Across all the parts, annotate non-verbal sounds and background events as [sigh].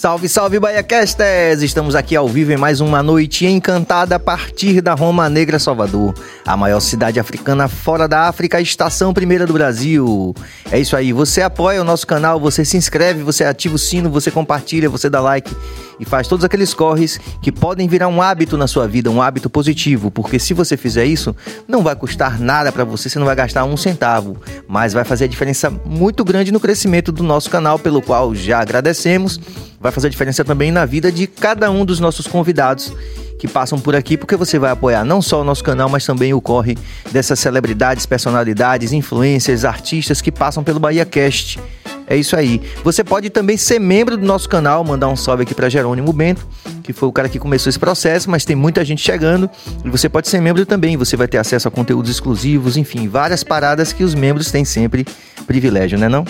Salve, salve, Baiacasters! Estamos aqui ao vivo em mais uma noite encantada a partir da Roma Negra, Salvador, a maior cidade africana fora da África, a estação primeira do Brasil. É isso aí, você apoia o nosso canal, você se inscreve, você ativa o sino, você compartilha, você dá like e faz todos aqueles corres que podem virar um hábito na sua vida, um hábito positivo, porque se você fizer isso, não vai custar nada para você, você não vai gastar um centavo, mas vai fazer a diferença muito grande no crescimento do nosso canal, pelo qual já agradecemos. Vai fazer a diferença também na vida de cada um dos nossos convidados que passam por aqui, porque você vai apoiar não só o nosso canal, mas também o corre dessas celebridades, personalidades, influencers, artistas que passam pelo Bahia Cast. É isso aí. Você pode também ser membro do nosso canal, mandar um salve aqui para Jerônimo Bento, que foi o cara que começou esse processo, mas tem muita gente chegando e você pode ser membro também. Você vai ter acesso a conteúdos exclusivos, enfim, várias paradas que os membros têm sempre privilégio, né não?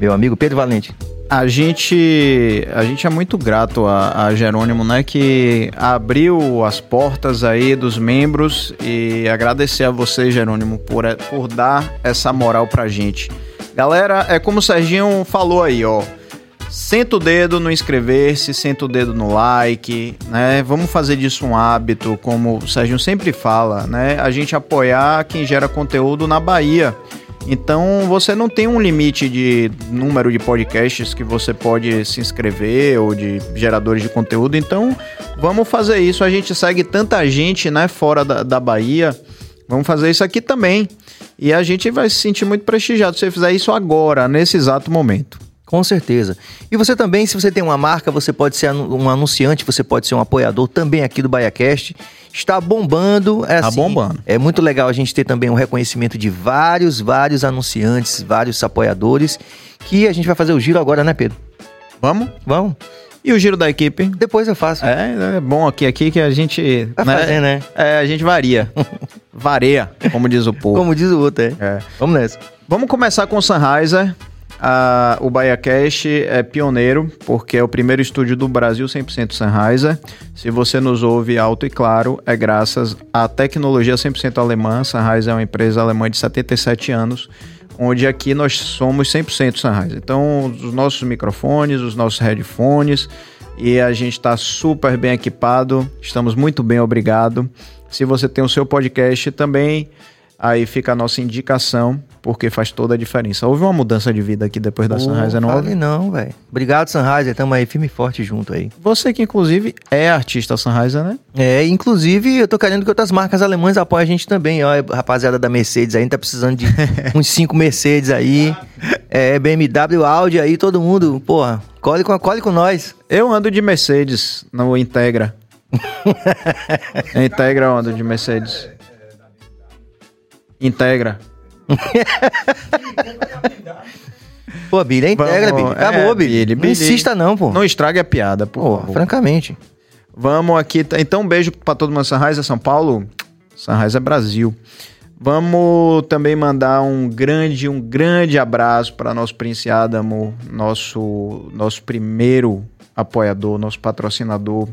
Meu amigo Pedro Valente. A gente, a gente é muito grato a, a, Jerônimo, né, que abriu as portas aí dos membros e agradecer a você, Jerônimo, por, por dar essa moral pra gente. Galera, é como o Serginho falou aí, ó. Senta o dedo no inscrever-se, senta o dedo no like, né? Vamos fazer disso um hábito, como o Serginho sempre fala, né? A gente apoiar quem gera conteúdo na Bahia. Então você não tem um limite de número de podcasts que você pode se inscrever ou de geradores de conteúdo. Então vamos fazer isso. A gente segue tanta gente, né, fora da, da Bahia. Vamos fazer isso aqui também. E a gente vai se sentir muito prestigiado se você fizer isso agora, nesse exato momento. Com certeza. E você também, se você tem uma marca, você pode ser um anunciante, você pode ser um apoiador também aqui do BaiaCast. Está bombando. É tá assim, bombando. É muito legal a gente ter também um reconhecimento de vários, vários anunciantes, vários apoiadores, que a gente vai fazer o giro agora, né, Pedro? Vamos? Vamos. E o giro da equipe? Depois eu faço. É, é bom aqui, aqui que a gente. Vai né? fazer, né? É, a gente varia. [laughs] Vareia, como diz o povo. Como diz o outro, é. é. Vamos nessa. Vamos começar com o Sunriser. Ah, o BaiaCast é pioneiro, porque é o primeiro estúdio do Brasil 100% Sennheiser. Se você nos ouve alto e claro, é graças à tecnologia 100% alemã. Sennheiser é uma empresa alemã de 77 anos, onde aqui nós somos 100% Sennheiser. Então, os nossos microfones, os nossos headphones, e a gente está super bem equipado. Estamos muito bem, obrigado. Se você tem o seu podcast também, aí fica a nossa indicação, porque faz toda a diferença. Houve uma mudança de vida aqui depois da Sunrise, não houve? não, velho. Obrigado, Sunrise, estamos aí firme e forte junto aí. Você que, inclusive, é artista Sunrise, né? É, inclusive, eu tô querendo que outras marcas alemãs apoiem a gente também, ó. Rapaziada da Mercedes aí, tá precisando de [laughs] uns cinco Mercedes aí. É, BMW, Audi aí, todo mundo, porra, cole com, cole com nós. Eu ando de Mercedes no Integra. [laughs] Integra onda de Mercedes. Integra. [laughs] pô, Billy, é integra, Billy. Acabou, é, Billy. Billy. Não insista não, pô. Não estrague a piada, pô. pô francamente. Vamos aqui. Então, um beijo pra todo mundo. Sunrise é São Paulo. Sunrise é Brasil. Vamos também mandar um grande, um grande abraço para nosso Prince Adamo, nosso, nosso primeiro apoiador, nosso patrocinador.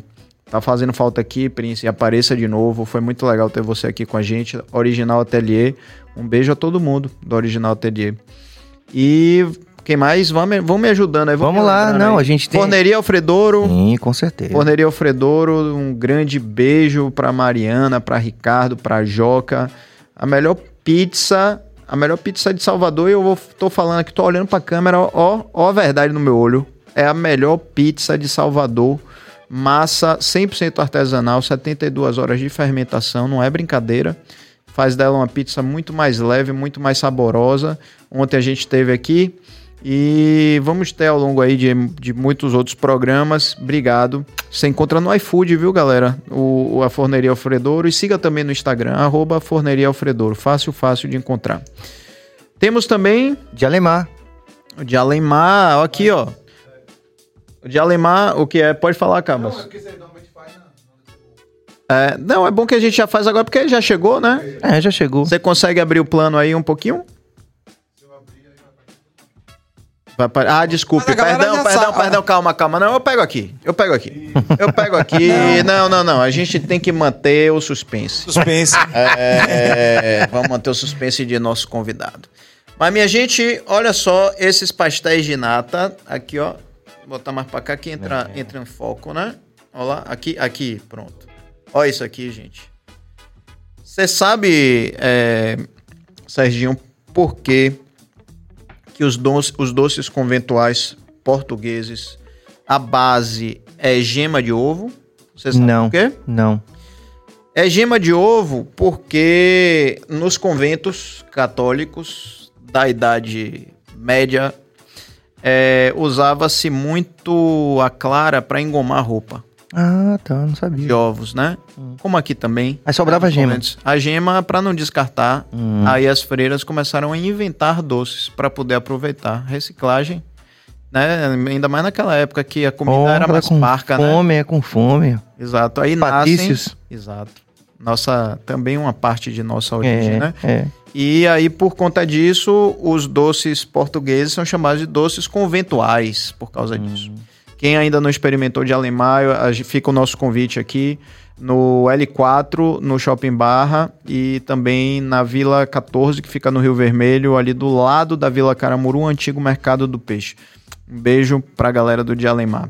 Tá fazendo falta aqui, Prince. Apareça de novo. Foi muito legal ter você aqui com a gente. Original Atelier. Um beijo a todo mundo do Original Atelier. E quem mais? Vão me, vão me ajudando aí. Vamos lá, não, aí. a gente tem... Forneria Alfredouro. Sim, com certeza. Forneria Alfredouro, um grande beijo pra Mariana, pra Ricardo, pra Joca. A melhor pizza, a melhor pizza de Salvador. E eu vou, tô falando aqui, tô olhando pra câmera, ó, ó a verdade no meu olho. É a melhor pizza de Salvador Massa 100% artesanal, 72 horas de fermentação, não é brincadeira. Faz dela uma pizza muito mais leve, muito mais saborosa. Ontem a gente teve aqui e vamos ter ao longo aí de, de muitos outros programas. Obrigado. Você encontra no iFood, viu, galera? O, a Forneria Alfredouro. E siga também no Instagram, arroba Forneria Alfredouro. Fácil, fácil de encontrar. Temos também... De Alemar. De Alemar. Aqui, ó. O de Alemar, o que é? Pode falar, Cabas. Não, é porque você normalmente faz É, não, é bom que a gente já faz agora, porque já chegou, né? É, já chegou. Você consegue abrir o plano aí um pouquinho? Vai Ah, desculpe. Perdão, perdão, sabe. perdão, calma, calma. Não, eu pego aqui. Eu pego aqui. Eu pego aqui. [laughs] Não, não, não. A gente tem que manter o suspense. Suspense. [laughs] É, vamos manter o suspense de nosso convidado. Mas, minha gente, olha só esses pastéis de nata. Aqui, ó botar mais pra cá que entra, é. entra em foco, né? Olha lá, aqui, aqui, pronto. Olha isso aqui, gente. Você sabe, é, Serginho, por que, que os, doces, os doces conventuais portugueses, a base é gema de ovo? Você sabe não, por quê? Não. É gema de ovo porque nos conventos católicos da Idade Média é, usava-se muito a clara para engomar roupa. Ah, tá, não sabia. De ovos, né? Hum. Como aqui também. Aí sobrava a gema. A gema, para não descartar, hum. aí as freiras começaram a inventar doces para poder aproveitar. Reciclagem, né? Ainda mais naquela época que a comida oh, era mais com parca, fome, né? Fome, é com fome. Exato. Aí Patícios. nascem... Exato. Nossa, também uma parte de nossa origem, é, né? É. E aí, por conta disso, os doces portugueses são chamados de doces conventuais, por causa hum. disso. Quem ainda não experimentou de Alemar, fica o nosso convite aqui no L4, no Shopping Barra e também na Vila 14, que fica no Rio Vermelho, ali do lado da Vila Caramuru, antigo Mercado do Peixe. Um beijo pra galera do Alemar.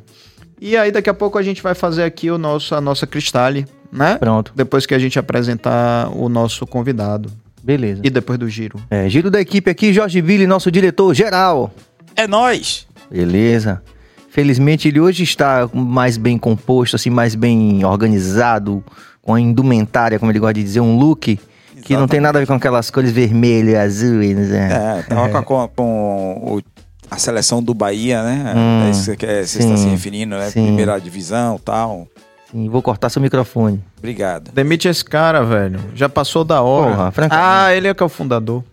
E aí, daqui a pouco a gente vai fazer aqui o nosso, a nossa Cristale, né? Pronto. Depois que a gente apresentar o nosso convidado. Beleza. E depois do giro. É, giro da equipe aqui, Jorge Ville, nosso diretor geral. É nós. Beleza. Felizmente ele hoje está mais bem composto, assim, mais bem organizado, com a indumentária, como ele gosta de dizer, um look Exatamente. que não tem nada a ver com aquelas cores vermelho e azul. Né? É, tava é. com, com o, a seleção do Bahia, né? Hum, é isso que você está se referindo, né? Sim. Primeira divisão e tal. Sim, vou cortar seu microfone. Obrigado. Demite esse cara, velho. Já passou da hora. Porra, francamente. Ah, ele é que é o fundador.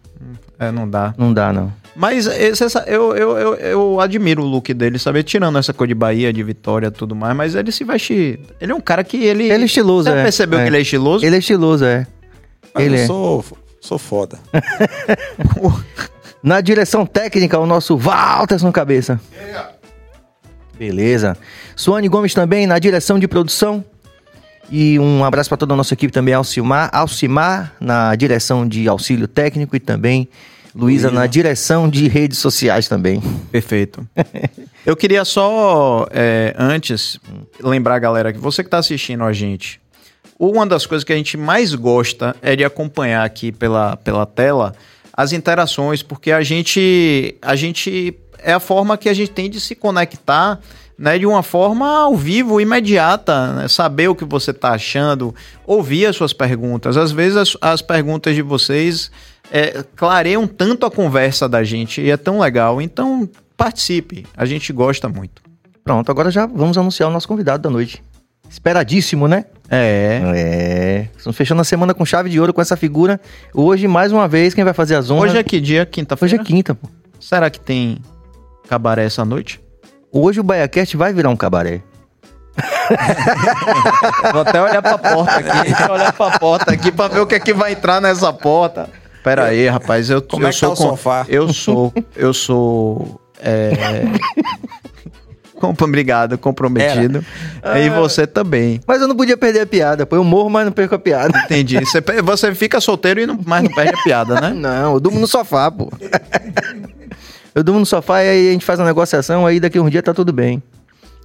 É, não dá. Não dá, não. Mas esse, eu, eu, eu, eu, admiro o look dele, sabe? Tirando essa cor de Bahia, de Vitória tudo mais, mas ele se veste. Ele é um cara que ele. Ele é estiloso, Você é. percebeu é. que ele é estiloso? Ele é estiloso, é. Mas ele eu é. sou, sou foda. [laughs] Na direção técnica, o nosso Walterson Cabeça. Yeah. Beleza. Suane Gomes também na direção de produção. E um abraço para toda a nossa equipe também, Alcimar, Alcimar na direção de auxílio técnico e também Luísa na direção de redes sociais também. Perfeito. [laughs] Eu queria só, é, antes, lembrar a galera que você que está assistindo a gente, uma das coisas que a gente mais gosta é de acompanhar aqui pela, pela tela as interações, porque a gente, a gente é a forma que a gente tem de se conectar né, de uma forma ao vivo, imediata, né, saber o que você está achando, ouvir as suas perguntas. Às vezes as, as perguntas de vocês é, clareiam tanto a conversa da gente e é tão legal. Então participe, a gente gosta muito. Pronto, agora já vamos anunciar o nosso convidado da noite. Esperadíssimo, né? É. É. Estamos fechando a semana com chave de ouro com essa figura. Hoje, mais uma vez, quem vai fazer as honras... Hoje é que dia? Quinta-feira? Hoje é quinta, pô. Será que tem cabaré essa noite? Hoje o BaiaCast vai virar um cabaré. [laughs] Vou até olhar pra porta aqui. [laughs] Deixa eu olhar pra porta aqui pra ver o que é que vai entrar nessa porta. Pera aí, rapaz. Eu, Como eu é que tá sou tá o sofá? Eu sou. Eu sou. É... [laughs] Obrigado, comprometido. Era. E você também. Mas eu não podia perder a piada, pô. Eu morro, mas não perco a piada. Entendi. Você, você fica solteiro e não, mas não perde a piada, né? Não, eu durmo no sofá, pô. Eu durmo no sofá e aí a gente faz uma negociação, aí daqui a um dia tá tudo bem.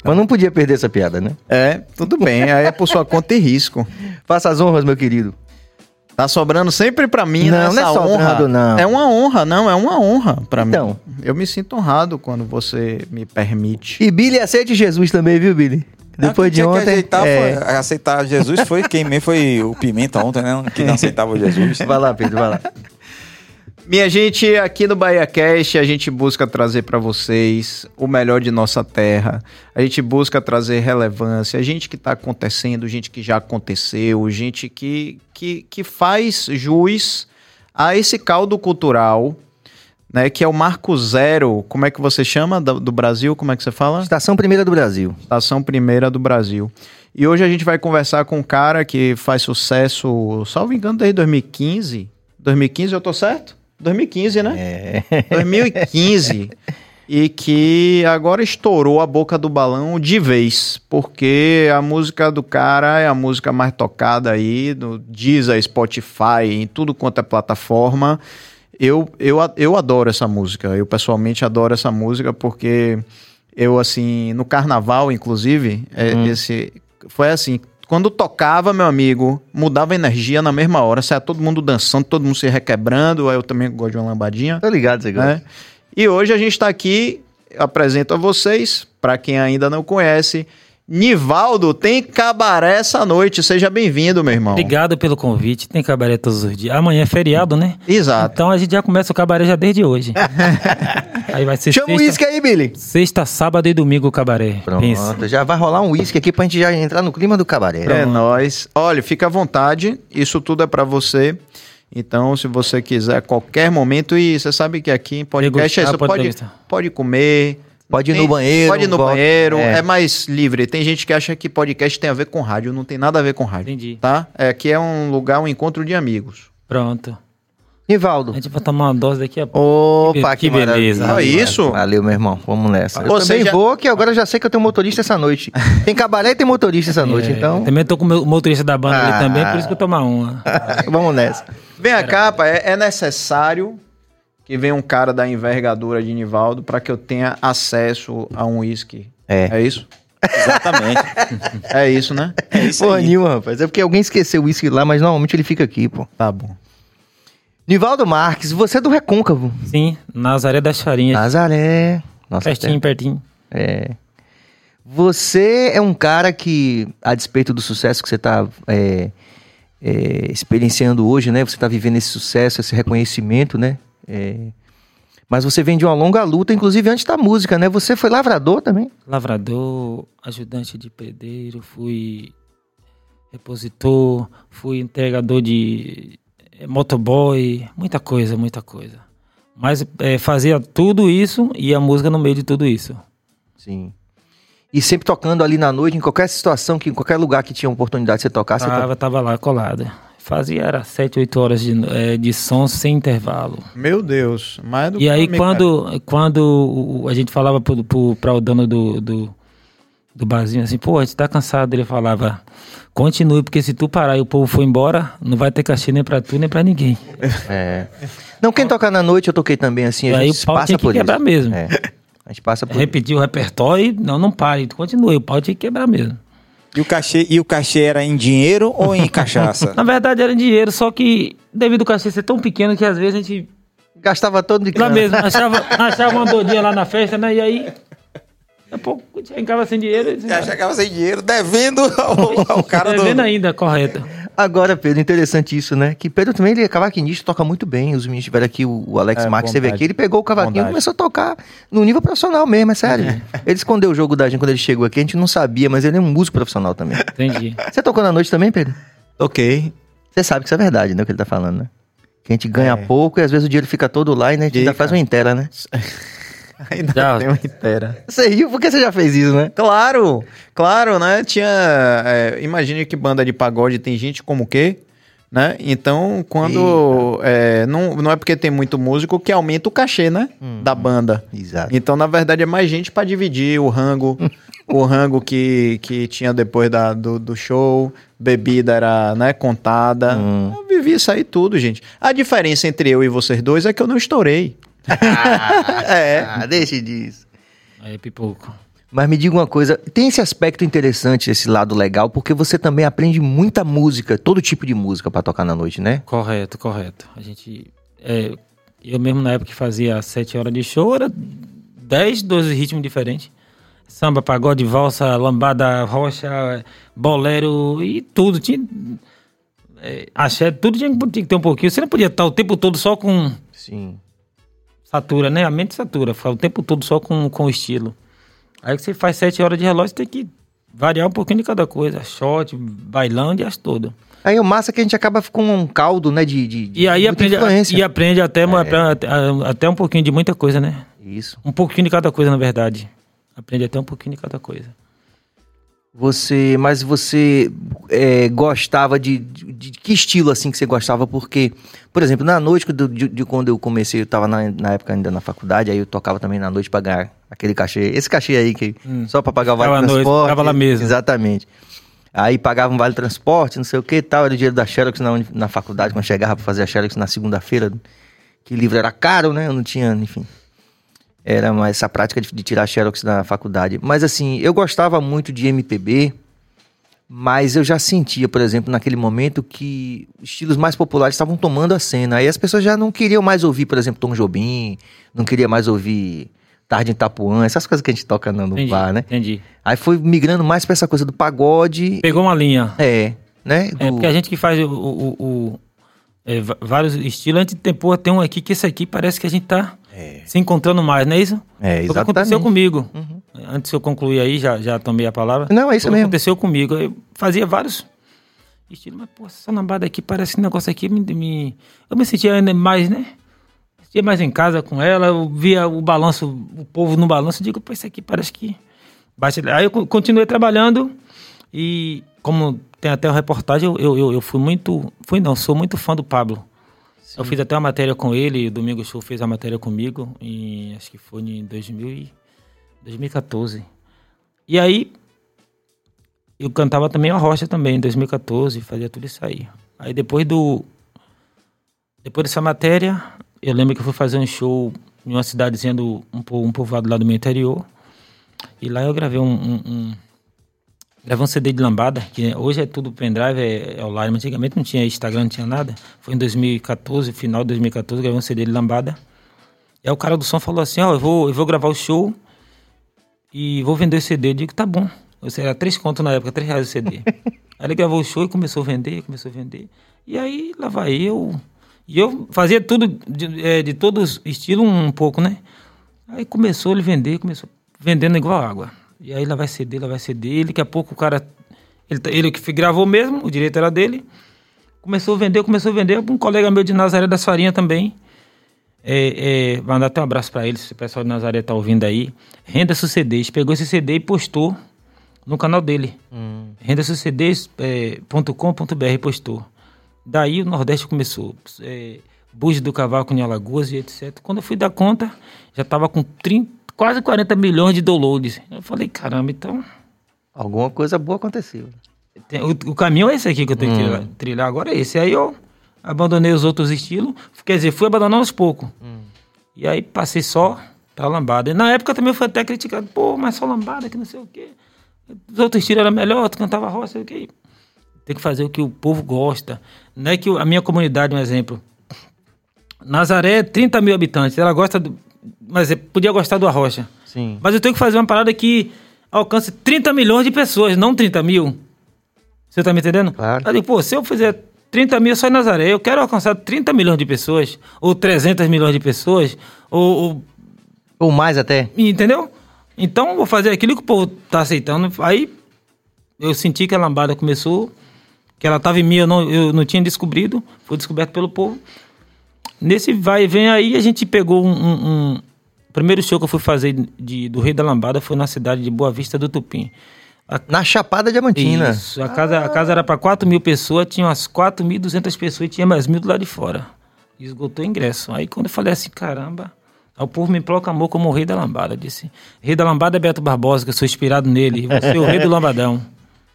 Mas não podia perder essa piada, né? É, tudo bem. Aí é por sua conta e risco. [laughs] Faça as honras, meu querido. Tá sobrando sempre pra mim não, nessa não é honra. Não. É uma honra, não, é uma honra pra então. mim. Eu me sinto honrado quando você me permite. E Billy aceite Jesus também, viu, Billy? Depois de ontem. aceitar, é... foi, aceitar Jesus foi quem mesmo foi o Pimenta ontem, né? Que não aceitava Jesus. Vai lá, Pedro, vai lá. Minha gente, aqui no Bahia Cast a gente busca trazer para vocês o melhor de nossa terra. A gente busca trazer relevância, gente que está acontecendo, gente que já aconteceu, gente que, que, que faz jus a esse caldo cultural, né? Que é o marco zero. Como é que você chama do, do Brasil? Como é que você fala? Estação Primeira do Brasil. Estação Primeira do Brasil. E hoje a gente vai conversar com um cara que faz sucesso, salvo engano, desde 2015. 2015, eu tô certo? 2015, né? É. 2015. e que agora estourou a boca do balão de vez, porque a música do cara é a música mais tocada aí, no Deezer, Spotify, em tudo quanto é plataforma. Eu, eu, eu adoro essa música, eu pessoalmente adoro essa música porque eu assim, no carnaval, inclusive, é, hum. esse foi assim, quando tocava, meu amigo, mudava a energia na mesma hora. Saia todo mundo dançando, todo mundo se requebrando. Aí eu também gosto de uma lambadinha. Tô ligado, você né? E hoje a gente tá aqui, apresento a vocês, para quem ainda não conhece, Nivaldo, tem cabaré essa noite. Seja bem-vindo, meu irmão. Obrigado pelo convite. Tem cabaré todos os dias. Amanhã é feriado, né? Exato. Então a gente já começa o cabaré já desde hoje. [laughs] aí vai ser Chama o uísque aí, Billy. Sexta, sábado e domingo o cabaré. Pronto, Pensa. já vai rolar um uísque aqui pra gente já entrar no clima do cabaré. É nóis. Olha, fica à vontade. Isso tudo é para você. Então, se você quiser, qualquer momento, e você sabe que aqui em podcast é isso, pode, pode comer, Pode ir no banheiro. Pode ir no banheiro, é. é. mais livre. Tem gente que acha que podcast tem a ver com rádio, não tem nada a ver com rádio. Entendi. Tá? É, aqui é um lugar, um encontro de amigos. Pronto. Nivaldo. A gente vai tomar uma dose daqui a pouco. Opa, que, que beleza. É isso? Valeu, meu irmão. Vamos nessa. Eu também já... vou, que agora eu já sei que eu tenho motorista essa noite. [laughs] Tem cabaré e tem motorista essa noite, é, então... Também tô com o motorista da banda ah, ali também, por isso que eu tomar uma. [laughs] Vamos nessa. Vem a capa, é, é necessário que venha um cara da envergadura de Nivaldo para que eu tenha acesso a um uísque. É. É isso? Exatamente. [laughs] é isso, né? É isso Porra nenhuma, rapaz. É porque alguém esqueceu o uísque lá, mas normalmente ele fica aqui, pô. Tá bom. Nivaldo Marques, você é do Recôncavo. Sim, Nazaré das Farinhas. Nazaré. Nossa, pertinho, pertinho. É. Você é um cara que, a despeito do sucesso que você está é, é, experienciando hoje, né? Você está vivendo esse sucesso, esse reconhecimento, né? É... Mas você vem de uma longa luta, inclusive antes da música, né? Você foi lavrador também? Lavrador, ajudante de pedreiro, fui repositor, fui entregador de é, motoboy, muita coisa, muita coisa. Mas é, fazia tudo isso e a música no meio de tudo isso. Sim. E sempre tocando ali na noite, em qualquer situação, que, em qualquer lugar que tinha oportunidade de você tocar, tava, você tava lá colada. Fazia era 7, 8 horas de, é, de som sem intervalo. Meu Deus, mais do E aí quando, quando a gente falava para o dono do, do, do barzinho assim, pô, a gente tá cansado, ele falava, continue, porque se tu parar e o povo for embora, não vai ter cachê nem para tu nem para ninguém. É. Não, quem toca na noite eu toquei também assim, a gente aí o pau passa tinha que por quebrar isso. mesmo. É. A gente passa por Repetir o repertório e não, não pare, tu continue, o pau tinha que quebrar mesmo. E o cachê, e o cachê era em dinheiro ou em [laughs] cachaça? Na verdade era em dinheiro, só que devido ao cachê ser tão pequeno que às vezes a gente gastava todo de Lá mesmo, achava, [laughs] achava uma doidinha lá na festa, né? E aí Daqui a pouco chegava sem dinheiro. Já chegava sem dinheiro, devendo ao, ao cara devendo do... ainda, correto. Agora, Pedro, interessante isso, né? Que Pedro também, ele é cavaquinista, toca muito bem. Os meninos tiveram aqui, o Alex é, Marques esteve aqui, ele pegou o cavaquinho e começou a tocar no nível profissional mesmo, é sério. [laughs] ele escondeu o jogo da gente quando ele chegou aqui, a gente não sabia, mas ele é um músico profissional também. Entendi. Você tocou na noite também, Pedro? Toquei. Você sabe que isso é verdade, né? O que ele tá falando, né? Que a gente ganha é. pouco e às vezes o dinheiro fica todo lá e né, a gente ainda faz uma inteira, né? [laughs] Ainda já. tem uma inteira. Você riu porque você já fez isso, né? Claro, claro, né? Tinha. É, imagine que banda de pagode tem gente como o quê? Né? Então, quando. É, não, não é porque tem muito músico que aumenta o cachê, né? Hum, da banda. Exato. Então, na verdade, é mais gente para dividir o rango. [laughs] o rango que, que tinha depois da, do, do show. Bebida era né, contada. Hum. Eu vivi isso aí tudo, gente. A diferença entre eu e vocês dois é que eu não estourei. É. Ah, deixe disso. Aí, pipoco. Mas me diga uma coisa, tem esse aspecto interessante, esse lado legal, porque você também aprende muita música, todo tipo de música para tocar na noite, né? Correto, correto. A gente. É, eu mesmo na época que fazia sete horas de show, era 10, 12 ritmos diferentes. Samba, pagode, valsa, lambada, rocha, bolero e tudo. Tinha. É, axé, tudo tinha, tinha que ter um pouquinho. Você não podia estar o tempo todo só com. Sim. Satura, né? A mente satura, ficar o tempo todo só com, com estilo. Aí você faz sete horas de relógio, tem que variar um pouquinho de cada coisa. Shot, bailando e as todas. Aí o massa é que a gente acaba com um caldo, né, de, de, e aí aprende, influência. E aprende até, é. até um pouquinho de muita coisa, né? Isso. Um pouquinho de cada coisa, na verdade. Aprende até um pouquinho de cada coisa. Você, mas você é, gostava de, de, de, que estilo assim que você gostava? Porque, por exemplo, na noite de, de, de quando eu comecei, eu estava na, na, época ainda na faculdade, aí eu tocava também na noite para ganhar aquele cachê, esse cachê aí que hum. só para pagar o vale transporte. Ficava lá mesmo. Exatamente. Aí pagava um vale transporte, não sei o que, tal, era o dinheiro da Xerox na, na faculdade quando chegava para fazer a Xerox na segunda-feira, que livro era caro, né? Eu não tinha, enfim. Era mais essa prática de, de tirar xerox na faculdade. Mas assim, eu gostava muito de MPB, mas eu já sentia, por exemplo, naquele momento que estilos mais populares estavam tomando a cena. Aí as pessoas já não queriam mais ouvir, por exemplo, Tom Jobim, não queria mais ouvir Tarde em Itapuã, essas coisas que a gente toca no, no Entendi, bar, né? Entendi. Aí foi migrando mais pra essa coisa do pagode. Pegou uma linha. É, né? É, Do- porque a gente que faz o, o- o- é, vários estilos, a gente tem, pô, tem um aqui que esse aqui parece que a gente tá se encontrando mais, não é isso? É, Foi o que aconteceu exatamente. comigo. Antes de eu concluir aí, já, já tomei a palavra. Não, é isso Foi mesmo. aconteceu comigo. Eu fazia vários estilos, mas, pô, essa lambada aqui, parece que esse negócio aqui me, me- Eu me sentia ainda mais, né? Sentia mais em casa com ela, eu via o balanço, o povo no balanço, eu digo, pô, isso aqui parece que. Bate... Aí eu co- continuei trabalhando e, como tem até uma reportagem, eu, eu, eu- fui muito. Fui não, sou muito fã do Pablo. Eu fiz até uma matéria com ele, o Domingo Show fez a matéria comigo, em, acho que foi em 2000 e- 2014. E aí, eu cantava também a Rocha também, em 2014, fazia tudo isso aí. Aí depois do... Depois dessa matéria, eu lembro que eu fui fazer um show em uma cidadezinha do... Um, um povoado lá do meu interior. E lá eu gravei um... um, um gravei um CD de lambada, que hoje é tudo pendrive, é, é online. mas Antigamente não tinha Instagram, não tinha nada. Foi em 2014, final de 2014, gravei um CD de lambada. E aí o cara do som falou assim, ó, eu vou, eu vou gravar o show e vou vender o CD. Eu digo, tá bom. Ou seja, era três contos na época, três reais o CD. [laughs] aí ele gravou o show e começou a vender, começou a vender. E aí lá vai eu. E eu fazia tudo de, é, de todos estilos um pouco, né? Aí começou ele vender, começou vendendo igual água. E aí lá vai CD, lá vai CD. E daqui a pouco o cara. Ele, tá- ele que gravou mesmo, o direito era dele. Começou a vender, começou a vender. Um colega meu de Nazaré das Farinhas também. É, é, mandar até um abraço pra ele, se o pessoal de Nazaré tá ouvindo aí. Renda CDs, pegou esse CD e postou no canal dele. Hum. Rendacds.com.br postou. Daí o Nordeste começou. É, do Cavaco em Alagoas e etc. Quando eu fui dar conta, já tava com 30, quase 40 milhões de downloads. Eu falei, caramba, então. Alguma coisa boa aconteceu. tem- o, o caminho é esse aqui que eu tenho que trilhar, agora, é esse. Aí eu abandonei os outros estilos, quer dizer, fui abandonando aos poucos. E aí passei só pra lambada. E na época também foi até criticado, pô, mas só lambada, que não sei o quê. Os outros estilos eram melhor, tu cantava roça, sei o quê. Tem que fazer o que o povo gosta. Não é que a minha comunidade, um exemplo. Nazaré, 30 mil habitantes. Ela gosta do. Mas é- podia gostar do Arrocha. Sim. Mas eu tenho que fazer uma parada que alcance 30 milhões de pessoas, não 30 mil. Você tá me entendendo? Claro. Eu digo, pô, se eu fizer 30 mil só em Nazaré, eu quero alcançar 30 milhões de pessoas, ou 300 milhões de pessoas, ou, ou Ou mais até. Entendeu? Então eu vou fazer aquilo que o povo tá aceitando. Aí eu senti que a lambada começou, que ela estava em mim, eu não, eu não tinha descobrido, foi descoberto pelo povo. Nesse vai e vem aí, a gente pegou um, um- um- O primeiro show que eu fui fazer de, do Rei da Lambada foi na cidade de Boa Vista do Tupim. A, Na Chapada Diamantina. isso, a casa, a casa era para 4 mil pessoas, tinha umas 4.200 pessoas e tinha mais mil do lado de fora. Esgotou o ingresso. Aí quando eu falei assim, caramba, o povo me proclamou como o rei da lambada. Disse, rei da lambada é Beto Barbosa, que eu sou inspirado nele. Você é o rei do lambadão.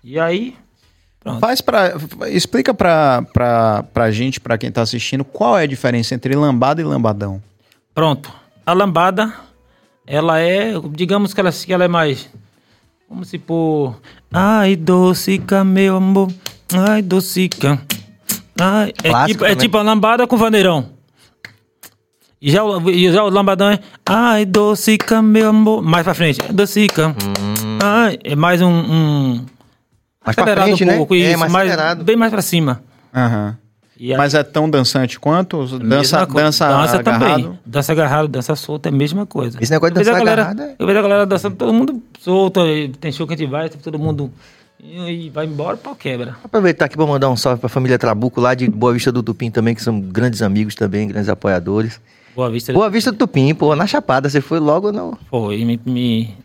E aí, pronto. Faz pra, explica pra, pra, pra gente, pra quem tá assistindo, qual é a diferença entre lambada e lambadão. Pronto. A lambada, ela é, digamos que ela, que ela é mais. Vamos se pôr. Ai, docica, meu amor. Ai, docica. Ai, é, tipo, é tipo a lambada com vaneirão. E já, o- e já o lambadão é. Ai, docica, meu amor. Mais pra frente. Docica. Ai, é mais um. um Hum. Mais pra acelerado frente, um né? pouco, É, isso, mais acelerado. Bem mais pra cima. Aham. E aí- Mas é tão dançante quanto? Dança, dança, dança agarrado? também. Dança agarrado, dança solta, é a mesma coisa. Esse negócio de Eu vejo dançar a galera, agarrado é- Eu vejo a galera dançando, todo mundo solto. Tem show que a gente vai, todo mundo. E vai embora, pau quebra. Aproveitar aqui para mandar um salve para a família Trabuco lá de Boa Vista do Tupim também, que são grandes amigos também, grandes apoiadores. Boa vista. Boa Vista do Tupim, pô, na Chapada, você foi logo no... Foi, me, me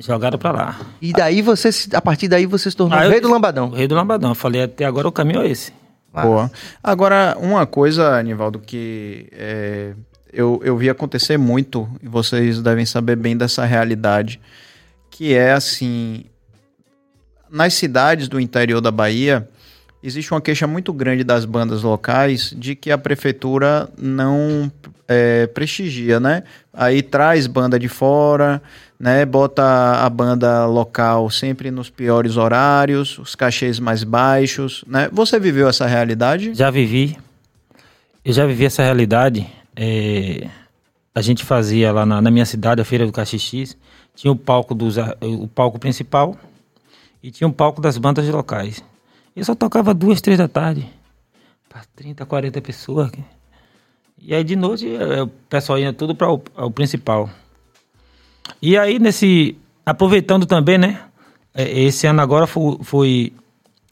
jogaram pra lá. E daí você, se- a partir daí você se tornou Ah, o eu- rei do O Lambadão. rei do Lambadão. Eu falei, até agora o caminho é esse. Boa. Agora, uma coisa, Anivaldo, que é, eu, eu vi acontecer muito, e vocês devem saber bem dessa realidade, que é assim, nas cidades do interior da Bahia, existe uma queixa muito grande das bandas locais de que a prefeitura não é, prestigia, né? Aí traz banda de fora, né? Bota a banda local sempre nos piores horários, os cachês mais baixos, né? Você viveu essa realidade? Já vivi. Eu já vivi essa realidade. É, a gente fazia lá na, na, minha cidade, a Feira do Caxixis, tinha o palco, dos, o palco principal e tinha o palco das bandas locais. Eu só tocava duas, três da tarde. Para 30, 40 pessoas. E aí de noite é, o pessoal ia tudo para o, principal. E aí nesse. Aproveitando também, né? É, esse ano agora foi. foi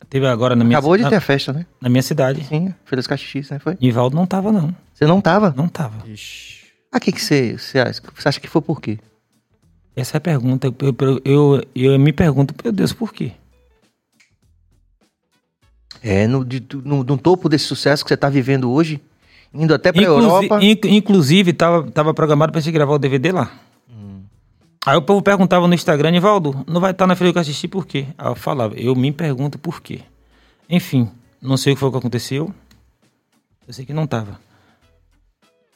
teve agora na minha Acabou de ter a festa, né? Na minha cidade. Sim, Feira dos Caxixis, né? Foi? Nivaldo não tava, não. Você não tava? Não tava. Ixi. Ah, que que você, você acha? Você acha que foi por quê? Essa é a pergunta. Eu, eu, eu, eu me pergunto, meu Deus, por quê? É, no, de, no, no topo desse sucesso que você está vivendo hoje, indo até para Europa. Inc, inclusive, estava tava programado para gente gravar o DVD lá. Hum. Aí o povo perguntava no Instagram, Nivaldo, não vai estar na Feira que eu assisti por quê? Aí eu falava, eu me pergunto por quê. Enfim, não sei o que foi que aconteceu. Eu sei que não estava.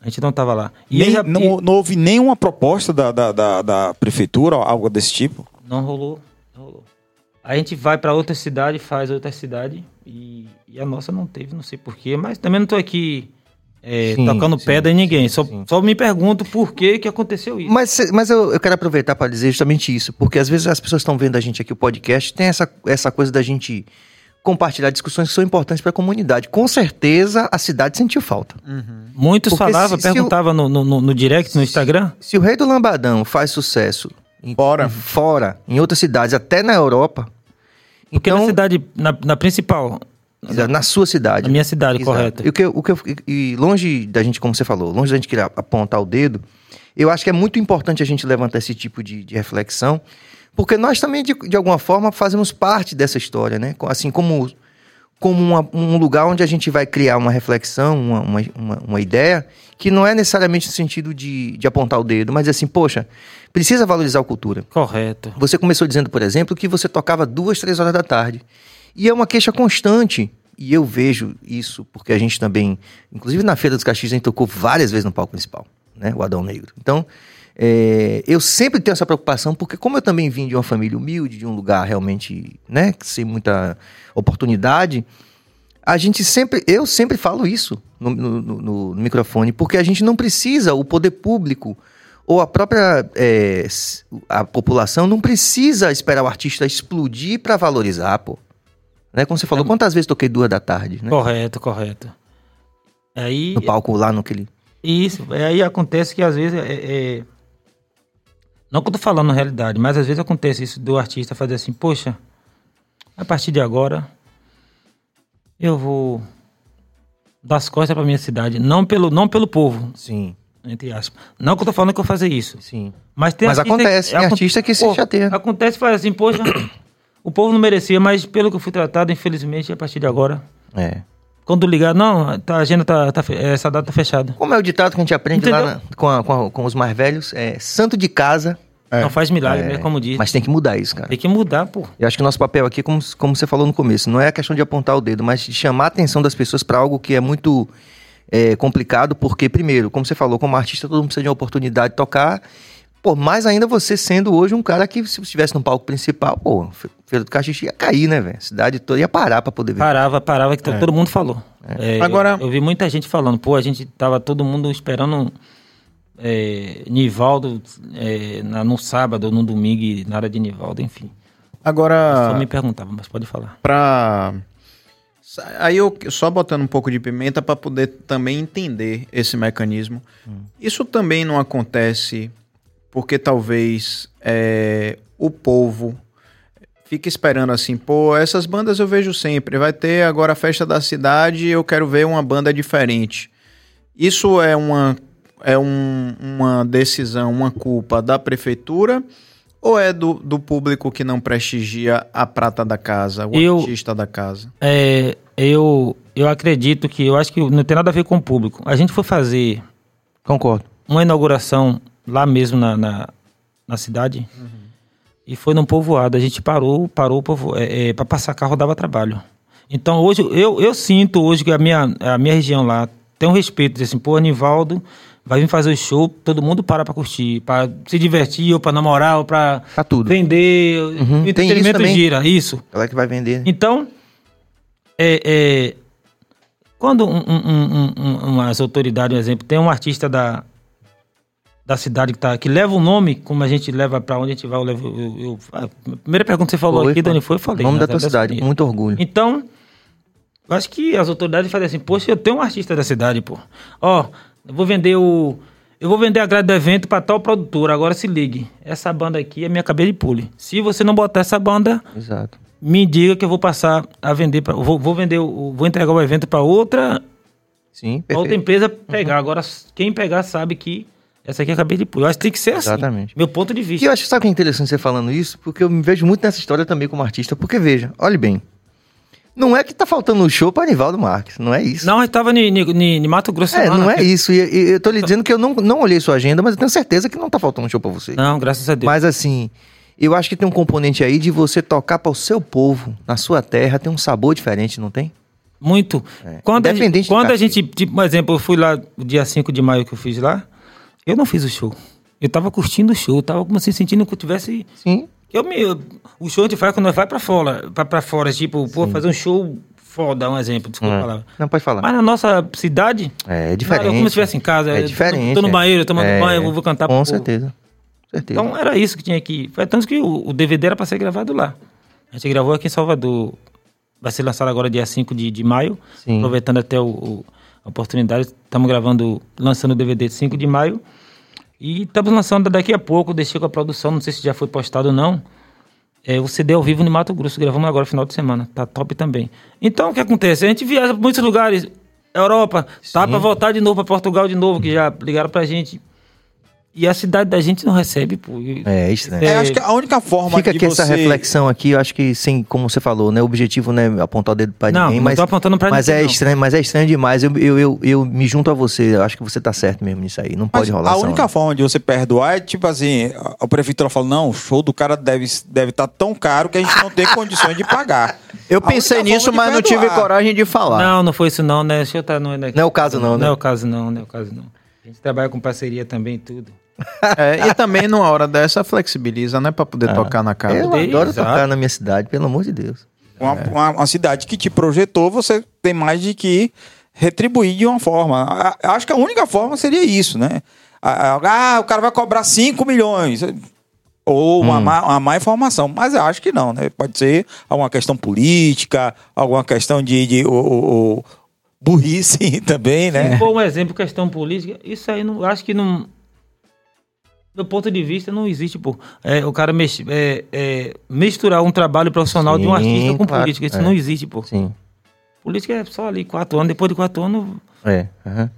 A gente não estava lá. E Nem, já... não, não, houve nenhuma proposta da, da, da, da prefeitura, algo desse tipo? Não rolou, não rolou. A gente vai para outra cidade, faz outra cidade e, e, a nossa não teve, não sei porquê, mas também não estou aqui é, sim, tocando sim, pedra em ninguém. Sim, só, só me pergunto por que, que aconteceu isso. Mas, mas eu, eu quero aproveitar para dizer justamente isso, porque às vezes as pessoas estão vendo a gente aqui, o podcast, tem essa, essa coisa da gente compartilhar discussões que são importantes para a comunidade. Com certeza a cidade sentiu falta. Uhum. Muitos falavam, perguntavam no, no, no, direct, no Instagram. Se, se, o Rei do Lambadão faz sucesso em, fora. Em, fora, em outras cidades, até na Europa. Porque então, na cidade, na, na principal. Na sua cidade. Na minha cidade, Exato. correto. E, o que, o que, e longe da gente, como você falou, longe da gente querer apontar o dedo, eu acho que é muito importante a gente levantar esse tipo de, de reflexão porque nós também, de, de alguma forma, fazemos parte dessa história, né? Assim como, como uma, um lugar onde a gente vai criar uma reflexão, uma, uma, uma, uma ideia, que não é necessariamente no sentido de, de apontar o dedo, mas assim, poxa, precisa valorizar a cultura. Correto. Você começou dizendo, por exemplo, que você tocava duas, três horas da tarde. E é uma queixa constante. E eu vejo isso porque a gente também, inclusive na Feira dos Caxias, a gente tocou várias vezes no palco principal, né? O Adão Negro. Então, é, eu sempre tenho essa preocupação, porque como eu também vim de uma família humilde, de um lugar realmente, né, sem muita oportunidade, a gente sempre, eu sempre falo isso no, no, no, no microfone, porque a gente não precisa, o poder público ou a própria é, a população não precisa esperar o artista explodir para valorizar, pô. Né? Como você falou, é. quantas vezes toquei duas da tarde, né? Correto, correto. Aí, no palco lá, no aquele... Isso, aí acontece que às vezes é, é não que eu tô falando na realidade, mas às vezes acontece isso do artista fazer assim, poxa, a partir de agora eu vou dar as costas para minha cidade, não pelo não pelo povo. Sim. Entre aspas. Não que eu tô falando que eu vou fazer isso. Sim. Mas tem mas acontece, tem artista que se pô, chateia. Acontece faz assim, poxa, o povo não merecia, mas pelo que eu fui tratado, infelizmente, a partir de agora. É. Quando ligar, não, tá, a agenda tá, tá, essa data tá fechada. Como é o ditado que a gente aprende Entendeu? lá na, com, a, com, a, com, os mais velhos, é santo de casa. É. Não faz milagre, é, né, como diz. Mas tem que mudar isso, cara. Tem que mudar, pô. Eu acho que o nosso papel aqui, como, como você falou no começo, não é a questão de apontar o dedo, mas de chamar a atenção das pessoas para algo que é muito é, complicado, porque, primeiro, como você falou, como artista, todo mundo precisa de uma oportunidade de tocar. Pô, mais ainda você sendo hoje um cara que, se estivesse no palco principal, pô, Feira do Caxixi ia cair, né, velho? A cidade toda ia parar para poder ver. Parava, parava, que é. todo mundo falou. É. É, Agora... Eu, eu, vi muita gente falando, pô, a gente tava todo mundo esperando é, Nivaldo é, na, no sábado ou no domingo, na área de Nivaldo, enfim. Agora. Eu só me perguntava, mas pode falar. Pra. Aí eu só botando um pouco de pimenta para poder também entender esse mecanismo. Hum. Isso também não acontece porque talvez é, o povo fica esperando assim, pô, essas bandas eu vejo sempre. Vai ter agora a festa da cidade, eu quero ver uma banda diferente. Isso é uma é um, uma decisão, uma culpa da prefeitura ou é do, do público que não prestigia a prata da casa, o eu, artista da casa? É, eu, eu acredito que, eu acho que não tem nada a ver com o público. A gente foi fazer... Concordo. Uma inauguração lá mesmo na, na, na cidade. Uhum e foi num povoado. A gente parou, parou é, é, para passar carro dava trabalho. Então hoje eu, eu sinto hoje que a minha, a minha região lá tem um respeito, diz assim, pô, Anivaldo vai vir fazer o show, todo mundo para pra curtir, pra se divertir, ou pra namorar, ou tudo. vender. Uhum. O entretenimento gira, isso. Ela que vai vender. Então, é, é quando um, um, um, umas autoridades, um exemplo, tem um artista da, da cidade que, tá, que leva o nome, como a gente leva para onde a gente vai, eu levo. Eu, eu, a primeira pergunta que você falou foi, aqui, Dani, foi, eu falei. Nome né, da tua cidade, com muito orgulho. Então, acho que as autoridades fazem assim, poxa, eu tenho um artista da cidade, pô. Ó, eu vou vender o. Eu vou vender a grade do evento para tal produtora. Agora se ligue. Essa banda aqui é minha cabeça de pule. Se você não botar essa banda, Exato. me diga que eu vou passar a vender para vou, vou vender vou entregar o evento para outra Sim, outra empresa pegar. Uhum. Agora quem pegar sabe que essa aqui é a cabeça de pule. Eu acho que tem que ser assim. Exatamente. Meu ponto de vista. E eu acho que sabe que é interessante você falando isso, porque eu me vejo muito nessa história também como artista, porque veja, olhe bem. Não é que tá faltando um show para Anivaldo Marques, não é isso. Não, ele tava em Mato Grosso. É, não é isso. E, e, eu tô lhe dizendo que eu não, não olhei sua agenda, mas eu tenho certeza que não tá faltando um show para você. Não, graças a Deus. Mas assim, eu acho que tem um componente aí de você tocar para o seu povo, na sua terra, tem um sabor diferente, não tem? Muito. É. Quando, a gente, quando a gente, tipo, por exemplo, eu fui lá o dia 5 de maio que eu fiz lá, eu não fiz o show. Eu tava curtindo o show, eu tava como assim, sentindo que eu tivesse. Sim. Eu me, o show a gente faz quando nós vai pra fora, pra, pra fora, tipo, pô, fazer um show foda, um exemplo, desculpa é. a palavra. Não, pode falar. Mas na nossa cidade... É, é diferente. Como se estivesse em casa. É diferente. Tô, tô no banheiro, tomando é, banho, vou, vou cantar Com certeza. certeza. Então era isso que tinha aqui. Foi tanto que o, o, DVD era pra ser gravado lá. A gente gravou aqui em Salvador. Vai ser lançado agora dia 5 de, de maio. Sim. Aproveitando até o, o a oportunidade. Estamos gravando, lançando o DVD 5 de maio. E estamos lançando daqui a pouco, deixei com a produção, não sei se já foi postado ou não. É, o CD ao vivo no Mato Grosso, gravamos agora final de semana. Tá top também. Então o que acontece? A gente viaja para muitos lugares, Europa, tá para voltar de novo para Portugal de novo, que já ligaram pra gente. E a cidade da gente não recebe, pô. É, é estranho. É, acho que a única forma Fica aqui você... essa reflexão aqui, eu acho que sem, como você falou, né? O objetivo não é apontar o dedo pra não, ninguém, não mas. Tô apontando pra mas ninguém, é não. estranho, mas é estranho demais. Eu, eu, eu, eu, me junto a você. Eu acho que você tá certo mesmo nisso aí. Não pode mas rolar. A única forma de você perdoar é tipo assim, a prefeitura fala: não, o show do cara deve estar deve tá tão caro que a gente não tem condições de pagar. Eu a pensei nisso, mas não tive coragem de falar. Não, não foi isso não, né? Deixa eu tá, não, é não é o caso, não, né? Não é o caso, não, não é o caso, não. A gente trabalha com parceria também, tudo. É, e também numa hora dessa flexibiliza, né? Pra poder ah, tocar na casa. Eu adoro Exato. tocar na minha cidade, pelo amor de Deus. Uma, é. uma, uma, cidade que te projetou, você tem mais de que retribuir de uma forma. Acho que a única forma seria isso, né? Ah, o cara vai cobrar 5 milhões. Ou uma, hum. má, uma má informação. Mas eu acho que não, né? Pode ser alguma questão política, alguma questão de, de o, o, burrice [laughs] também, né? Se for um exemplo, questão política, isso aí não acho que não do ponto de vista, não existe, pô. É, o cara mex, é, é, misturar um trabalho profissional Sim, de um artista com claro, política. Isso é. não existe, pô. Sim. Política é só ali, quatro anos. Depois de quatro anos. É. Uhum.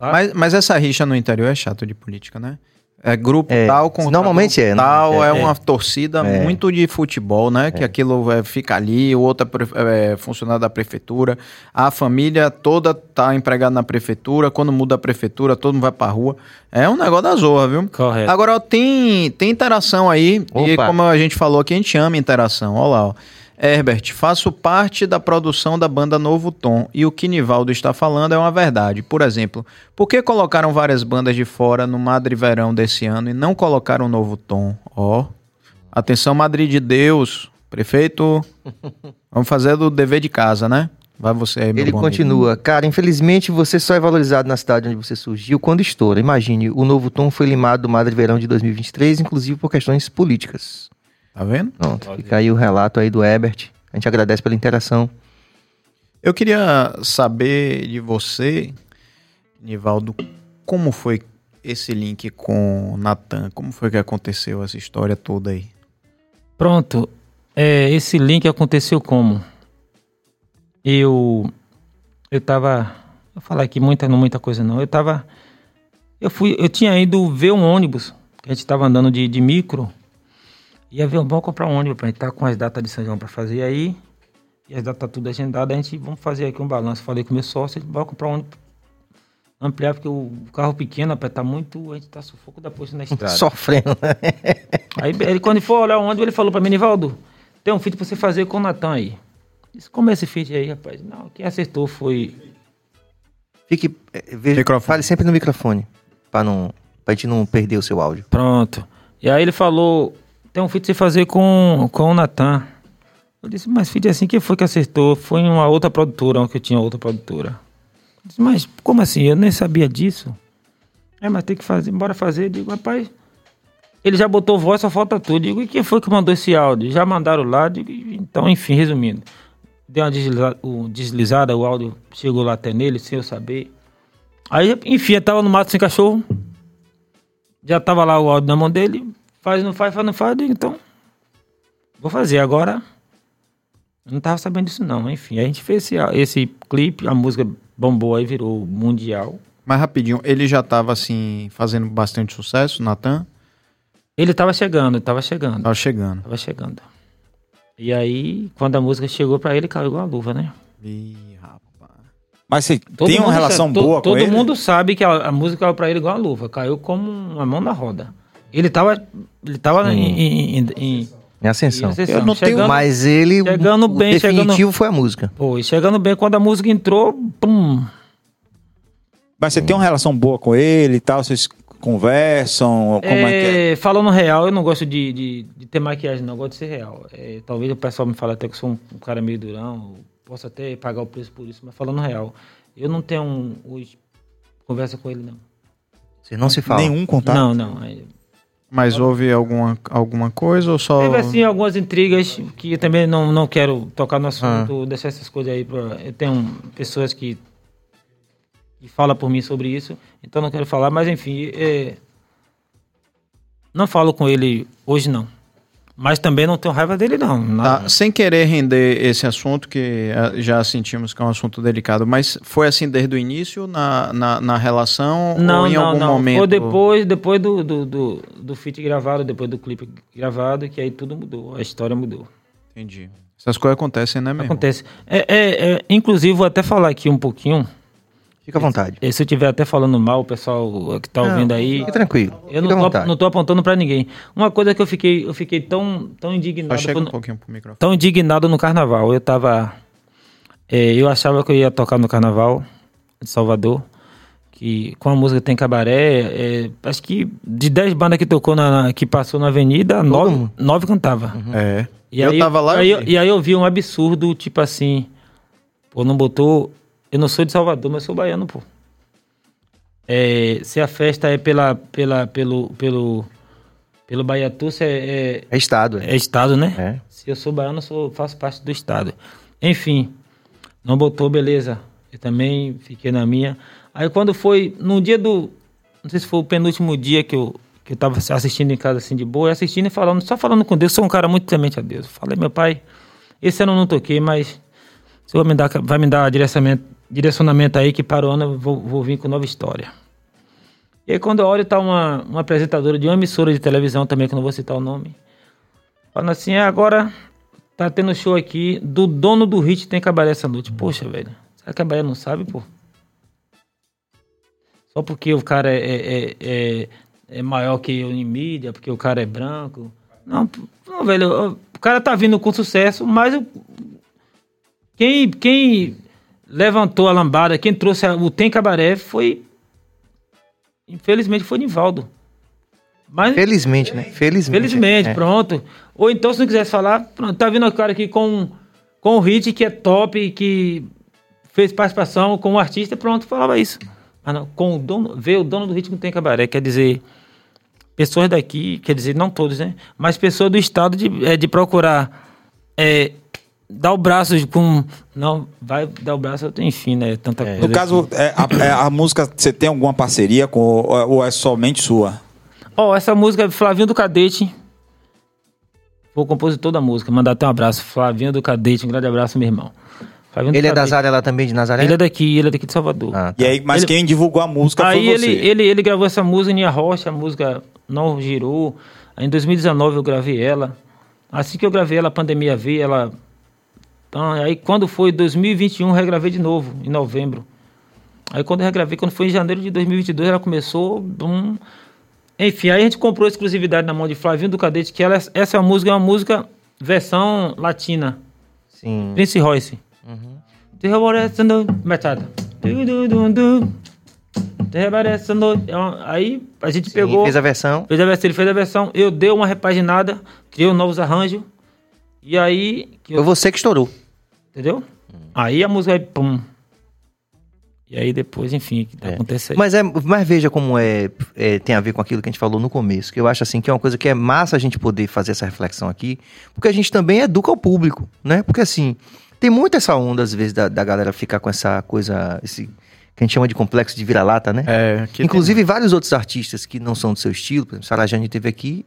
Mas, mas essa rixa no interior é chato de política, né? É grupo é, tal com normalmente é, tal é, é uma torcida é. muito de futebol, né? Que é. aquilo é, fica ali, o outro é, funcionário da prefeitura, a família toda tá empregada na prefeitura, quando muda a prefeitura, todo mundo vai pra rua. É um negócio da zorra, viu? Correto. Agora, ó, tem, tem interação aí, Opa. e como a gente falou aqui, a gente ama interação. Olha lá, ó. Herbert, faço parte da produção da banda Novo Tom e o que Nivaldo está falando é uma verdade. Por exemplo, por que colocaram várias bandas de fora no Madre Verão desse ano e não colocaram Novo Tom? Ó, oh. atenção Madrid de Deus, prefeito, [laughs] vamos fazer do dever de casa, né? Vai você aí, meu Ele continua, amigo. cara, infelizmente você só é valorizado na cidade onde você surgiu quando estoura. Imagine, o Novo Tom foi limado do Madre Verão de 2023, inclusive por questões políticas. Tá vendo? Pronto, fica aí o relato aí do Ebert. A gente agradece pela interação. Eu queria saber de você, Nivaldo, como foi esse link com Natan? Como foi que aconteceu essa história toda aí? Pronto. É, esse link aconteceu como? Eu eu tava, vou falar aqui muita não muita coisa não. Eu tava eu fui, eu tinha ido ver um ônibus, que a gente tava andando de, de micro Ia ver, vamos comprar um ônibus pra gente tá com as datas de São João pra fazer aí. E as datas tá tudo agendadas, a gente vamos fazer aqui um balanço. Falei com o meu sócio, a gente vai comprar um ônibus ampliar, porque o carro pequeno, tá muito. A gente tá sufoco da posta na estrada. [laughs] Sofrendo, né? Aí ele, quando for olhar o ônibus, ele falou pra mim, Nivaldo, tem um feat pra você fazer com o Natan aí. Disse, como é esse feat aí, rapaz? Não, quem acertou foi. Fique. é, veja- Microfone. Fale sempre no microfone. Pra, não, pra gente não perder o seu áudio. Pronto. E aí ele falou: tem um feat você fazer com, com o Natan. Eu disse, mas feat assim, quem foi que acertou? Foi uma outra produtora, que eu tinha outra produtora. Eu disse, mas como assim? Eu nem sabia disso. É, mas tem que fazer, bora fazer. Eu digo, rapaz, ele já botou voz, só falta tudo. Eu digo, e quem foi que mandou esse áudio? Já mandaram lá. Digo, então, enfim, resumindo. Deu uma desliza- o- deslizada, o áudio chegou lá até nele, sem eu saber. Aí, enfim, eu tava no mato sem cachorro. Já tava lá o áudio na mão dele. Faz, não faz, faz, não faz. Eu digo, então, vou fazer. Agora, eu não tava sabendo disso não. Enfim, a gente fez esse, esse clipe, a música bombou aí, virou mundial. Mas rapidinho, ele já tava assim, fazendo bastante sucesso, Natan? Ele tava chegando, tava chegando, Tava chegando. tava chegando. E aí, quando a música chegou pra ele, caiu igual a luva, né? Ih, rapaz. Mas você Todo tem uma relação sabe- to- boa com Todo ele? mundo sabe que a, a música caiu pra ele igual a luva. Caiu como uma mão na roda. Ele tava, ele tava em, em, em, em- Em ascensão. em ascensão. Eu não tenho Chegando- Mas ele. chegando o bem, definitivo chegando- foi a música. Pô, e chegando bem, quando a música entrou, pum. Mas você tem uma relação boa com ele e tal? Vocês conversam? Como é, que é? É, falando real, eu não gosto de, de, de ter maquiagem, não. Eu gosto de ser real. É, talvez o pessoal me fale até que eu sou um, um cara meio durão, eu posso até pagar o preço por isso, mas falando real, eu não tenho um, hoje conversa com ele, não. Vocês não se falam. Nenhum contato? Não, não. Mas houve alguma, alguma coisa ou só. Teve assim algumas intrigas que eu também não, não quero tocar no assunto, deixar essas coisas aí. Pra, eu tenho pessoas que, que falam por mim sobre isso, então não quero falar, mas enfim. é, não falo com ele hoje, não. Mas também não tenho raiva dele, não. Tá, sem querer render esse assunto, que ah, já sentimos que é um assunto delicado, mas foi assim desde o início na, na, na relação Não, ou em não, algum não. momento? Foi depois, depois do, do, do, do feat gravado, depois do clipe gravado, que aí tudo mudou, a história mudou. Entendi. Essas coisas acontecem, né, mesmo? Acontece. É, é, é, inclusive, vou até falar aqui um pouquinho. Fica à vontade. E Se eu estiver até falando mal, o pessoal que tá Não, ouvindo aí. Fique tranquilo. Eu não Fica tô, não tô apontando pra ninguém. Uma coisa que eu fiquei, eu fiquei tão, tão Só indignado. chega um pouquinho pro microfone. tão indignado no carnaval. Eu tava. é, eu achava que eu ia tocar no carnaval de Salvador. Que com a música Tem Cabaré. é, acho que de 10 bandas que tocou na, na- que passou na avenida, nove, mundo. nove cantava. É. E eu aí, tava lá. Aí, eu eu- vi. e aí eu vi um absurdo, tipo assim. Pô, não botou. Eu não sou de Salvador, mas sou baiano, pô. É, se a festa é pela, pela, pelo, pelo, pelo Baiatu, se é, é, É estado. É. é estado, né? É. Se eu sou baiano, eu sou, faço parte do estado. Enfim, não botou, beleza. Eu também fiquei na minha. Aí quando foi, no dia do. Não sei se foi o penúltimo dia que eu, que eu tava assistindo em casa assim de boa, assistindo e falando, só falando com Deus, sou um cara muito temente a Deus. Falei, meu pai, esse ano eu não toquei, mas o senhor vai me dar, vai me dar direcionamento, direcionamento aí que para o ano eu vou, vou vir com nova história. E aí quando eu olho, tá uma, uma apresentadora de uma emissora de televisão também, que eu não vou citar o nome, falando assim, "É, agora tá tendo show aqui do dono do hit tem cabaré essa noite. Poxa, velho, será que não sabe, pô? Só porque o cara é, é, é, é- é maior que eu em mídia, porque o cara é branco. Não, não velho, o cara tá vindo com sucesso, mas o- quem, quem levantou a lambada, quem trouxe o Tem Cabaré foi. Infelizmente foi Nivaldo. Mas, Felizmente, né? Felizmente. Felizmente, É. pronto. Ou então, se não quisesse falar, pronto, tá vindo o cara aqui com, com o hit que é top, que fez participação com o artista, pronto, falava isso. Mas não, com o dono, veio o dono do não tem cabaré, quer dizer, pessoas daqui, quer dizer, não todos, né? Mas pessoas do estado de, é, de procurar é, dar o braço com. Não, vai dar o braço, enfim, né? Tanta coisa. No caso, que- é, a, é, a música, você tem alguma parceria com ou é- é somente sua? Ó, essa música é Flavinho do Cadete. Foi o compositor da música. Mandar até um abraço. Flavinho do Cadete, um grande abraço, meu irmão. Flavinho Ele é das Cadete. áreas lá também de Nazaré? Ele é daqui, ele é daqui de Salvador. Ah, E aí, mas Ele- quem divulgou a música Aí foi ele, você. ele, ele gravou essa música em Rocha, a música não girou. Aí em 2019 eu gravei ela. Assim que eu gravei ela, a pandemia veio, ela. Então, aí quando foi 2021, eu regravei de novo, em novembro. Aí quando eu regravei, quando foi em janeiro de 2022, ela começou. Bum. Enfim, aí a gente comprou a exclusividade na mão de Flavinho do Cadete, que ela, essa música é uma música versão latina. Sim. Prince Royce. Uhum. Noite. É Aí a gente Sim, pegou. fez a versão. Fez a versão, ele fez a versão, eu dei uma repaginada, criei novos arranjos. E aí. que eu- Foi você que estourou. Entendeu? Aí a música aí, pum. E aí depois, enfim, o que tá É. acontecendo. Mas, é, mas veja como é, é, tem a ver com aquilo que a gente falou no começo, que eu acho assim que é uma coisa que é massa a gente poder fazer essa reflexão aqui, porque a gente também educa o público, né? Porque assim, tem muito essa onda, às vezes, da, da galera ficar com essa coisa, esse que a gente chama de complexo de vira-lata, né? É, Inclusive, vários outros artistas que não são do seu estilo, por exemplo, Sarah Jane teve aqui,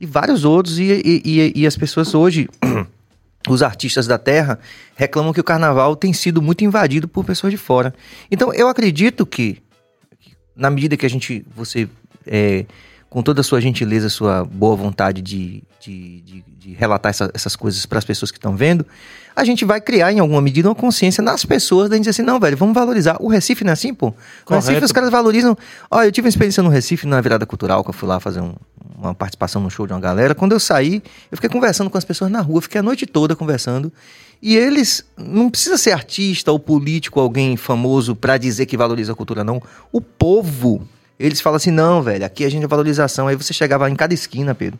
e vários outros, e, e, e- e as pessoas hoje, [clears throat] os artistas da terra, reclamam que o carnaval tem sido muito invadido por pessoas de fora. Então, eu acredito que, na medida que a gente, você, é, com toda a sua gentileza, sua boa vontade de, de, de- de relatar essa- essas coisas para as pessoas que estão vendo, a gente vai criar, em alguma medida, uma consciência nas pessoas, da gente dizer assim, não, velho, vamos valorizar. O Recife não é assim, pô? No Correto. Recife os caras valorizam... Olha, eu tive uma experiência no Recife, na virada cultural, que eu fui lá fazer um- uma participação no show de uma galera. Quando eu saí, eu fiquei conversando com as pessoas na rua, fiquei a noite toda conversando. E eles, não precisa ser artista ou político, alguém famoso, pra dizer que valoriza a cultura, não. O povo, eles falam assim, não, velho, aqui a gente é valorização. Aí você chegava em cada esquina, Pedro.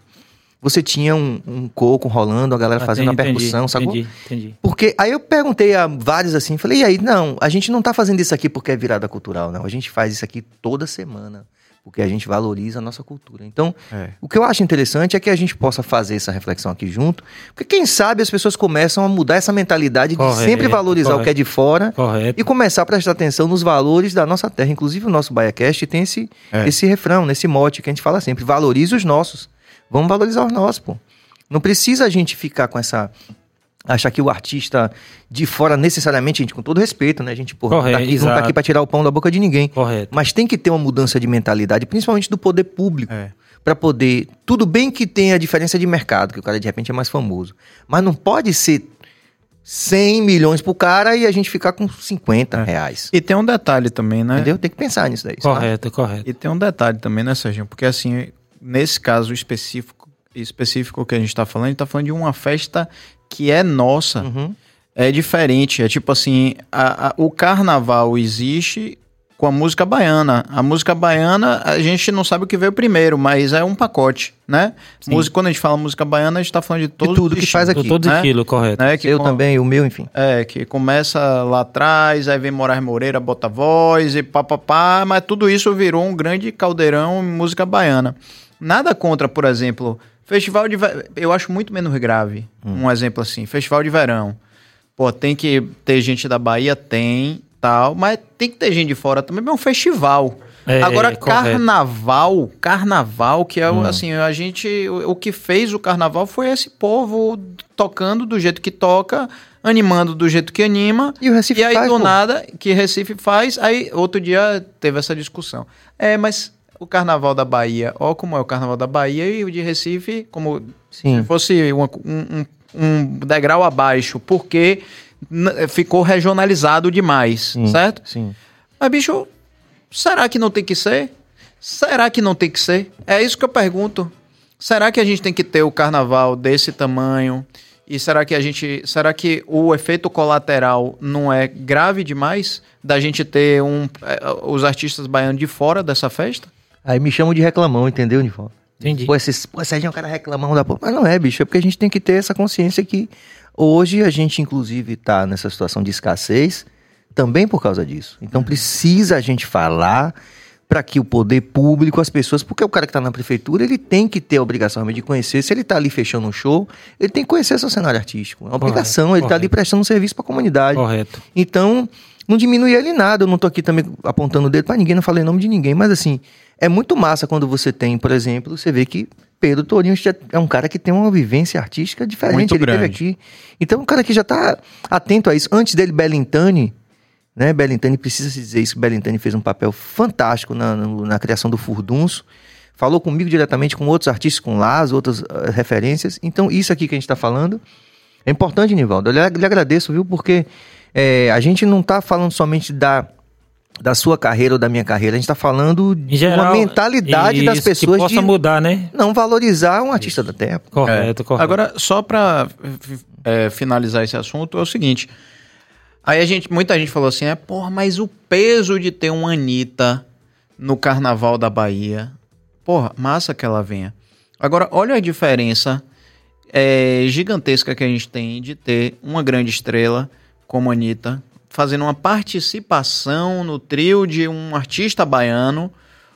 Você tinha um, um coco rolando, a galera Ah, fazendo a entendi, percussão, entendi, sacou? Entendi, entendi. Porque aí eu perguntei a vários assim, falei, e aí, não, a gente não tá fazendo isso aqui porque é virada cultural, não. A gente faz isso aqui toda semana, porque a gente valoriza a nossa cultura. Então, É. o que eu acho interessante é que a gente possa fazer essa reflexão aqui junto, porque quem sabe as pessoas começam a mudar essa mentalidade de Correto, sempre valorizar o correto. que é de fora Correto. e começar a prestar atenção nos valores da nossa terra. Inclusive, o nosso BaiaCast tem esse, É. esse refrão, nesse mote que a gente fala sempre: valorize os nossos. Vamos valorizar os nossos, pô. Não precisa a gente ficar com essa. Achar que o artista de fora, necessariamente, gente, com todo respeito, né? A gente, porra, Correto, tá aqui, não tá aqui pra tirar o pão da boca de ninguém. Correto. Mas tem que ter uma mudança de mentalidade, principalmente do poder público. É. Pra poder. Tudo bem que tem a diferença de mercado, que o cara de repente é mais famoso. Mas não pode ser 100 milhões pro cara e a gente ficar com 50 É. reais. E tem um detalhe também, né? Entendeu? Tem que pensar nisso daí. sabe? Correto, correto. E tem um detalhe também, né, Serginho? Porque assim, nesse caso específico, específico que a gente tá falando, a gente tá falando de uma festa que é nossa. Uhum. É diferente. É tipo assim, a- a- o carnaval existe com a música baiana. A música baiana, a gente não sabe o que veio primeiro, mas é um pacote, né? Sim. Música, quando a gente fala música baiana, a gente tá falando de todos tudo os que faz aqui, Todos né? aquilo, correto. né? Que Eu com- também, o meu, enfim. É, que começa lá atrás, aí vem Moraes Moreira, bota voz e papapá, mas tudo isso virou um grande caldeirão em música baiana. Nada contra, por exemplo, festival de. Eu acho muito menos grave. Um exemplo assim, festival de verão. Pô, tem que ter gente da Bahia? Tem, tal, mas tem que ter gente de fora também, mas é um festival. É, Agora, correto. carnaval, carnaval, que é o assim, a gente. O, o que fez o carnaval foi esse povo tocando do jeito que toca, animando do jeito que anima. E o Recife E aí, faz, do pô. nada, que Recife faz, aí outro dia teve essa discussão. É, mas o carnaval da Bahia, ó como é o carnaval da Bahia e o de Recife, como Sim. se fosse uma- um, um- degrau abaixo, porque ficou regionalizado demais, Sim. certo? Sim. Mas, bicho, será que não tem que ser? Será que não tem que ser? É isso que eu pergunto. Será que a gente tem que ter o carnaval desse tamanho? E será que a gente. Será que o efeito colateral não é grave demais da gente ter um, eh, os artistas baianos de fora dessa festa? Aí me chamam de reclamão, entendeu, Nival? Entendi. Pô, esses, pô, Serginho é um cara reclamão da porra. Mas não é, bicho. É porque a gente tem que ter essa consciência que hoje a gente, inclusive, tá nessa situação de escassez também por causa disso. Então precisa a gente falar para que o poder público, as pessoas, porque o cara que tá na prefeitura, ele tem que ter a obrigação de conhecer. Se ele tá ali fechando um show, ele tem que conhecer seu cenário artístico. É uma Correto, obrigação, ele tá ali prestando um serviço para a comunidade. Correto. Então, não diminui ele nada. Eu não tô aqui também apontando o dedo pra ninguém, não falei nome de ninguém, mas assim, é muito massa quando você tem, por exemplo, você vê que Pedro Tourinho já é um cara que tem uma vivência artística diferente. Muito ele teve grande. aqui. Então, um cara que já tá atento a isso. Antes dele, Bellintani, né? Bellintani precisa se dizer isso. Bellintani fez um papel fantástico na, na criação do Furdunço. Falou comigo diretamente, com outros artistas, com Laz, outras ah, referências. Então, isso aqui que a gente está falando é importante, Nivaldo. Eu lhe, lhe agradeço, viu? Porque é, a gente não está falando somente da, da sua carreira ou da minha carreira. A gente está falando de geral, uma mentalidade das isso, pessoas que possa de mudar, né? não valorizar um artista da terra. Correto, É. correto. Agora, só para finalizar esse assunto, é o seguinte: Aí a gente, muita gente falou assim, é, porra, mas o peso de ter uma Anitta no Carnaval da Bahia. Porra, massa que ela venha. Agora, olha a diferença é, gigantesca que a gente tem de ter uma grande estrela como a Anitta fazendo uma participação no trio de um artista baiano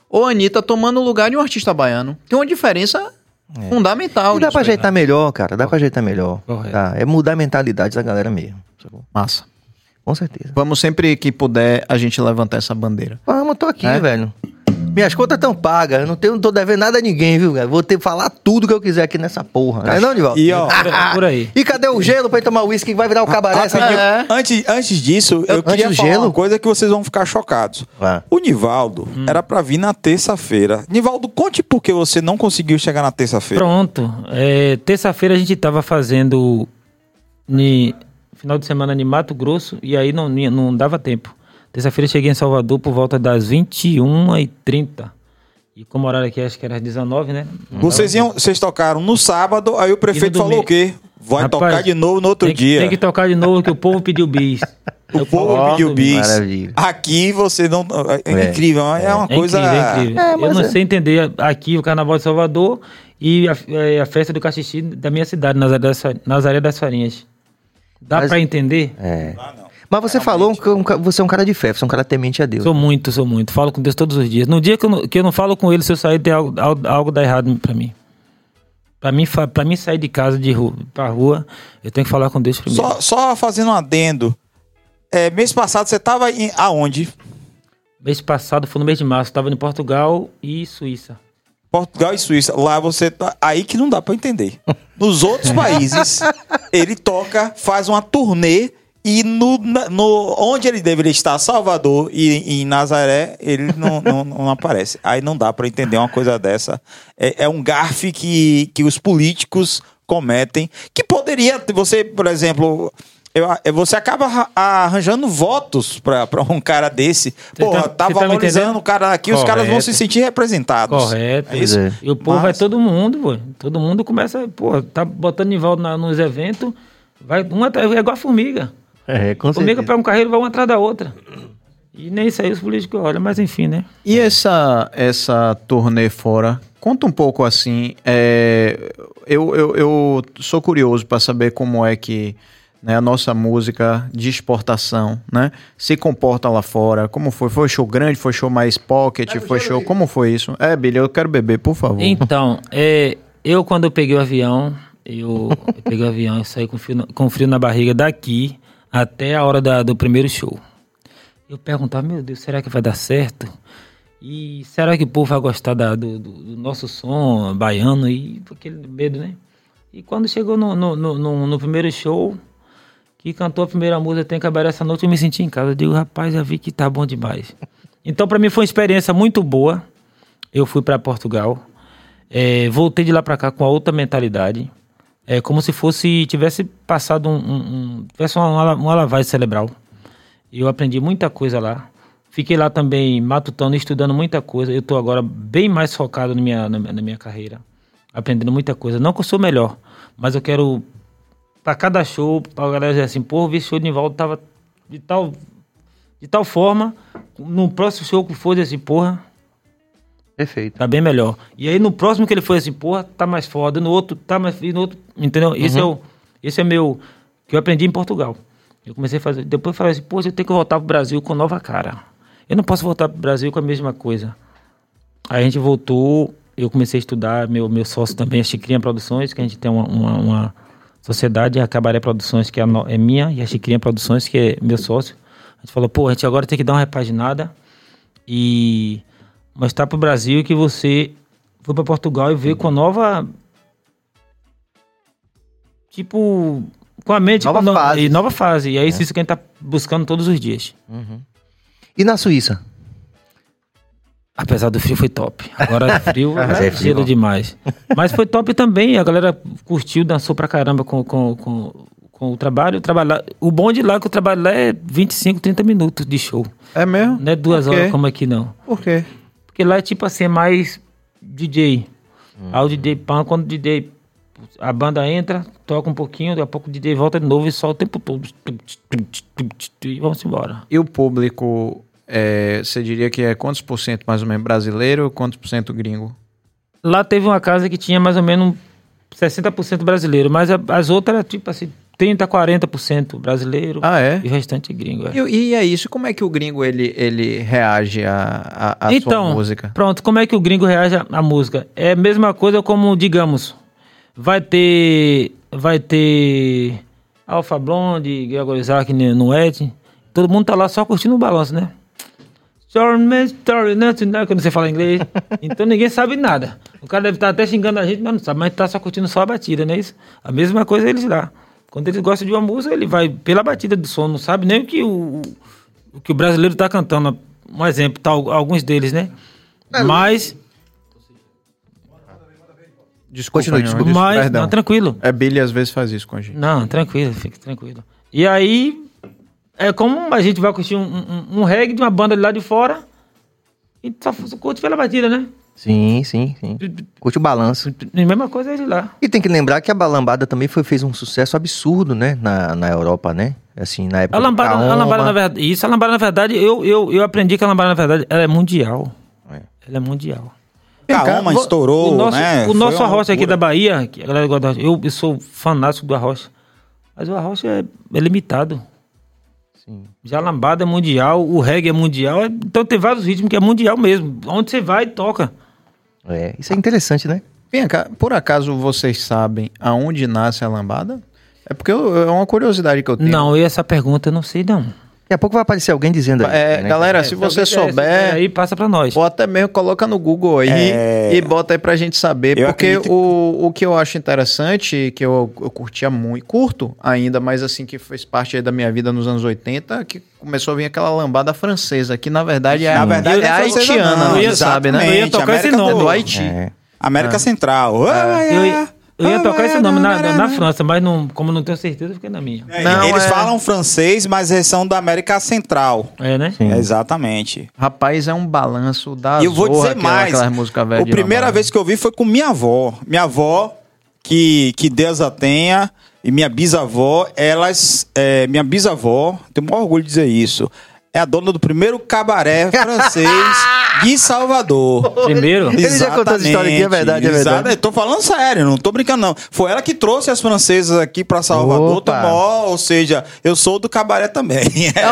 ou a Anitta tomando o lugar de um artista baiano. Tem uma diferença fundamental. E dá pra ajeitar né? melhor, cara. Dá pra ajeitar melhor. Tá? É mudar a mentalidade da galera mesmo. sacou? Massa. Com certeza. Vamos sempre que puder a gente levantar essa bandeira. Vamos, tô aqui, É? velho. Minhas contas estão pagas. Eu não, tenho, não tô devendo nada a ninguém, viu, velho? Vou ter que falar tudo que eu quiser aqui nessa porra. Não é não, Divaldo? E ó, [laughs] É por aí. E cadê o gelo pra ir tomar uísque que vai virar o cabaré? essa rapidinho, aqui? antes, antes disso, eu, Antes queria falar gelo? uma coisa que vocês vão ficar chocados. Vá. O Nivaldo era pra vir na terça-feira. Nivaldo, conte por que você não conseguiu chegar na terça-feira. Pronto. É, Terça-feira a gente tava fazendo ni, final de semana em Mato Grosso e aí não, não dava tempo. Terça-feira eu cheguei em Salvador por volta das 21h30. E como o horário aqui acho que era às 19 né? Não Vocês, iam, vocês tocaram no sábado, aí o prefeito falou o quê? Vai Rapaz, tocar de novo no outro tem que, dia. Tem que tocar de novo que o povo pediu bis. [laughs] O povo Ó, pediu bis. maravilha. Aqui você não. É, É. incrível, é, uma É coisa. incrível, é incrível. É, eu não é. sei entender aqui o Carnaval de Salvador e a, é, a festa do Caxixi da minha cidade, Nazaré das, Nazaré das Farinhas. Dá Mas- pra entender? É. Ah, não. Mas você falou que você é um cara de fé, você é um cara temente a Deus. Sou muito, sou muito. Falo com Deus todos os dias. No dia que eu não, que eu não falo com ele, se eu sair, tem algo, algo, algo dá errado pra mim. Pra mim, pra mim sair de casa de rua, pra rua, eu tenho que falar com Deus primeiro. Só, só fazendo um adendo. É, mês passado você tava em, aonde? Mês passado, foi no mês de março, tava em Portugal e Suíça. Portugal e Suíça. Lá você tá. Aí que não dá pra entender. Nos outros [laughs] países, ele toca, faz uma turnê e no, no onde ele deveria estar, Salvador e em Nazaré, ele [laughs] não, não, não aparece. Aí não dá pra entender uma coisa dessa. É, é um garfe que, que os políticos cometem, que poderia, você, por exemplo. eu- é, você acaba arra- arranjando votos pra um cara desse. Porra, tá- tá, você tá me valorizando entendendo? o cara aqui, os caras vão Correto. se sentir representados. Correto. É isso? É. E o povo vai Massa. todo mundo, pô. Todo mundo começa, pô, tá botando Nivaldo na, nos eventos, vai uma atrás- é igual a formiga. É, com certeza. pega um carreiro, vai uma atrás da outra. E nem isso aí os políticos olham, mas enfim, né? E essa, essa turnê fora? Conta um pouco assim. é, eu, eu, eu sou curioso para saber como é que né, a nossa música de exportação né, se comporta lá fora. Como foi? Foi show grande? Foi show mais pocket? Foi show. Como foi isso? É, Billy, eu quero beber, por favor. Então, é, eu quando eu peguei o avião, eu, eu peguei o avião e saí com frio, na- com frio na barriga daqui até a hora da- do primeiro show. Eu perguntava, meu Deus, será que vai dar certo? E será que o povo vai gostar da- do, do- do nosso som baiano? E aquele medo, né? E quando chegou no, no, no- no- primeiro show, que cantou a primeira música, Tem que acabar essa noite, eu me senti em casa. Eu digo, rapaz, já vi que tá bom demais. Então, para mim, foi uma experiência muito boa. Eu fui para Portugal. É, voltei de lá para cá com a outra mentalidade. É como se fosse tivesse passado um, um- tivesse uma, uma, lavagem cerebral. Eu aprendi muita coisa lá. Fiquei lá também matutando, estudando muita coisa. Eu estou agora bem mais focado na minha, na, na minha carreira, aprendendo muita coisa. Não que eu sou melhor, mas eu quero para cada show, para a galera dizer assim, pô, vi show de Nivaldo tava de tal de tal forma, no próximo show que for assim, porra, Perfeito. tá bem melhor. E aí no próximo que ele foi assim, porra, tá mais foda, no outro tá mais, e no outro, entendeu? Esse é o esse é meu que eu aprendi em Portugal. Eu comecei a fazer, depois eu falei assim, pô, eu tenho que voltar pro Brasil com nova cara. Eu não posso voltar pro Brasil com a mesma coisa. Aí a gente voltou, eu comecei a estudar, meu, meu sócio também, a Chicrinha Produções, que a gente tem uma, uma, uma sociedade, a Cabaré Produções, que é, no- é minha, e a Chicrinha Produções, que é meu sócio. A gente falou, pô, a gente agora tem que dar uma repaginada e mostrar pro Brasil que você foi para Portugal e veio com nova. Tipo. Com a mente. Nova no- fase. E nova fase. E é isso, isso que a gente tá buscando todos os dias. E na Suíça? Apesar do frio, foi top. Agora frio, [laughs] Mas é é frio, gelo ó. demais. Mas foi top também. A galera curtiu, dançou pra caramba com, com, com, com o trabalho. Lá- o bom de lá é que o trabalho lá é 25, 30 minutos de show. É mesmo? Não é duas horas como aqui, não. Por quê? Porque lá é tipo assim, é mais DJ. Aí o DJ pan, quando o DJ A banda entra, toca um pouquinho, daqui a pouco o DJ volta de novo e só o tempo todo. E vamos embora. E o público, é, você diria que é quantos por cento mais ou menos brasileiro, quantos por cento gringo? Lá teve uma casa que tinha mais ou menos 60% brasileiro, mas as outras tipo assim, 30, 40% brasileiro Ah, é? e o restante gringo. é. E, e é isso, como é que o gringo ele, ele reage à, à, à então, sua música? pronto, como é que o gringo reage à- música? É a mesma coisa como, digamos, vai ter vai ter Alpha Blonde, Gregor Isaac, Nuet, todo mundo tá lá só curtindo o balanço, né? Né? Quando você fala inglês. Então ninguém sabe nada. O cara deve estar até xingando a gente, mas não sabe. Mas tá só curtindo só a batida, não é isso? A mesma coisa eles lá. Quando eles gostam de uma música, ele vai pela batida do som, não sabe nem o que o, o que o brasileiro tá cantando. Um exemplo, tá, alguns deles, né? Mas, Desculpa, Continue, não, desculpa. des- mas perdão. não, tranquilo. É Billy às vezes faz isso com a gente. Não, tranquilo, fica tranquilo. E aí, é como a gente vai curtir um, um, um reggae de uma banda de lá de fora e só curte pela batida, né? Sim, sim, sim. Curte o balanço. E mesma coisa ele lá. E tem que lembrar que a balambada também foi, fez um sucesso absurdo, né? Na, na Europa, né? Assim, na época A do lambada, a lambada na verdade, isso, a lambada na verdade, eu, eu, eu aprendi que a lambada na verdade, ela é mundial. É. Ela é mundial. Vo- estourou, o nosso, né? O nosso arrocha aqui da Bahia, que a galera gosta eu, eu sou fanático do arrocha. Mas o arrocha é, é limitado. Sim. Já a lambada é mundial, o reggae é mundial, é- então tem vários ritmos que é mundial mesmo. Onde você vai, toca. É, isso é interessante, né? Vem cá, por acaso vocês sabem aonde nasce a lambada? É porque eu- é uma curiosidade que eu tenho. Não, e essa pergunta eu não sei não. Daqui a pouco vai aparecer alguém dizendo aí. É, né? galera, se você alguém souber, aí passa pra nós. ou até mesmo coloca no Google aí É. e bota aí pra gente saber. Eu porque acredito- o, o que eu acho interessante, que eu, eu curtia muito, curto ainda, mas assim, que fez parte aí da minha vida nos anos 80, que começou a vir aquela lambada francesa, que na verdade é, Na a- verdade, é não é haitiana, não. não, sabe, né? eu ia tocar América esse nome. do- do Haiti. É. América Central. Eu, eu ia tocar esse nome na, na França, mas não, como não tenho certeza, eu fiquei na minha. É, Não, Eles é- falam francês, mas eles são da América Central. É, né? Sim. Exatamente. Rapaz, é um balanço da E eu vou dizer aquela- mais. velhas A primeira vez que eu vi foi com minha avó. Minha avó, que, que Deus a tenha, e minha bisavó, elas. é, minha bisavó, tenho o maior orgulho de dizer isso. É a dona do primeiro cabaré francês de Salvador. [laughs] Primeiro, Ele já contou essa história aqui, é verdade, é Exato. verdade. Eu tô falando sério, não tô brincando, não. Foi ela que trouxe as francesas aqui pra Salvador, Opa. tomou, ou seja, eu sou do cabaré também.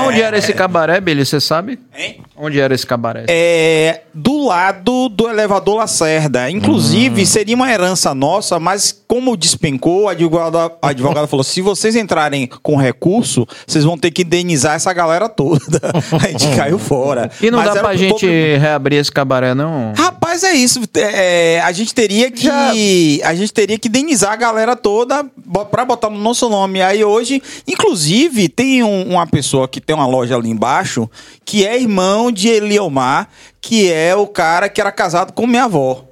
Onde era esse cabaré, Billy? Você sabe? Hein? Onde era esse cabaré? É, do lado do elevador Lacerda. Inclusive, seria uma herança nossa, mas como despencou, a advogada, a advogada falou: se vocês entrarem com recurso, vocês vão ter que indenizar essa galera toda. [laughs] A gente caiu fora. E não Mas dá pra gente povo- reabrir esse cabaré, não? Rapaz, é isso. É, a gente teria que. A gente teria que indenizar a galera toda pra botar no nosso nome. Aí hoje, inclusive, tem um- uma pessoa que tem uma loja ali embaixo que é irmão de Eliomar, que é o cara que era casado com minha avó.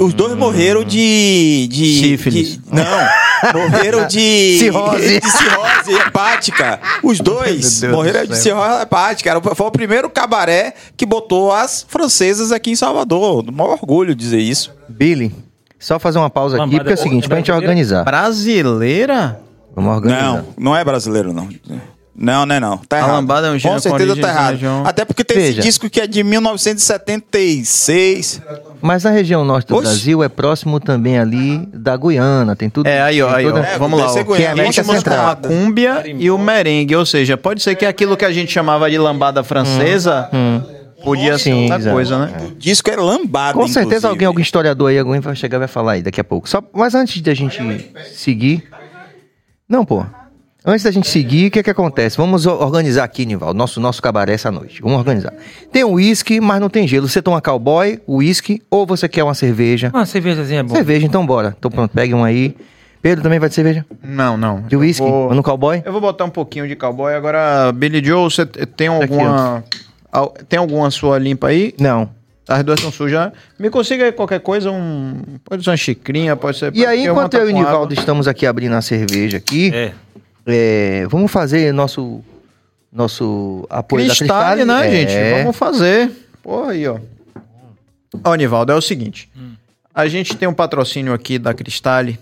Os dois morreram de. de Sífilis. de- não. Morreram de. [laughs] Cirrose. De cirrose hepática. Os dois morreram do de cirrose hepática. Era, foi o primeiro cabaré que botou as francesas aqui em Salvador. Do maior orgulho dizer isso. Billy, só fazer uma pausa aqui, porque é o seguinte, é pra gente organizar. Brasileira? Vamos organizar. Não, não é brasileiro, não. Não, não é não. Tá A errado. lambada é um gênero Com certeza com tá errado. região. Até porque tem Veja. esse disco que é de 1976. Mas a região norte do Oxe. Brasil é próximo também ali da Guiana, tem tudo. É, aí, ó, aí, ó. toda- É, Vamos lá, ó. Que é América Ritmos com Central. a cúmbia e o merengue, ou seja, pode ser que aquilo que a gente chamava de lambada francesa podia ser outra coisa, né? O disco é lambado, Com certeza inclusive. alguém, algum historiador aí, alguém vai chegar e vai falar aí daqui a pouco. Só, mas antes de a gente seguir. Não, pô. Antes da gente seguir, o que é que acontece? Vamos organizar aqui, Nival, nosso, nosso cabaré essa noite. Vamos organizar. Tem um uísque, mas não tem gelo. Você toma cowboy, uísque, ou você quer uma cerveja? uma cervejazinha é bom. Cerveja, então bora. Então pronto, pegue um aí. Pedro também vai de cerveja? Não, não. De uísque? Vou- No cowboy? Eu vou botar um pouquinho de cowboy. Agora, Billy Joe, você tem alguma. al- Tem alguma sua limpa aí? Não. As duas estão sujas. Me consiga aí qualquer coisa, um. Pode ser uma xicrinha, pode ser. E aí, enquanto eu e o com água. Nivaldo estamos aqui abrindo a cerveja aqui, É. é, vamos fazer nosso nosso apoio Cristale, da Cristale, né, É. gente? Vamos fazer. Porra aí, ó. Ó, Nivaldo, é o seguinte. A gente tem um patrocínio aqui da Cristale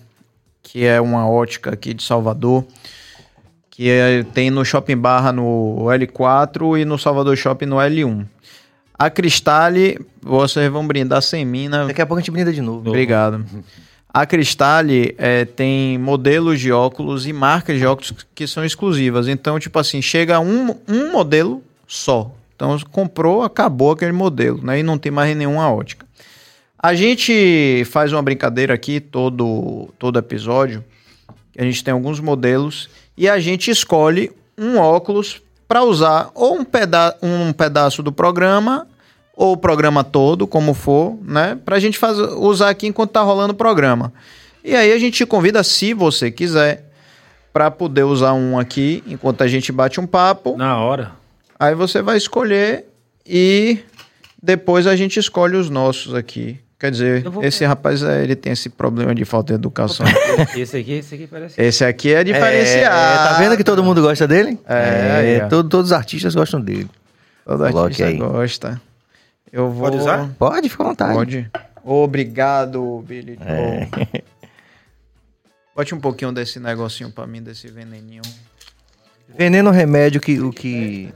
que é uma ótica aqui de Salvador, que é- tem no Shopping Barra no L4 e no Salvador Shopping no L1. A Cristale, vocês vão brindar sem mim, né? Daqui a pouco a gente brinda de novo. Obrigado. A Cristale é, tem modelos de óculos e marcas de óculos que são exclusivas. Então, tipo assim, chega um, um modelo só. Então, comprou, acabou aquele modelo, né? E não tem mais nenhuma ótica. A gente faz uma brincadeira aqui todo, todo episódio. A gente tem alguns modelos e a gente escolhe um óculos para usar ou um, peda um pedaço do programa ou o programa todo, como for, né? Pra gente fazer, usar aqui enquanto tá rolando o programa. E aí a gente te convida, se você quiser, para poder usar um aqui enquanto a gente bate um papo. Na hora. Aí você vai escolher e depois a gente escolhe os nossos aqui. Quer dizer, esse rapaz é, ele tem esse problema de falta de educação. Esse aqui, esse aqui parece. esse aqui é É, diferenciado. tá vendo que todo mundo gosta dele? É, aí, ó. todo- todos os artistas gostam dele. Todo Coloque artista aí. gosta. Eu vou... Pode usar? Pode, fica à vontade. Pode. Obrigado, Billy É. [laughs] Bote um pouquinho desse negocinho pra mim, desse veneninho. Veneno remédio que o que.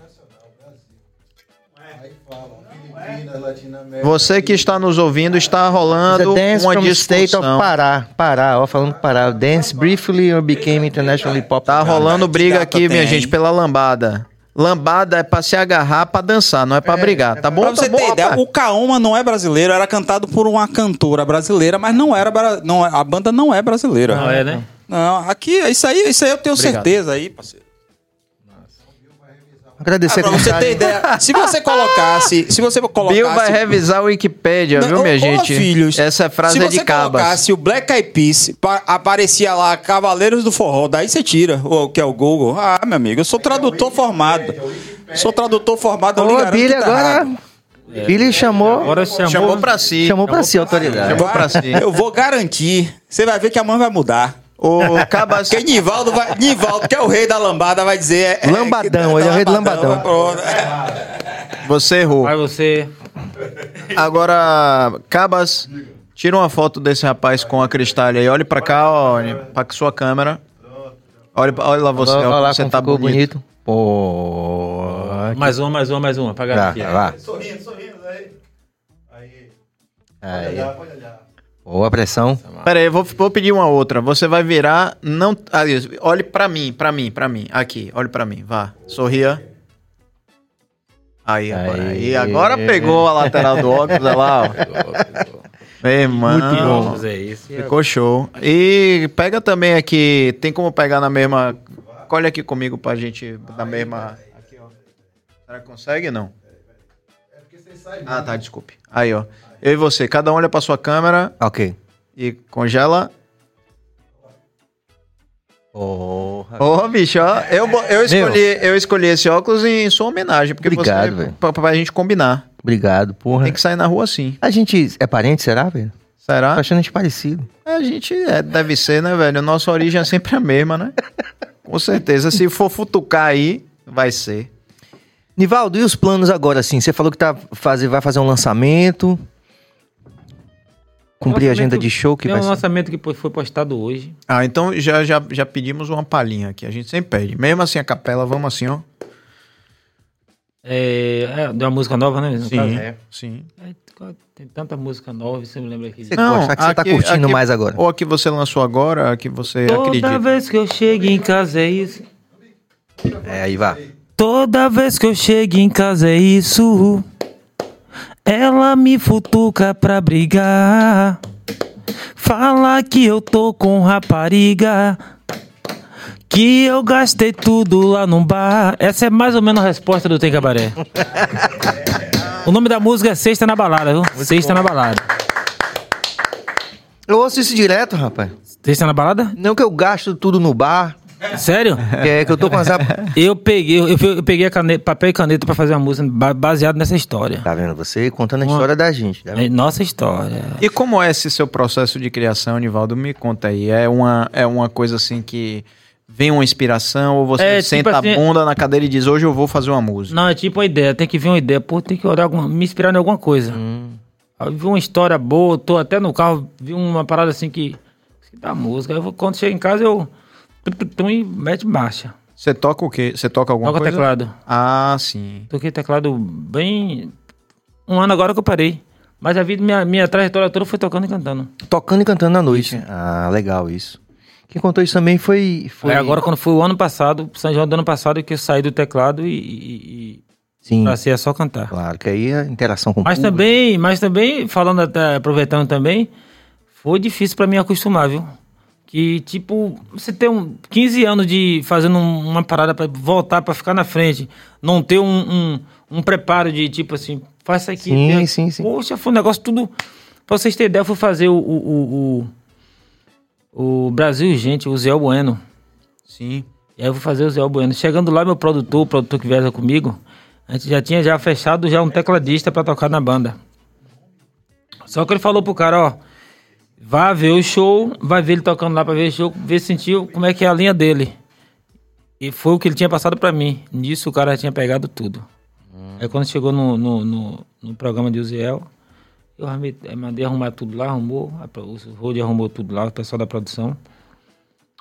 Você que está nos ouvindo, está rolando dance uma from the state of discussão. Pará. Pará, ó, falando Pará. Dance briefly or became internationally popular. Tá rolando briga aqui, minha gente, pela lambada. Lambada é pra se agarrar, pra dançar, não é pra brigar. Tá bom? Pra você tá bom, ter ideia, rapaz? o Kaoma não é brasileiro, era cantado por uma cantora brasileira, mas não era. Não, é- a banda não é brasileira. Não é, né? Não, aqui, isso aí, isso aí eu tenho Obrigado. certeza aí, parceiro. Agradecer Ah, pra você ter ideia, se você [laughs] colocasse, se você colocasse... Bill vai revisar o Wikipedia, Não, viu, minha ô, gente? filhos, Essa frase se é de você cabas. colocasse o Black Eyed Peas, pa- aparecia lá Cavaleiros do Forró, daí você tira o que é o Google. Ah, meu amigo, eu sou tradutor formado. Sou tradutor formado, eu lhe Ô, Billy tá agora. errado. Billy chamou. Agora chamou. Chamou pra si. chamou pra si a autoridade. Chamou pra si. Eu vou garantir. Você vai ver que a mãe vai mudar. O Cabas... Porque Nivaldo vai. Nivaldo, que é o rei da lambada, vai dizer. é- Lambadão, que- ele é o rei do lambadão. pronto. Você errou. Vai você. Agora, Cabas, tira uma foto desse rapaz com a cristalha aí. Olhe pra cá, olha, pra sua câmera. Olha, olha lá você, Olha ó, lá você tá bonito. bonito. Pô. Mais uma, mais uma, mais uma. Pra Vai, garantir. vai. Sorrindo, sorrindo aí. Aí. Aí. Olha, pode olhar. Boa pressão. Pera aí, eu vou, vou pedir uma outra. Você vai virar, não... Olhe pra mim, pra mim, pra mim. Aqui, olhe pra mim, vá. Sorria. Aí, agora. Aí. Aí, agora pegou a lateral do óculos, olha lá, ó. [laughs] Meu irmão. Muito bom fazer isso. Ficou show. E pega também aqui, tem como pegar na mesma. Colhe aqui comigo pra gente na mesma. Aqui, ó. Será que consegue? Não. Ah, tá, desculpe. Aí, ó. Eu e você, cada um olha pra sua câmera Ok. e congela. Porra. Ô, bicho, ó. Eu, eu, escolhi, eu escolhi esse óculos em sua homenagem, porque Obrigado, você. velho. Pra, pra gente combinar. Obrigado, porra. Tem que sair na rua assim. A gente é parente, será, velho? Será? Tô achando a gente parecido. A gente é, deve ser, né, velho? Nossa origem é sempre a mesma, né? Com certeza. Se for futucar aí, vai ser. Nivaldo, e os planos agora, assim? Você falou que tá fazer, vai fazer um lançamento. Cumprir a agenda de show que Tem vai um ser. lançamento que foi postado hoje. Ah, então já, já, já pedimos uma palhinha aqui. A gente sempre pede. Mesmo assim, a capela, vamos assim, ó. É, é de uma música nova, né? no Sim. caso? Sim. É, Tem tanta música nova, você me lembra aqui. Você gosta, a que você tá curtindo mais agora. Ou a que você lançou agora, a que você Toda acredita. vez que eu chego em casa é isso. É, aí vai. Toda vez que eu chego em casa é isso. Ela me futuca pra brigar. Fala que eu tô com rapariga. Que eu gastei tudo lá no bar. Essa é mais ou menos a resposta do Tem Cabaré. [laughs] o nome da música é Sexta na Balada, viu? Sexta na Balada. Eu ouço isso direto, rapaz. Sexta na Balada? Não que eu gasto tudo no bar, Sério? que é que eu tô com as... [laughs] Eu peguei, eu, eu peguei a caneta, papel e caneta pra fazer uma música ba- baseado nessa história. Tá vendo? Você contando a história da gente. Tá vendo? É nossa história. E como é esse seu processo de criação, Nivaldo? Me conta aí. É uma, é uma coisa assim que vem uma inspiração ou você É, tipo senta assim- a bunda na cadeira e diz, hoje eu vou fazer uma música? Não, é tipo uma ideia, tem que vir uma ideia, pô, tem que olhar alguma, me inspirar em alguma coisa. Aí eu vi uma história boa, tô até no carro, vi uma parada assim que da música. Eu, quando chego em casa, eu. E mete marcha. Você toca o quê? Você toca alguma Toca coisa? teclado. Ah, sim. Toquei teclado bem. Um ano agora que eu parei. Mas a vida, minha, minha trajetória toda foi tocando e cantando. Tocando e cantando na noite. Ah, legal isso. Quem contou isso também foi. foi... Aí agora, quando foi o ano passado, São João do ano passado, que eu saí do teclado e, e, e Sim, passei a só cantar. claro, que aí a interação com o Mas público. também, mas também, falando até, aproveitando também, foi difícil pra mim acostumar, viu? Que, tipo, você ter um 15 anos de fazendo um- uma parada pra voltar, pra ficar na frente, não ter um, um, um preparo de, tipo assim, faz isso aqui. Sim, né? sim, sim. Poxa, foi um negócio tudo... Pra vocês terem ideia, eu fui fazer o, o, o, o Brasil Gente, o Zé Bueno. Sim. E aí eu vou fazer o Zé Bueno. Chegando lá, meu produtor, o produtor que viaja comigo, a gente já tinha já fechado já um tecladista pra tocar na banda. Só que ele falou pro cara, ó, vá ver o show, vai ver ele tocando lá pra ver o show, ver se sentiu como é que é a linha dele. E foi o que ele tinha passado pra mim. Nisso o cara já tinha pegado tudo. Aí quando chegou no, no, no, no programa de Uziel, eu armei- mandei arrumar tudo lá, arrumou, a o Rode arrumou tudo lá, o pessoal da produção.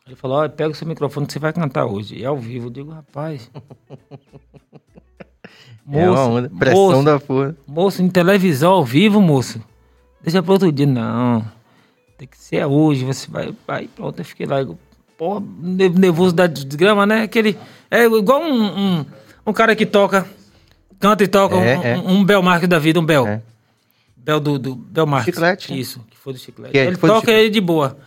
Ele falou, ó, pega o seu microfone que você vai cantar hoje. E é ao vivo. Eu digo, rapaz. [laughs] É uma onda, pressão moço, da porra. moço, em televisão ao vivo, moço. Deixa pro outro dia. Não. Tem que ser hoje. Você vai. Aí pronto, eu fiquei lá. Porra, ne- nervoso da desgrama, né? Aquele. É igual um, um, um cara que toca, canta e toca, É, um, é. um, um Bel Marques da vida, um Bel. É. Bel do, do Bel Marques. Chiclete. Isso, que foi do chiclete. É, ele do toca ele de boa.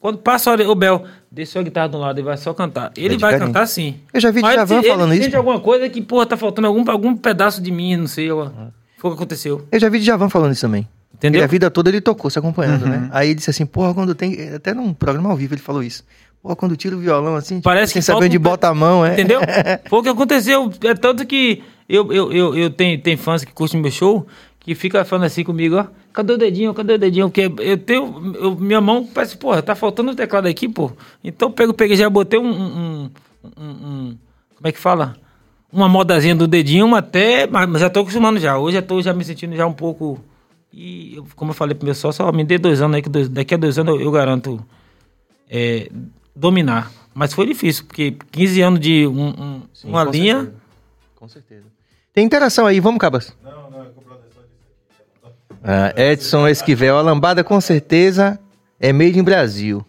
Quando passa o Bel, deixa a guitarra um lado e vai só cantar. Ele É vai diferente. cantar sim. Eu já vi Mas Djavan ele- falando ele isso, pô. alguma coisa que, porra, tá faltando algum, algum pedaço de mim, não sei. ó. Foi o que aconteceu. Eu já vi Djavan falando isso também. Entendeu? Ele, a vida toda ele tocou, se acompanhando, né? Aí ele disse assim, porra, quando tem... Até num programa ao vivo ele falou isso. Porra, quando tira o violão assim, Parece sem que saber falta onde um bota a mão, é. Entendeu? [laughs] Foi o que aconteceu. É tanto que eu, eu, eu, eu tenho, tenho fãs que curtem meu show, que fica falando assim comigo, ó. Cadê o dedinho? Cadê o dedinho? Porque eu tenho. eu- minha mão parece, porra, tá faltando o teclado aqui, pô. Então eu pego, peguei, já botei um. um, um- um- como é que fala? Uma modazinha do dedinho, até. Mas já tô acostumando já. Hoje já tô já me sentindo já um pouco. E eu- como eu falei pro meu sócio, ó, me dê dois anos aí, que dois- daqui a dois anos eu, eu garanto é, dominar. Mas foi difícil, porque 15 anos de um- um- uma com linha. certeza. Com certeza. Tem interação aí, vamos, Cabas? Não, não, é só disso aqui. Ah, Edson Esquivel, a lambada com certeza é made in Brasil.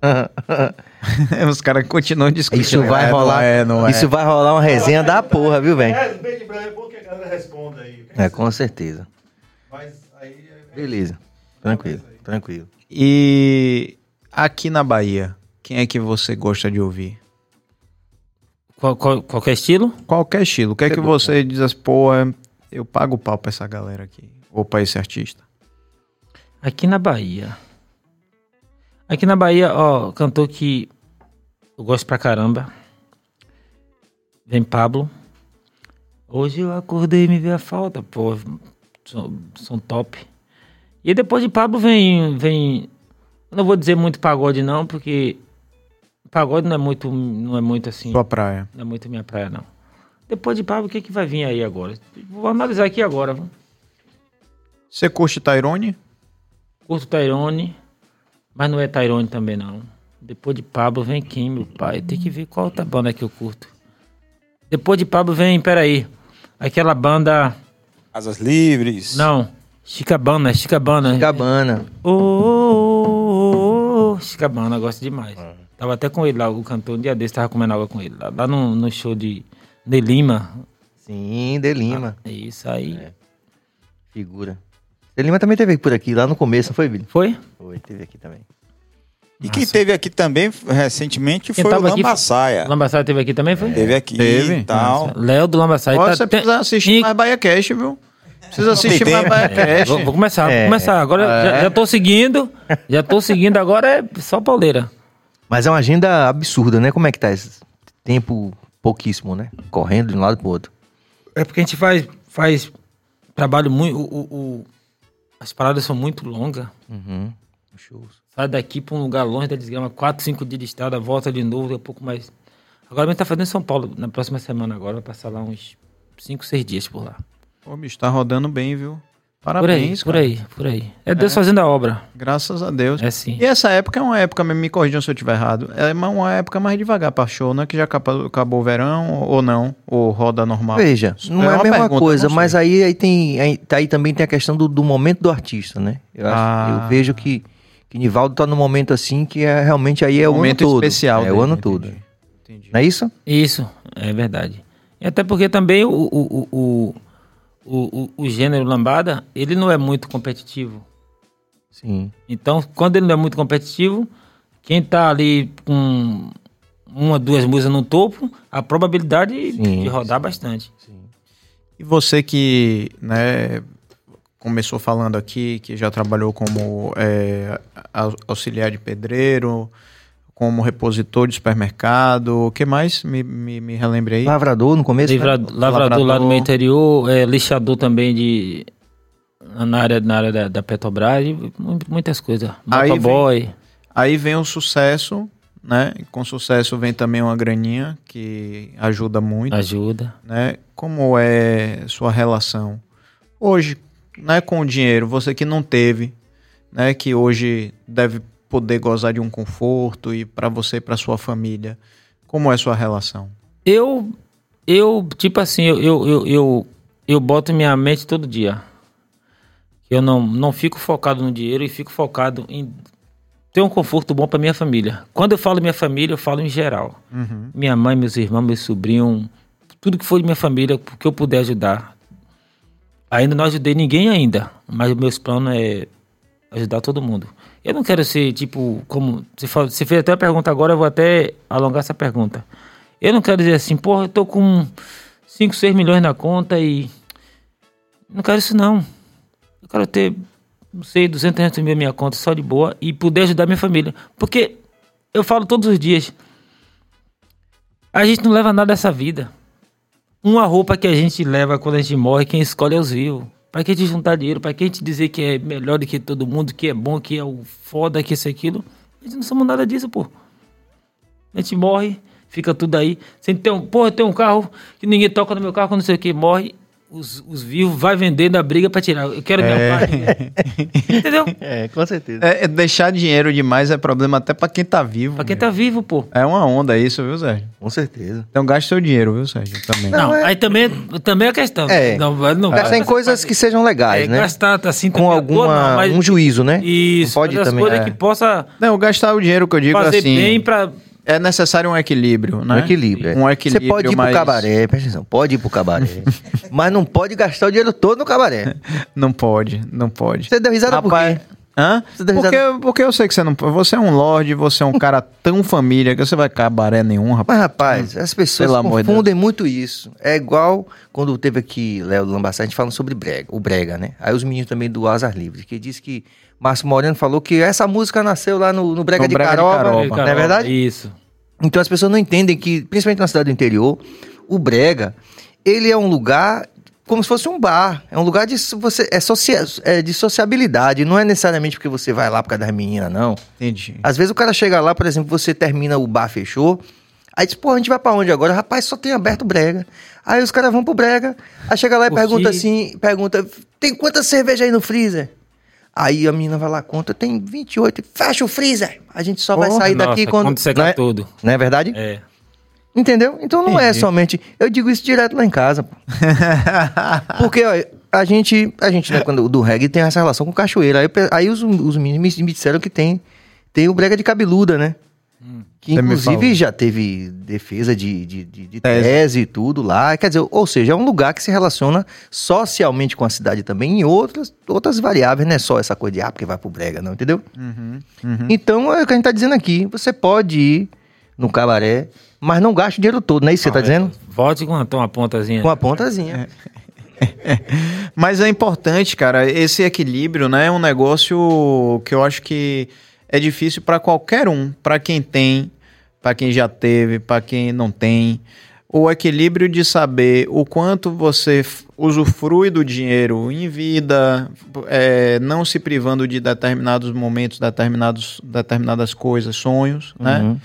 [laughs] Os caras continuam discutindo. Isso vai É, não rolar. é, não é. Isso vai rolar uma resenha da porra, viu, velho? É, bem de Brasil, é bom que a galera responda aí. É, com certeza. Mas é- Beleza. Tranquilo, tranquilo. E aqui na Bahia, quem é que você gosta de ouvir? Qual- qual- qualquer estilo? Qualquer estilo. O que é que você diz assim, pô, é- eu pago o pau pra essa galera aqui? Ou pra esse artista? Aqui na Bahia. Aqui na Bahia, ó, cantor que eu gosto pra caramba. Vem Pablo. Hoje eu acordei e me vi a falta, pô. São, são top. E depois de Pablo vem. vem não vou dizer muito pagode, não, porque pagode não é muito, não é muito assim. Sua praia. Não é muito minha praia, não. Depois de Pablo, o que, que vai vir aí agora? Vou analisar aqui agora. Você curte Tyrone? Curto Tyrone, mas não é Tyrone também, não. Depois de Pablo vem quem, meu pai? Tem que ver qual outra banda que eu curto. Depois de Pablo vem, peraí, aquela banda... Casas Livres. Não, Chicabana, Chicabana. Cabana. Ô, ô, ô, ô, Chicabana, gosto demais. Tava até com ele lá, o cantor, um dia desse, tava comendo água com ele. Lá, lá no, no show de, de Lima. Sim, De Lima. É isso aí. Figura. De Lima também teve por aqui, lá no começo, não foi, Billy? Foi? Foi, teve aqui também. E quem teve aqui também, recentemente, Quem foi o tava aqui- Lambaçaia. Lambaçaia teve aqui também, foi? Teve aqui Teve. e tal. Léo do Lambaçaia. Ó, tá- você tem- precisa assistir e- mais Bahia Cash, viu? Precisa assistir mais Cash. Vou, vou começar, É. vou começar. Agora já, já tô seguindo. Já tô seguindo, agora é só pauleira. Mas é uma agenda absurda, né? Como é que tá esse tempo pouquíssimo, né? Correndo de um lado pro outro. É porque a gente faz, faz trabalho muito. O, o- o- as paradas são muito longas. Uhum. Shows. Sai daqui pra um lugar longe da desgrama, 4, 5 dias de estrada, volta de novo, daqui a pouco mais. Agora a gente tá fazendo em São Paulo, na próxima semana agora, vai passar lá uns 5, 6 dias por lá. Pô, bicho, tá rodando bem, viu? Parabéns, por aí, cara. por aí, por aí. É Deus fazendo a obra. Graças a Deus. É sim. E essa época é uma época, me corrijam se eu estiver errado, é uma- uma época mais devagar pra show, não é que já acabou, acabou o verão ou não, ou roda normal. Veja, não é, uma a mesma pergunta, coisa, mas aí, aí, tem, aí, tá aí também tem a questão do, do momento do artista, né? Eu, acho- Ah. eu vejo que, que Nivaldo tá num momento assim que é realmente aí é o momento ano todo. especial É dele, o ano entendi. todo. Entendi. Não é isso? Isso, é verdade. E até porque também o, o, o, o, o, o- o gênero lambada, ele não é muito competitivo. Sim. Então, quando ele não é muito competitivo, quem tá ali com uma, duas músicas no topo, a probabilidade Sim, de rodar bastante. E você que, né, começou falando aqui, que já trabalhou como é, au- auxiliar de pedreiro, como repositor de supermercado, o que mais? Me, me, me relembre aí. Lavrador no começo. Livra- né? lavrador, lá no lavrador. meu interior, é, lixador também de na área, na área da, da Petrobras, e mu- muitas coisas. Aí Motoboy. Aí vem o sucesso, né? Com sucesso vem também uma graninha que ajuda muito, Ajuda. né? Como é sua relação hoje, né, com o dinheiro? Você que não teve, né, que hoje deve poder gozar de um conforto e para você e para sua família, como é sua relação? Eu, eu tipo assim, eu, eu, eu, eu, eu boto minha mente todo dia. Eu não, não fico focado no dinheiro e fico focado em ter um conforto bom para minha família. Quando eu falo minha família, eu falo em geral. Uhum. Minha mãe, meus irmãos, meu sobrinho, tudo que for de minha família, que eu puder ajudar. Ainda não ajudei ninguém ainda, mas meus planos é ajudar todo mundo. Eu não quero ser tipo como você você fez até a pergunta agora, eu vou até alongar essa pergunta. Eu não quero dizer assim, porra, eu tô com 5, 6 milhões na conta e não quero isso não. Eu quero ter, não sei, 200, 300 mil na minha conta só de boa e poder ajudar minha família. Porque eu falo todos os dias, a gente não leva nada dessa vida. Uma roupa que a gente leva quando a gente morre, quem escolhe é os vivos. Pra que gente juntar dinheiro? Pra que gente dizer que é melhor do que todo mundo, que é bom, que é o foda, que isso e aquilo? A gente não somos nada disso, pô. A gente morre, fica tudo aí. Sem ter um, porra, tem um carro que ninguém toca no meu carro, não sei o que, morre. Os, os vivos vai vendendo a briga pra tirar. Eu quero minha parte. [laughs] Entendeu? É, com certeza. É, é deixar dinheiro demais é problema até para quem tá vivo. Pra quem tá vivo, pô. É uma onda isso, viu, Sérgio? Com certeza. Então gaste seu dinheiro, viu, Sérgio? Também. Não, Não, é- aí também, também é questão. É. Não, vai- não, Gastar em vai- coisas que sejam legais, é, né? Gastar assim Com toa, alguma, não, mas- um juízo, né? Isso, Não pode fazer também. coisas é. que possa Não, gastar o dinheiro que eu digo fazer assim. bem pra. É necessário um equilíbrio, né? Um equilíbrio. é. Um equilíbrio. Você pode ir mas pro cabaré, presta atenção, pode ir pro cabaré. [laughs] mas não pode gastar o dinheiro todo no cabaré. [laughs] Não pode, não pode. Você deu risada Rapaz, por quê? Hã? Você deu Porque, risada- porque eu sei que você não. Você é um lorde, você é um cara [laughs] tão família que você vai cabaré nenhum, rapaz. Mas, rapaz, as pessoas Pelo amor de confundem muito isso. É igual quando teve aqui Léo Lambassar, a gente falando sobre brega, o brega, né? Aí os meninos também do Azar Livre, que diz que Márcio Moreno falou que essa música nasceu lá no, no Brega, No de, Brega de Caroba, Caroba. não é verdade? Isso. Então as pessoas não entendem que, principalmente na cidade do interior, o brega, ele é um lugar como se fosse um bar. É um lugar de você é, socia, é de sociabilidade. Não é necessariamente porque você vai lá por causa das meninas, não. Entendi. Às vezes o cara chega lá, por exemplo, você termina o bar, fechou. Aí diz, pô, a gente vai pra onde agora? Rapaz, só tem aberto brega. Aí os caras vão pro brega. Aí chega lá e Curtir. pergunta assim, pergunta, tem quantas cervejas aí no freezer? Aí a menina vai lá, conta, tem 28. Fecha o freezer. A gente só vai sair daqui Nossa, quando... quando secar não é, tudo. Não é verdade? É. Entendeu? Então não é Entendi. somente. Eu digo isso direto lá em casa, pô. [laughs] Porque, ó, a gente, a gente, né, quando do reggae tem essa relação com cachoeira. Aí, aí os, os meninos me, me disseram que tem, tem o brega de cabeluda, né? Que Você inclusive já teve defesa de, de, de- de Tese. tese. e tudo lá. Quer dizer, ou seja, é um lugar que se relaciona socialmente com a cidade também em outras, outras variáveis, não é só essa coisa de ah, porque vai pro brega, não, entendeu? Uhum, uhum. Então é o que a gente tá dizendo aqui. Você pode ir no cabaré, mas não gaste o dinheiro todo, não é isso que você tá dizendo? Volte com uma, uma pontazinha. Com a pontazinha. [laughs] Mas é importante, cara, esse equilíbrio, né? É um negócio que eu acho que é difícil para qualquer um, para quem tem, para quem já teve, para quem não tem. O equilíbrio de saber o quanto você usufrui do dinheiro em vida, é, não se privando de determinados momentos, determinados, determinadas coisas, sonhos, né?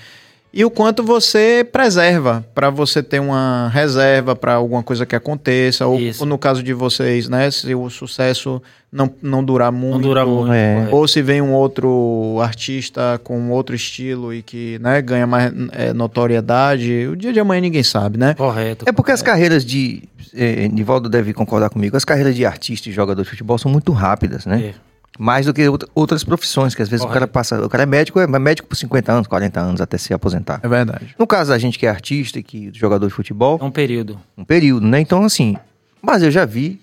E o quanto você preserva para você ter uma reserva para alguma coisa que aconteça ou, ou no caso de vocês, né, se o sucesso não, não durar muito, Não dura muito. É. ou se vem um outro artista com outro estilo e que né, ganha mais é, notoriedade, o dia de amanhã ninguém sabe, né? Correto. É porque as carreiras de. Eh, Nivaldo deve concordar comigo. As carreiras de artista e jogador de futebol são muito rápidas, né? É. Mais do que outra- outras profissões, que às vezes o cara Correto. passa. O cara é médico, é médico por 50 anos, 40 anos até se aposentar. É verdade. No caso da gente que é artista e que jogador de futebol, É um período. um período, né? Então, assim. Mas eu já vi.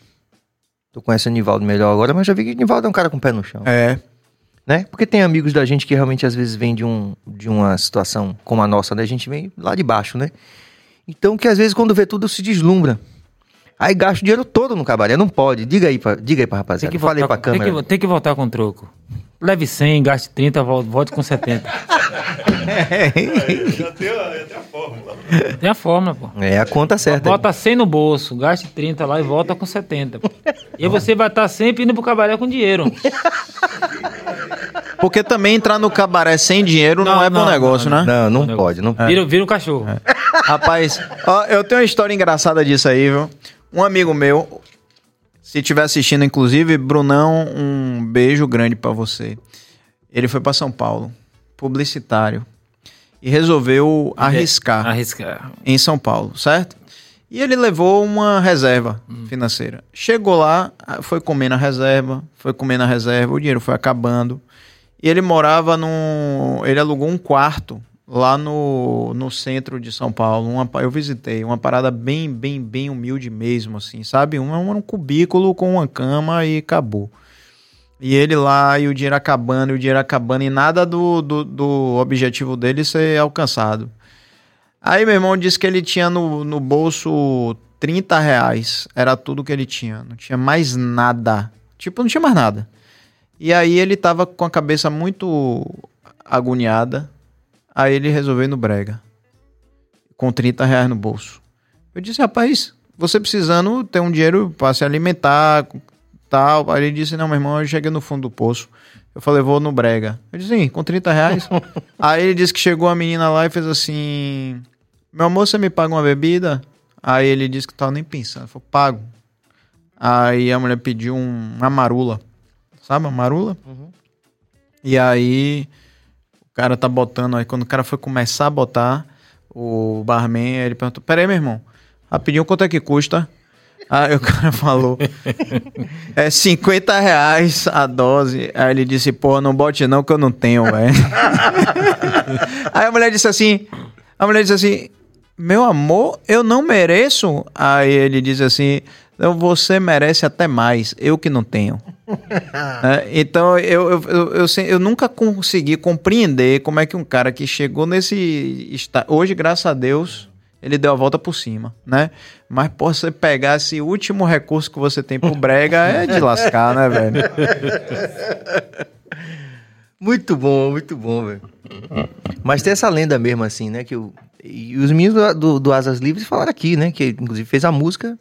Tu conhece o Nivaldo melhor agora, mas já vi que o Nivaldo é um cara com o pé no chão. É. né? Porque tem amigos da gente que realmente às vezes vêm de, um, de uma situação como a nossa, né? A gente vem lá de baixo, né? Então que às vezes quando vê tudo se deslumbra. Aí gasta o dinheiro todo no cabaré, não pode. Diga aí pra, diga aí pra rapaziada. Tem que, Falei voltar, pra com- câmera. tem, que, tem que voltar com troco. Leve 100, gaste 30, volte, com 70. [laughs] Já tem, a- já tem a fórmula. Tem a fórmula, pô. É a conta certa. Bota 100 no bolso, gaste 30 lá e volta com 70. pô. E aí você vai estar sempre indo pro cabaré com dinheiro. Porque também entrar no cabaré sem dinheiro não, Não, é bom não, negócio, não, né? Não, não Não. pode, não Vira, vira um cachorro. Rapaz, ó, eu tenho uma história engraçada disso aí, viu? Um amigo meu, se estiver assistindo, inclusive, Brunão, um beijo grande pra você. Ele foi pra São Paulo, publicitário, e resolveu arriscar Arriscar. em São Paulo, certo? E ele levou uma reserva financeira. Chegou lá, foi comer na reserva, foi comer na reserva, o dinheiro foi acabando. E ele morava num. Ele alugou um quarto lá no, no centro de São Paulo. Uma, eu visitei, uma parada bem, bem, bem humilde mesmo, assim, sabe? Um, um cubículo com uma cama e acabou. E ele lá, e o dinheiro acabando, e o dinheiro acabando, e nada do, do, do objetivo dele ser alcançado. Aí meu irmão disse que ele tinha no, no bolso 30 reais. Era tudo que ele tinha. Não tinha mais nada. Tipo, não tinha mais nada. E aí ele tava com a cabeça muito agoniada. Aí ele resolveu ir no brega. Com 30 reais no bolso. Eu disse, rapaz, você precisando ter um dinheiro para se alimentar, tal. Aí ele disse, não, meu irmão, eu cheguei no fundo do poço. Eu falei, vou no brega. Eu disse, sim, com 30 reais. [laughs] Aí ele disse que chegou a menina lá e fez assim: Meu amor, você me paga uma bebida? Aí ele disse que tava nem pensando. Falou, pago. Aí a mulher pediu um, uma marula. Sabe a marula? E aí cara tá botando. Aí quando o cara foi começar a botar, o barman, ele perguntou: Peraí, meu irmão, rapidinho, quanto é que custa? Aí o [laughs] cara falou: É 50 reais a dose. Aí ele disse: Pô, não bote não, que eu não tenho, velho. [laughs] Aí a mulher disse assim: A mulher disse assim: Meu amor, eu não mereço. Aí ele diz assim: Não, você merece até mais, eu que não tenho. [laughs] É, então eu, eu, eu, eu, eu nunca consegui compreender como é que um cara que chegou nesse. Hoje, graças a Deus, ele deu a volta por cima, né? Mas pô, você pegar esse último recurso que você tem pro [laughs] Brega é de lascar, né, velho? Muito bom, muito bom, velho. Mas tem essa lenda mesmo, assim, né? Que o, e os meninos do, do, do Asas Livres falaram aqui, né? Que inclusive fez a música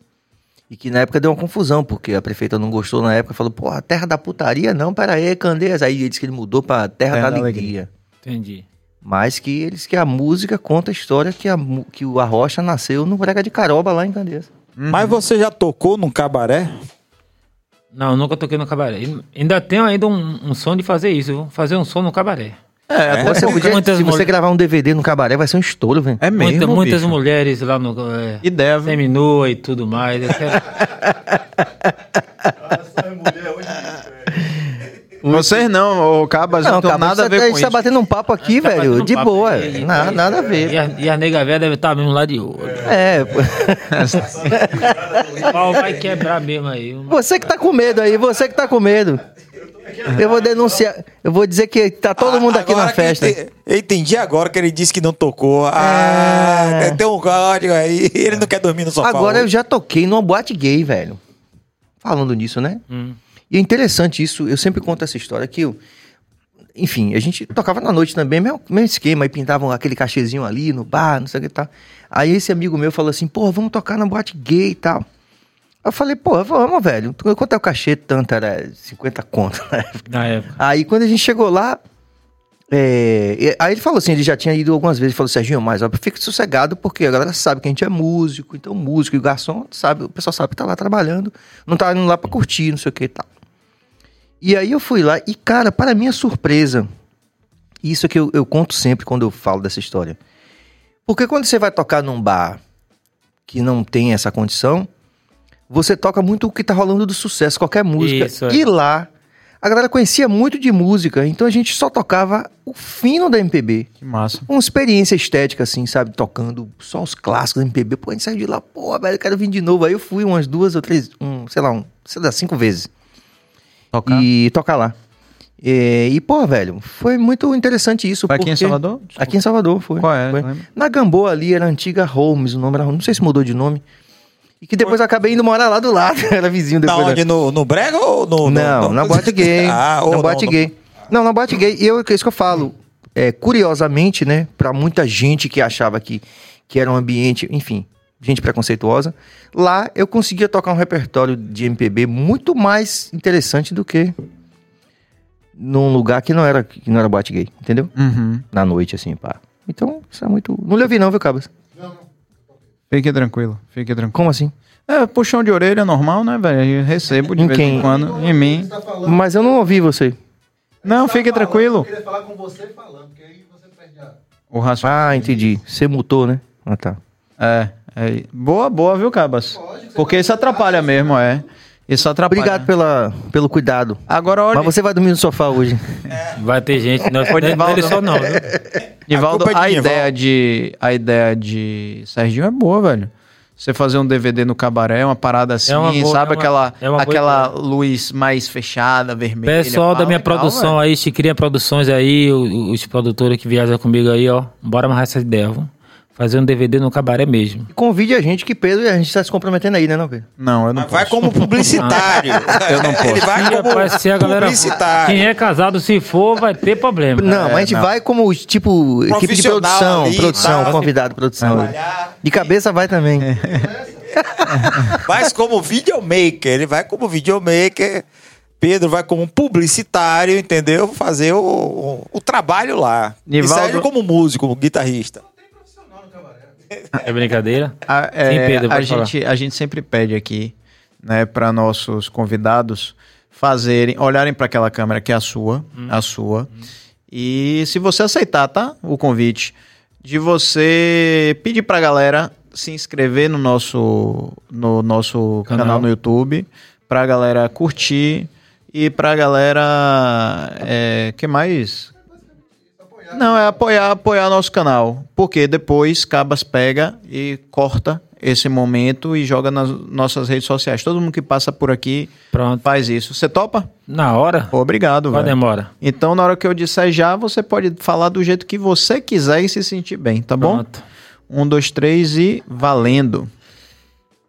e que na época deu uma confusão, porque a prefeita não gostou na época, falou, pô, a terra da putaria? Não, pera aí, Candeias. Aí ele disse que ele mudou pra terra, da, alegria. Entendi. Mas que eles que a música conta a história que, a, que o Arrocha nasceu no Brega de Caroba, lá em Candeias. Mas você já tocou num cabaré? Não, nunca toquei no cabaré. Ainda tenho ainda um, um sonho de fazer isso, viu? fazer um som no cabaré. É, Muitas podia, se você gravar um DVD no cabaré, vai ser um estouro, velho. é mesmo. Muita- muitas bicho. mulheres lá no. É, Ideia, viu? seminua e tudo mais. Eu quero-. [laughs] Vocês não, o Cabas não, tem cara, nada a ver tá- com gente tá isso. batendo um papo aqui, Tá velho, um de papo boa. aí, e- nada, e- nada a E ver. a, e a nega velha deve estar mesmo lá de olho. É, pô. [laughs] O pau vai quebrar mesmo aí. você que tá com medo aí, você que tá com medo. Eu vou denunciar, eu vou dizer que tá todo mundo aqui na Agora festa. Eu entendi agora que ele disse que não tocou. Ah, É. tem um código aí. [laughs] Ele não quer dormir no sofá. Agora eu hoje. já toquei numa boate gay, velho. Falando nisso, né? Hum. E é interessante isso, eu sempre conto essa história que eu, enfim, a gente tocava na noite também, mesmo, mesmo esquema, aí pintavam aquele cachezinho ali no bar, não sei o que tal. Aí esse amigo meu falou assim, pô, vamos tocar na boate gay e tal. Eu falei, pô, vamos, velho. Quanto é o cachê? Tanto era 50 conto na época. Na época. Aí quando a gente chegou lá, É, aí ele falou assim, ele já tinha ido algumas vezes, ele falou, Serginho, mas ó, fica sossegado, porque a galera sabe que a gente é músico, então músico e garçom, sabe, o pessoal sabe que tá lá trabalhando, não tá indo lá pra curtir, não sei o que e tal. E aí eu fui lá, e cara, para minha surpresa, isso é que eu, eu conto sempre quando eu falo dessa história. Porque quando você vai tocar num bar que não tem essa condição, você toca muito o que tá rolando do sucesso, qualquer música. Isso, é. E lá, a galera conhecia muito de música, então a gente só tocava o fino da MPB. Que massa. Uma experiência estética, assim, sabe? Tocando só os clássicos da MPB. Pô, a gente saiu de lá, pô, velho, eu quero vir de novo. Aí eu fui umas duas ou três, um, sei lá, um, sei lá, cinco vezes. Tocar. E tocar lá. É, e, pô, velho, foi muito interessante isso. Foi aqui em Salvador? Aqui em Salvador, foi. Qual é? Foi. Na Gamboa ali era a antiga Holmes, o nome era Não sei se mudou de nome. E que depois eu acabei indo morar lá do lado, [laughs] era vizinho Na depois. onde? No, no Brega ou no. Não, no- na boate gay. [laughs] ah, ou na boate no- gay. Não, na boate gay. E eu, é isso que eu falo. É, curiosamente, né, pra muita gente que achava que, que era um ambiente, enfim, gente preconceituosa, lá eu conseguia tocar um repertório de MPB muito mais interessante do que num lugar que não era, que não era boate gay, entendeu? Uhum. Na noite, assim, pá. Então, isso é muito. Não lhe ouvi, não, viu, Cabas? Fique tranquilo, fique tranquilo. Como assim? É, puxão de orelha é normal, né, velho? Eu recebo de Em vez quem? em quando. Em mim. Tá Mas eu não ouvi você. Não, fique falando, tranquilo. Eu queria falar com você falando, porque aí você perde a. O raciocínio. Ah, entendi. Você mutou, né? Ah, tá. É, é. Boa, boa, viu, Cabas? Lógico, você Porque isso atrapalha mesmo, é. Isso atrapalha. Obrigado pela, pelo cuidado. Agora, olha, Mas você vai dormir no sofá hoje. Vai ter gente, não, Ô, não é ele só não, viu? [laughs] Nivaldo, A é a, ideia de a ideia de Serginho é boa, velho. Você fazer um DVD no cabaré, uma parada assim, uma boa- sabe é uma- aquela é uma boa aquela luz mais fechada, vermelha. Pessoal da pá, minha legal, produção velho. aí, Chiquinha Produções aí, o- os produtores que viajam comigo aí, ó. Bora amarrar essa ideia, viu? Fazer um DVD no cabaré mesmo. E convide a gente, que Pedro, a gente tá se comprometendo aí, né, não, Pedro? Não, eu não Mas vai posso. como publicitário. [laughs] Eu não posso. Ele vai Ih, como rapaz, se a galera. publicitário. Quem é casado, se for, vai ter problema. Não, mas a gente não. vai como, tipo, equipe de produção, ali, produção, tá? convidado, produção. Trabalhar. De cabeça vai também. [laughs] Mas como videomaker, ele vai como videomaker. Pedro vai como publicitário, entendeu? Fazer o, o, o trabalho lá. Nivaldo- E Sérgio como músico, como guitarrista. É brincadeira? [laughs] A, é, Sim, Pedro, a pode falar. gente, a gente sempre pede aqui, né, para nossos convidados fazerem, olharem para aquela câmera que é a sua, Hum. a sua. E se você aceitar, tá? O convite de você pedir pra galera se inscrever no nosso no nosso canal, Canal. no YouTube, pra galera curtir e pra galera é, que mais não, é apoiar, apoiar nosso canal. Porque depois Cabas pega e corta esse momento e joga nas nossas redes sociais. Todo mundo que passa por aqui Pronto. faz isso. Você topa? Na hora? Pô, obrigado, velho. demora? Então, na hora que eu disser já, você pode falar do jeito que você quiser e se sentir bem, tá bom? Pronto. Um, dois, três e valendo.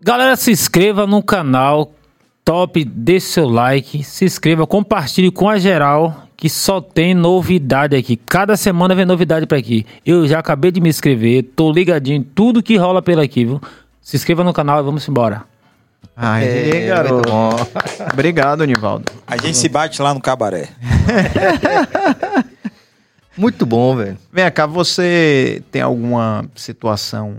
Galera, se inscreva no canal. Top, dê seu like. Se inscreva, compartilhe com a geral. Que só tem novidade aqui. Cada semana vem novidade pra aqui. Eu já acabei de me inscrever. Tô ligadinho em tudo que rola por aqui, viu? Se inscreva no canal e vamos embora. Ai, É, garoto. Obrigado, Nivaldo. A gente se bate lá no cabaré. [laughs] Muito bom, velho. Vem cá, você tem alguma situação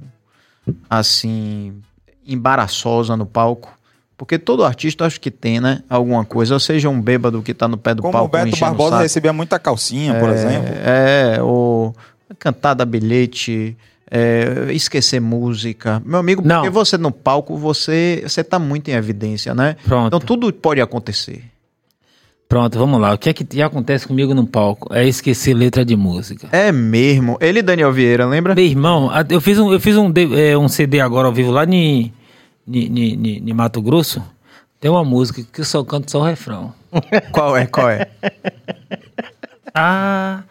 assim embaraçosa no palco? Porque todo artista acho que tem, né? Alguma coisa, ou seja, um bêbado que tá no pé do Como o palco Beto enchendo o Barbosa saco. recebia muita calcinha, por exemplo. É, ou cantar da bilhete, é, esquecer música. Meu amigo, Não. porque você no palco, você, você tá muito em evidência, né? Pronto. Então tudo pode acontecer. Pronto, vamos lá. O que é que acontece comigo no palco? É esquecer letra de música. É mesmo. Ele e Daniel Vieira, lembra? Meu irmão, eu fiz um, eu fiz um, é, um CD agora ao vivo lá em ni Mato Grosso. Tem uma música que eu só canto só o refrão. [laughs] Qual é? Qual é? Ah,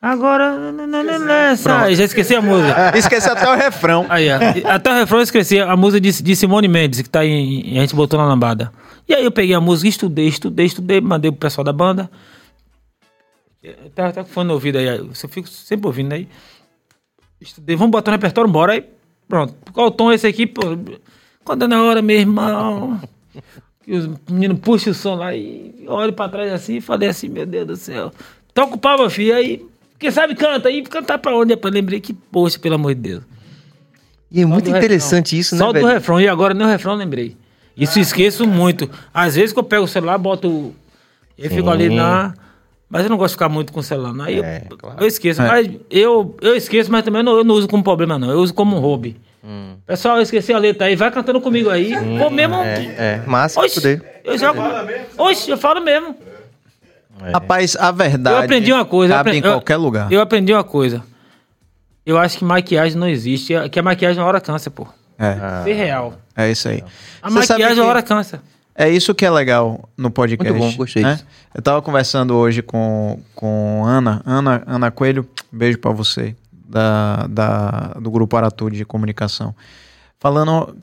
agora. Nessa. Já esqueci a música. Esqueci até o refrão. Aí, até o refrão eu esqueci a música de, de Simone Mendes, que tá em. A gente botou na lambada. E aí eu peguei a música, estudei, estudei, estudei, mandei pro pessoal da banda. Tá, tá com fone no ouvido aí, eu fico sempre ouvindo aí. Estudei, vamos botar no repertório, bora aí. Pronto. Qual o tom é esse aqui? Pô, quando é na hora, meu irmão. E os meninos puxam o som lá e olho pra trás assim e falei assim, meu Deus do céu. Toca o pau, meu filho. Aí Quem sabe canta. E cantar pra onde? Eu lembrei que, poxa, pelo amor de Deus. E é Só muito do interessante refrão. isso, né, Só do velho? refrão. E agora nem o refrão lembrei. Isso eu esqueço muito. Às vezes que eu pego o celular, boto. Eu fico ali na. Mas eu não gosto de ficar muito com o celular. não. Aí É, eu, claro. eu esqueço. Mas eu, eu esqueço, mas também eu não, eu não uso como problema, não. Eu uso como um hobby. Pessoal, eu esqueci a letra aí. Vai cantando comigo aí. Ou mesmo. Hum. É, é. Massa Oxe, poder. eu jogo. Oxe, eu falo mesmo. Rapaz, a verdade. Eu aprendi uma coisa. eu Cabe aprendi- em eu- qualquer lugar. Eu aprendi uma coisa. Eu acho que maquiagem não existe. Que a maquiagem na hora cansa, pô. É, Ser real. é isso aí. A Você maquiagem na hora cansa. É isso que é legal no podcast. Muito bom, gostei né? disso. Eu tava conversando hoje com, com Ana, Ana, Ana Coelho, beijo pra você, da, da, do Grupo Aratude de Comunicação. Falando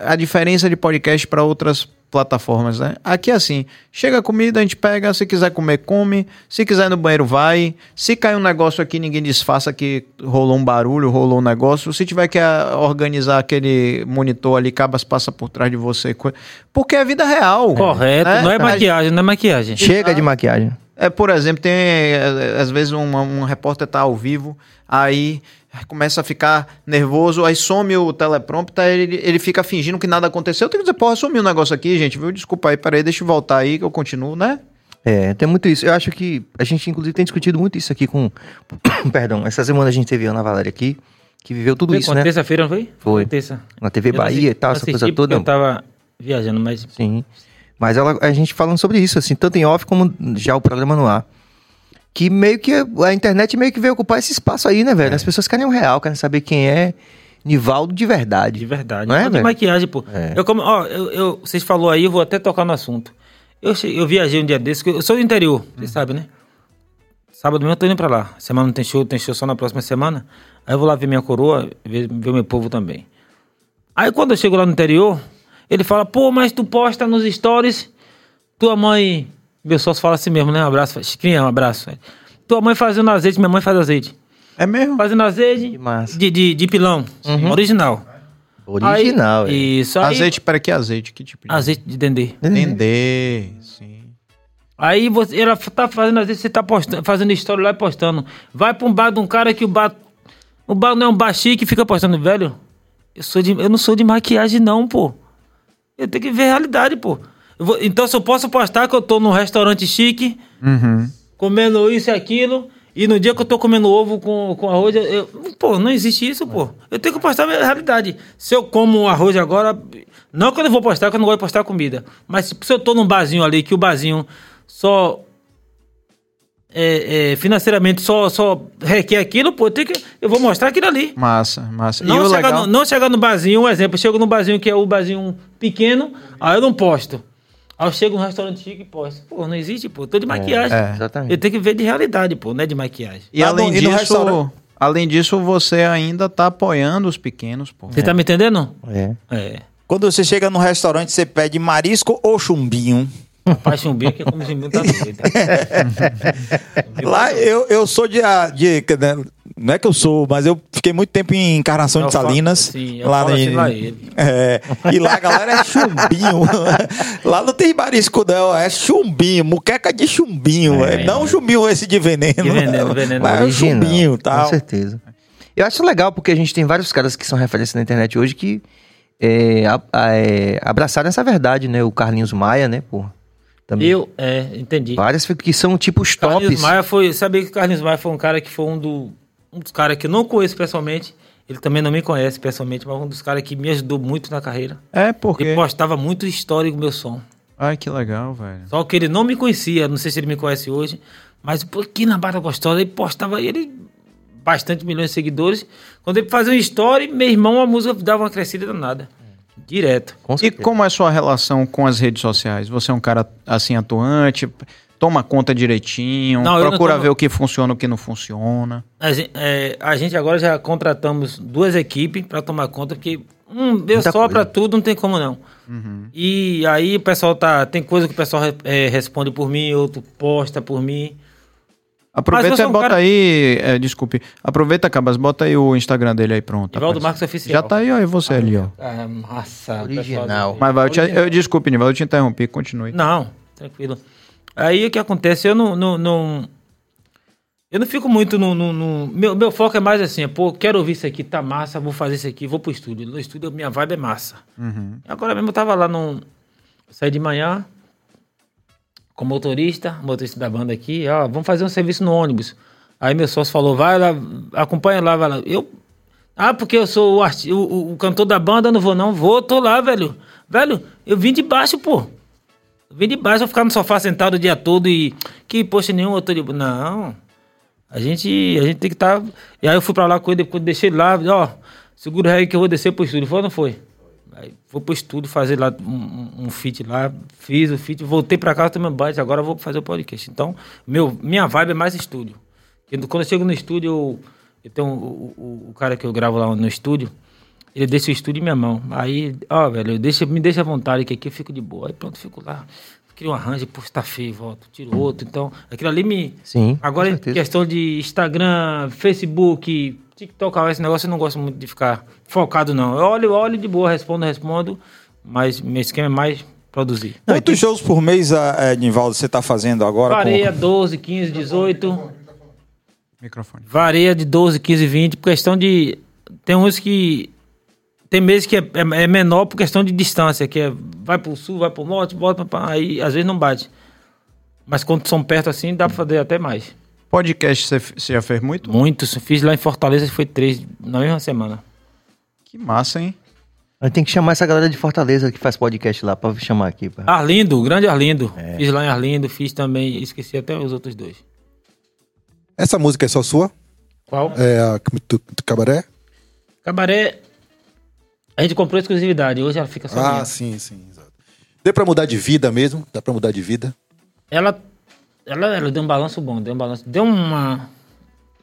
a diferença de podcast para outras plataformas, né? Aqui é assim, chega a comida, a gente pega, se quiser comer, come, se quiser ir no banheiro, vai. Se cair um negócio aqui, ninguém disfarça que rolou um barulho, rolou um negócio. Se tiver que ah, organizar aquele monitor ali, cabas passa por trás de você. Porque é vida real. Correto. né? Não é maquiagem, não é maquiagem. Chega de maquiagem. É, por exemplo, tem é, às vezes um, um repórter tá ao vivo, aí começa a ficar nervoso, aí some o teleprompter, ele, ele fica fingindo que nada aconteceu. Eu tenho que dizer, porra, sumiu um negócio aqui, gente, viu? Desculpa aí, peraí, deixa eu voltar aí que eu continuo, né? É, tem muito isso. Eu acho que a gente, inclusive, tem discutido muito isso aqui com. [coughs] Perdão, essa semana a gente teve a Ana Valéria aqui, que viveu tudo Foi isso, né? Terça-feira, não foi? Foi. terça. Na TV Eu Bahia assisti- e tal, essa coisa toda. Eu tava viajando, mas. Sim. Mas ela, a gente falando sobre isso, assim, tanto em off como já o programa no ar. Que meio que a internet meio que veio ocupar esse espaço aí, né, velho? É. As pessoas querem o real, querem saber quem é Nivaldo de verdade. De verdade. Não é, de maquiagem, pô. É. Eu como, ó, eu, eu- vocês falou aí, eu vou até tocar no assunto. Eu, eu viajei um dia desse, eu sou do interior, vocês sabem, né? Sábado mesmo eu tô indo pra lá. Semana não tem show, tem show só na próxima semana. Aí eu vou lá ver minha coroa, ver, ver meu povo também. Aí quando eu chego lá no interior, ele fala, pô, mas tu posta nos stories, tua mãe. Meu sócio fala assim mesmo, né? Um abraço, Chiquinha, um abraço. Tua mãe fazendo azeite, minha mãe faz azeite. É mesmo? Fazendo azeite Que massa. de, de, de pilão, original. Original, Aí, velho. Isso aí. Azeite, para que azeite? Que tipo de Azeite de dendê. Dendê, sim. Aí você, ela tá fazendo azeite, você tá postando, fazendo história lá e postando. Vai pra um bar de um cara que o bar. O bar não é um bar chique e fica postando, velho. Eu, sou de, eu não sou de maquiagem, não, pô. Eu tenho que ver a realidade, pô. Vou- então, se eu posso postar que eu tô num restaurante chique, Uhum. comendo isso e aquilo, e no dia que eu tô comendo ovo com, com arroz, eu, eu- pô, não existe isso, pô. Eu tenho que postar a realidade. Se eu como arroz agora, não que eu não vou postar, que eu não gosto de postar comida, mas se, se eu tô num barzinho ali, que o barzinho só é, é, financeiramente só, só requer aquilo, pô, eu, que, eu vou mostrar aquilo ali. Massa, massa. e Não o chegar, legal... no, não chegar no barzinho, um exemplo, eu chego no barzinho que é o barzinho pequeno, aí eu não posto. Aí eu chego num restaurante chique e posto. Pô, não existe, pô, tô de maquiagem. é. Exatamente. Eu tenho que ver de realidade, pô, não é de maquiagem. E Tá além bom, e disso, restaurante? além disso, você ainda tá apoiando os pequenos, pô. Você tá me entendendo? É. É. Quando você chega no restaurante, você pede marisco ou chumbinho? Rapaz, chumbinho que como chumbinho tá doido. Lá eu, eu sou de, ah, de. Não é que eu sou, mas eu fiquei muito tempo em Encarnação Eu de falo- Salinas. sim, eu lá falo em- assim. É, e lá a galera é chumbinho. [laughs] lá não tem marisco, não. É chumbinho, muqueca de chumbinho. É, não chumbinho esse de veneno. De veneno, veneno. Mas é Original, chumbinho e Com tal. certeza. Eu acho legal porque a gente tem vários caras que são referência na internet hoje que é, a- a- é, abraçaram essa verdade, né? O Carlinhos Maia, né, pô? Também. Eu, é, entendi. Várias que são tipo os Carlinhos tops. Maia foi. Sabia que o Carlinhos Maia foi um cara que foi um, do, um dos caras que eu não conheço pessoalmente. Ele também não me conhece pessoalmente, mas um dos caras que me ajudou muito na carreira. É porque... Ele postava muito história com o meu som. Ai, que legal, velho. Só que ele não me conhecia, não sei se ele me conhece hoje, mas pô, aqui na Barra Gostosa ele postava ele bastante milhões de seguidores. Quando ele fazia uma história, meu irmão, a música dava uma crescida danada. Direto. Com E como é a sua relação com as redes sociais? Você é um cara assim atuante, toma conta direitinho, Não, não procura tomo- ver o que funciona e o que não funciona. A gente, é, a gente agora já contratamos duas equipes para tomar conta, porque um eu Muita só para tudo, não tem como não. E aí o pessoal tá. Tem coisa que o pessoal é, responde por mim, outro posta por mim. Aproveita você e é um bota cara- aí, é, desculpe, aproveita, Cabas, bota aí o Instagram dele aí, pronto. Nivaldo. Marcos Oficial. Já tá aí, ó, e você ali, ó. Ah, massa. Original. Mas vai, eu, te, eu desculpe, Nivaldo, eu te interrompi, continue. Não, tranquilo. Aí o que acontece? Eu não. não, não- Eu não fico muito no. no- no- Meu, meu foco é mais assim, pô, quero ouvir isso aqui, tá massa, vou fazer isso aqui, vou pro estúdio. No estúdio, minha vibe é massa. Agora mesmo eu tava lá no. Saí de manhã com o motorista, motorista da banda aqui, ó, vamos fazer um serviço no ônibus. Aí meu sócio falou, vai lá, acompanha lá, vai lá. Eu. Ah, porque eu sou o, arti- o, o- o cantor da banda, não vou, não. Vou, tô lá, velho. Velho, eu vim de baixo, pô. Eu vim de baixo, eu ficar no sofá sentado o dia todo e. Que poxa nenhum, tô de. Não. A gente, a gente tem que estar. E aí eu fui pra lá com ele, deixei ele lá, ó, segura aí que eu vou descer pro estúdio. Foi ou não foi? Aí fui pro estúdio fazer lá um, um, feat lá, fiz o feat, voltei pra casa, um banho, agora vou fazer o podcast. Então, meu, minha vibe é mais estúdio. Quando eu chego no estúdio, eu, eu tenho o, o, o cara que eu gravo lá no estúdio, ele deixa o estúdio em minha mão. Aí, ó, velho, deixa, me deixa à vontade, que aqui eu fico de boa. Aí pronto, fico lá. Crio um arranjo, pô, tá feio, volto, tiro outro. Então, aquilo ali me. Sim, Agora, certeza. questão de Instagram, Facebook, TikTok, esse negócio eu não gosto muito de ficar focado, não. Eu olho, olho de boa, respondo, respondo, mas meu esquema é mais produzir. Quantos shows por mês, eh, Nivaldo, você tá fazendo agora? com- Varia 12, 15, 18. Microfone. Varia de 12, 15, 20, por questão de. Tem uns que. Tem meses que é, é- é menor por questão de distância, que é vai pro sul, vai pro norte, volta pra. Aí às vezes não bate. Mas quando são perto assim, dá pra fazer até mais. Podcast você, já fez muito? Muitos. Fiz lá em Fortaleza, foi três na mesma semana. Que massa, hein? A gente tem que chamar essa galera de Fortaleza que faz podcast lá pra chamar aqui. Pra... Arlindo, grande Arlindo. É. Fiz lá em Arlindo, fiz também. Esqueci até os outros dois. Essa música é só sua? Qual? É a do, do Cabaré? Cabaré. A gente comprou exclusividade, hoje ela fica só Ah, minha. sim, sim. Exato. Deu pra mudar de vida mesmo? Dá pra mudar de vida? Ela, ela, ela deu um balanço bom, deu um balanço. Deu uma.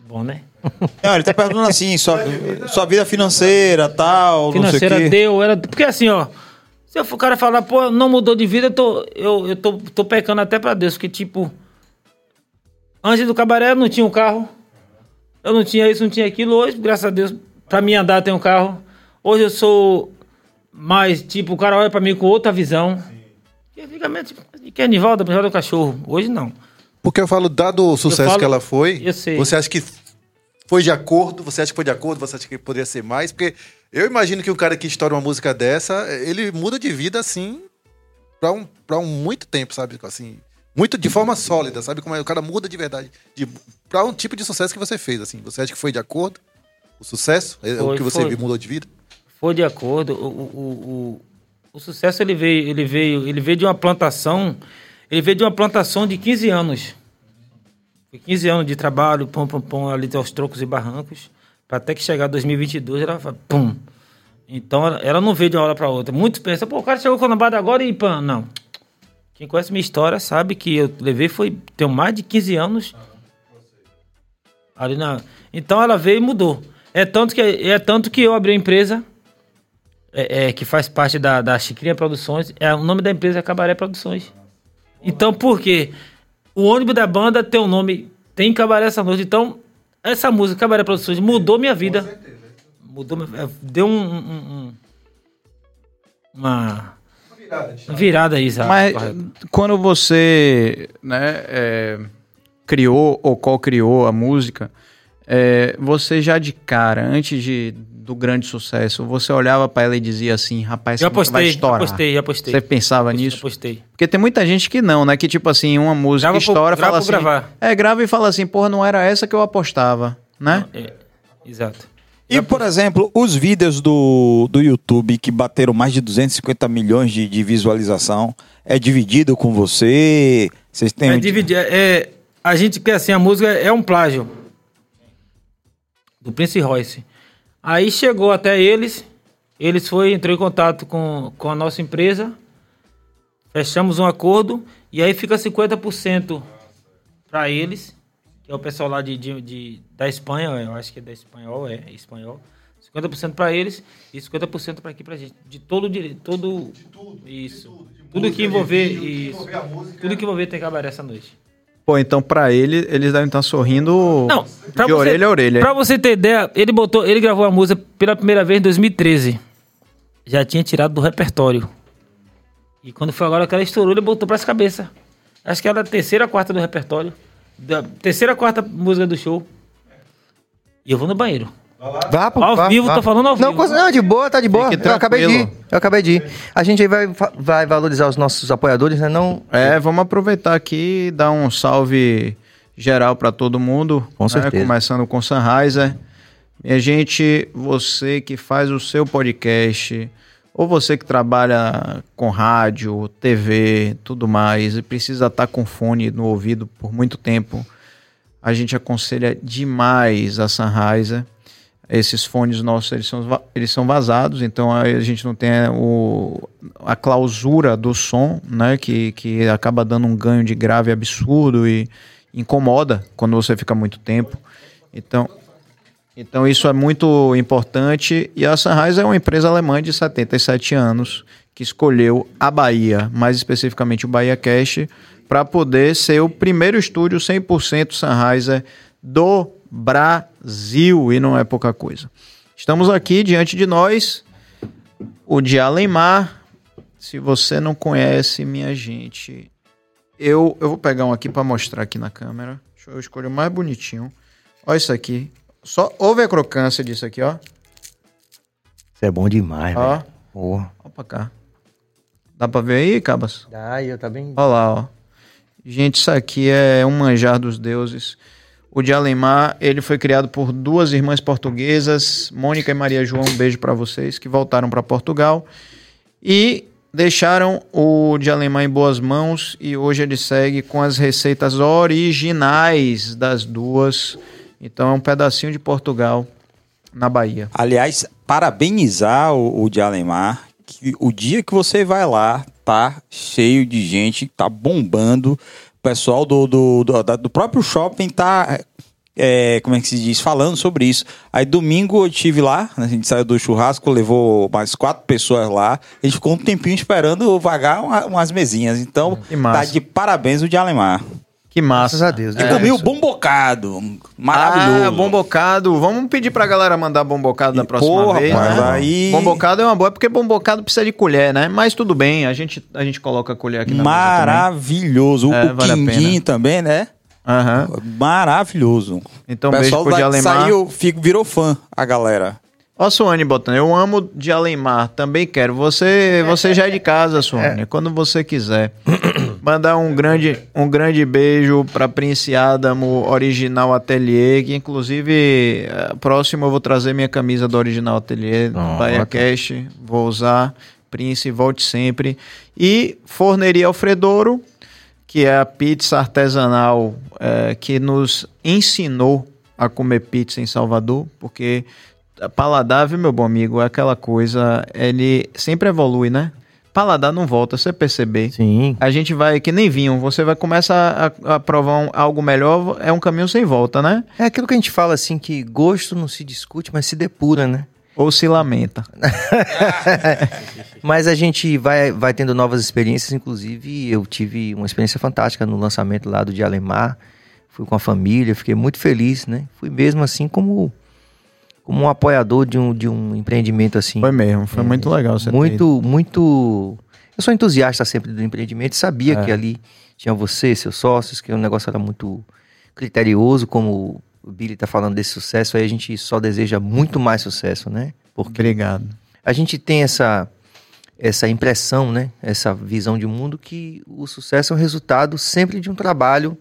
Bom, né? [laughs] Não, ele tá perguntando assim, sua, sua vida financeira, tal, Financeira não sei deu, era. Porque assim, ó. Se o cara falar, pô, não mudou de vida, eu tô, eu, eu tô, tô pecando até pra Deus, porque tipo. Antes do cabaré eu não tinha um carro. Eu não tinha isso, não tinha aquilo. Hoje, graças a Deus, pra mim andar tem um carro. Hoje eu sou mais, tipo, o cara olha pra mim com outra visão. E antigamente, que é Nivaldo, Nivaldo é o cachorro. Hoje não. Porque eu falo, dado o sucesso falo- que ela foi, você acha que foi de acordo? Você acha que foi de acordo? Você acha que poderia ser mais? Porque eu imagino que um cara que estoura uma música dessa, ele muda de vida assim pra um, pra um muito tempo, sabe? Assim, muito de forma sólida, sabe? Como é? O cara muda de verdade. De, pra um tipo de sucesso que você fez, assim. Você acha que foi de acordo? O sucesso? É o Foi, que você foi. mudou de vida? Foi de acordo. O, o, o, o, o sucesso ele veio, ele veio, ele veio de uma plantação, ele veio de uma plantação de 15 anos. Foi 15 anos de trabalho, pum, pum, pum, ali aos trocos e barrancos, para até que chegar 2022, ela pum. Então ela, não veio de uma hora para outra. Muitos pensam, pô, o cara chegou com a lambada agora e pã. Não. Quem conhece minha história sabe que eu levei foi tenho mais de 15 anos ali na. Então ela veio e mudou. É tanto que é tanto que eu abri a empresa é, é, que faz parte da, da Produções. É, o nome da empresa é Cabaré Produções. Então, por quê? O ônibus da banda tem o nome, tem Cabaré essa noite. Então, essa música, Cabaré Produções, mudou minha vida. Mudou, minha- é, deu um, um- um- uma uma virada aí, sabe? Mas Correto. quando você né, é, criou ou co-criou a música, é, você já de cara, antes de, do grande sucesso, você olhava pra ela e dizia assim, rapaz, Eu essa música vai estourar. apostei, apostei. Você pensava nisso? Apostei. Porque tem muita gente que não, né? Que tipo assim, uma música Grava por- estoura, grava fala por assim... gravar. É, grava e fala assim, porra, não era essa que eu apostava, né? É, exato. E, por exemplo, os vídeos do, do YouTube que bateram mais de 250 milhões de, de visualização, é dividido com você? Vocês têm... É um- dividir. É, a gente quer assim, a música é um plágio do Prince Royce. Aí chegou até eles, eles foi, entrou em contato com, com a nossa empresa, fechamos um acordo e aí fica 50% para eles, que é o pessoal lá de, de, de- da Espanha, eu acho que é da espanhol, é, é espanhol. 50% para eles e 50% para aqui pra gente. De todo direito, todo isso. tudo que envolver isso. Tudo que envolver tem cabaré essa noite. Pô, então pra ele, eles devem estar sorrindo Não, pra de você, orelha a orelha. Pra você ter ideia, ele botou, ele gravou a música pela primeira vez em 2013. Já tinha tirado do repertório. E quando foi agora que ela estourou, ele botou pras cabeças. Acho que era a terceira, quarta do repertório. Da terceira, quarta música do show. E eu vou no banheiro. Vá, pô, Ao vá, vivo, vá. tô falando ao não, vivo. coisa- Não, de boa, tá de boa. Eu acabei de ir. Eu acabei de ir. A gente aí vai, vai valorizar os nossos apoiadores, né? Não. É, vamos aproveitar aqui e dar um salve geral para todo mundo. Com né? certeza. Começando com Sunriser. Minha gente, você que faz o seu podcast, ou você que trabalha com rádio, TV, tudo mais, e precisa estar com fone no ouvido por muito tempo, a gente aconselha demais a Sunriser. Esses fones nossos, eles são, eles são vazados, então a gente não tem o, a clausura do som, né? Que, que acaba dando um ganho de grave absurdo e incomoda quando você fica muito tempo. Então, então isso é muito importante. E a Sunrise é uma empresa alemã de 77 anos que escolheu a Bahia, mais especificamente o Bahia Cash, para poder ser o primeiro estúdio 100% Sunrise do Brasil. E não é pouca coisa. Estamos aqui diante de nós, o de Alemar. Se você não conhece, minha gente, eu, eu vou pegar um aqui para mostrar aqui na câmera. Deixa eu escolher o mais bonitinho. Olha isso aqui. Só ouve a crocância disso aqui, ó. Isso é bom demais, Ó. velho. Porra. Ó pra cá. Dá pra ver aí, Cabas? Ai, eu tá bem. Olha lá, ó. Gente, isso aqui é um manjar dos deuses. O de Alemar, ele foi criado por duas irmãs portuguesas, Mônica e Maria João, um beijo pra vocês, que voltaram pra Portugal e deixaram o de Alemar em boas mãos e hoje ele segue com as receitas originais das duas. Então é um pedacinho de Portugal na Bahia. Aliás, parabenizar o, o de Alemar, que o dia que você vai lá, tá cheio de gente, tá bombando. O pessoal do, do, do, do próprio shopping tá, é, como é que se diz, falando sobre isso. Aí domingo eu estive lá, a gente saiu do churrasco, levou mais quatro pessoas lá. A gente ficou um tempinho esperando vagar uma- umas mesinhas. Então, tá de parabéns o de Alemar. Que massa. Graças a Deus. E né? comi o bom bocado. Maravilhoso. Ah, bom bocado. Vamos pedir pra galera mandar bom bocado da próxima Porra, vez. né? aí- Bom bocado é uma boa, porque bom bocado precisa de colher, né? Mas tudo bem, a gente, a gente coloca a colher aqui na mesa Maravilhoso. É, o vale a quindim pena. também, né? também. Aham. Maravilhoso. Então, o beijo pro de da- Alemar. saiu, fico, virou fã, a galera. Ó, Suane botando, eu amo de Alemar, também quero. Você, você já é de casa, Suane, quando você quiser. [coughs] Mandar um grande, um grande beijo pra Prince Adamo Original Atelier, que inclusive, eh, próximo eu vou trazer minha camisa do Original Atelier, Ó, Bahia. Cash, vou usar. Prince, volte sempre. E Forneria Alfredouro, que é a pizza artesanal eh, que nos ensinou a comer pizza em Salvador, porque paladar, viu, meu bom amigo, é aquela coisa, ele sempre evolui, né? Paladar não volta, você perceber. Sim. A gente vai, que nem vinho, você vai começar a, a provar um- algo melhor, é um caminho sem volta, né? É aquilo que a gente fala assim, que gosto não se discute, mas se depura, né? Ou se lamenta. [laughs] Mas a gente vai, vai tendo novas experiências, inclusive eu tive uma experiência fantástica no lançamento lá do de Alemar. Fui com a família, fiquei muito feliz, né? Fui mesmo assim como, como um apoiador de um, de um empreendimento assim. Foi mesmo, foi muito legal você muito, muito. Eu sou entusiasta sempre do empreendimento, sabia É. que ali tinha você, seus sócios, que o negócio era muito criterioso, como o Billy tá falando desse sucesso, aí a gente só deseja muito mais sucesso, né? Porque Obrigado. a gente tem essa essa impressão, né? Essa visão de mundo que o sucesso é o resultado sempre de um trabalho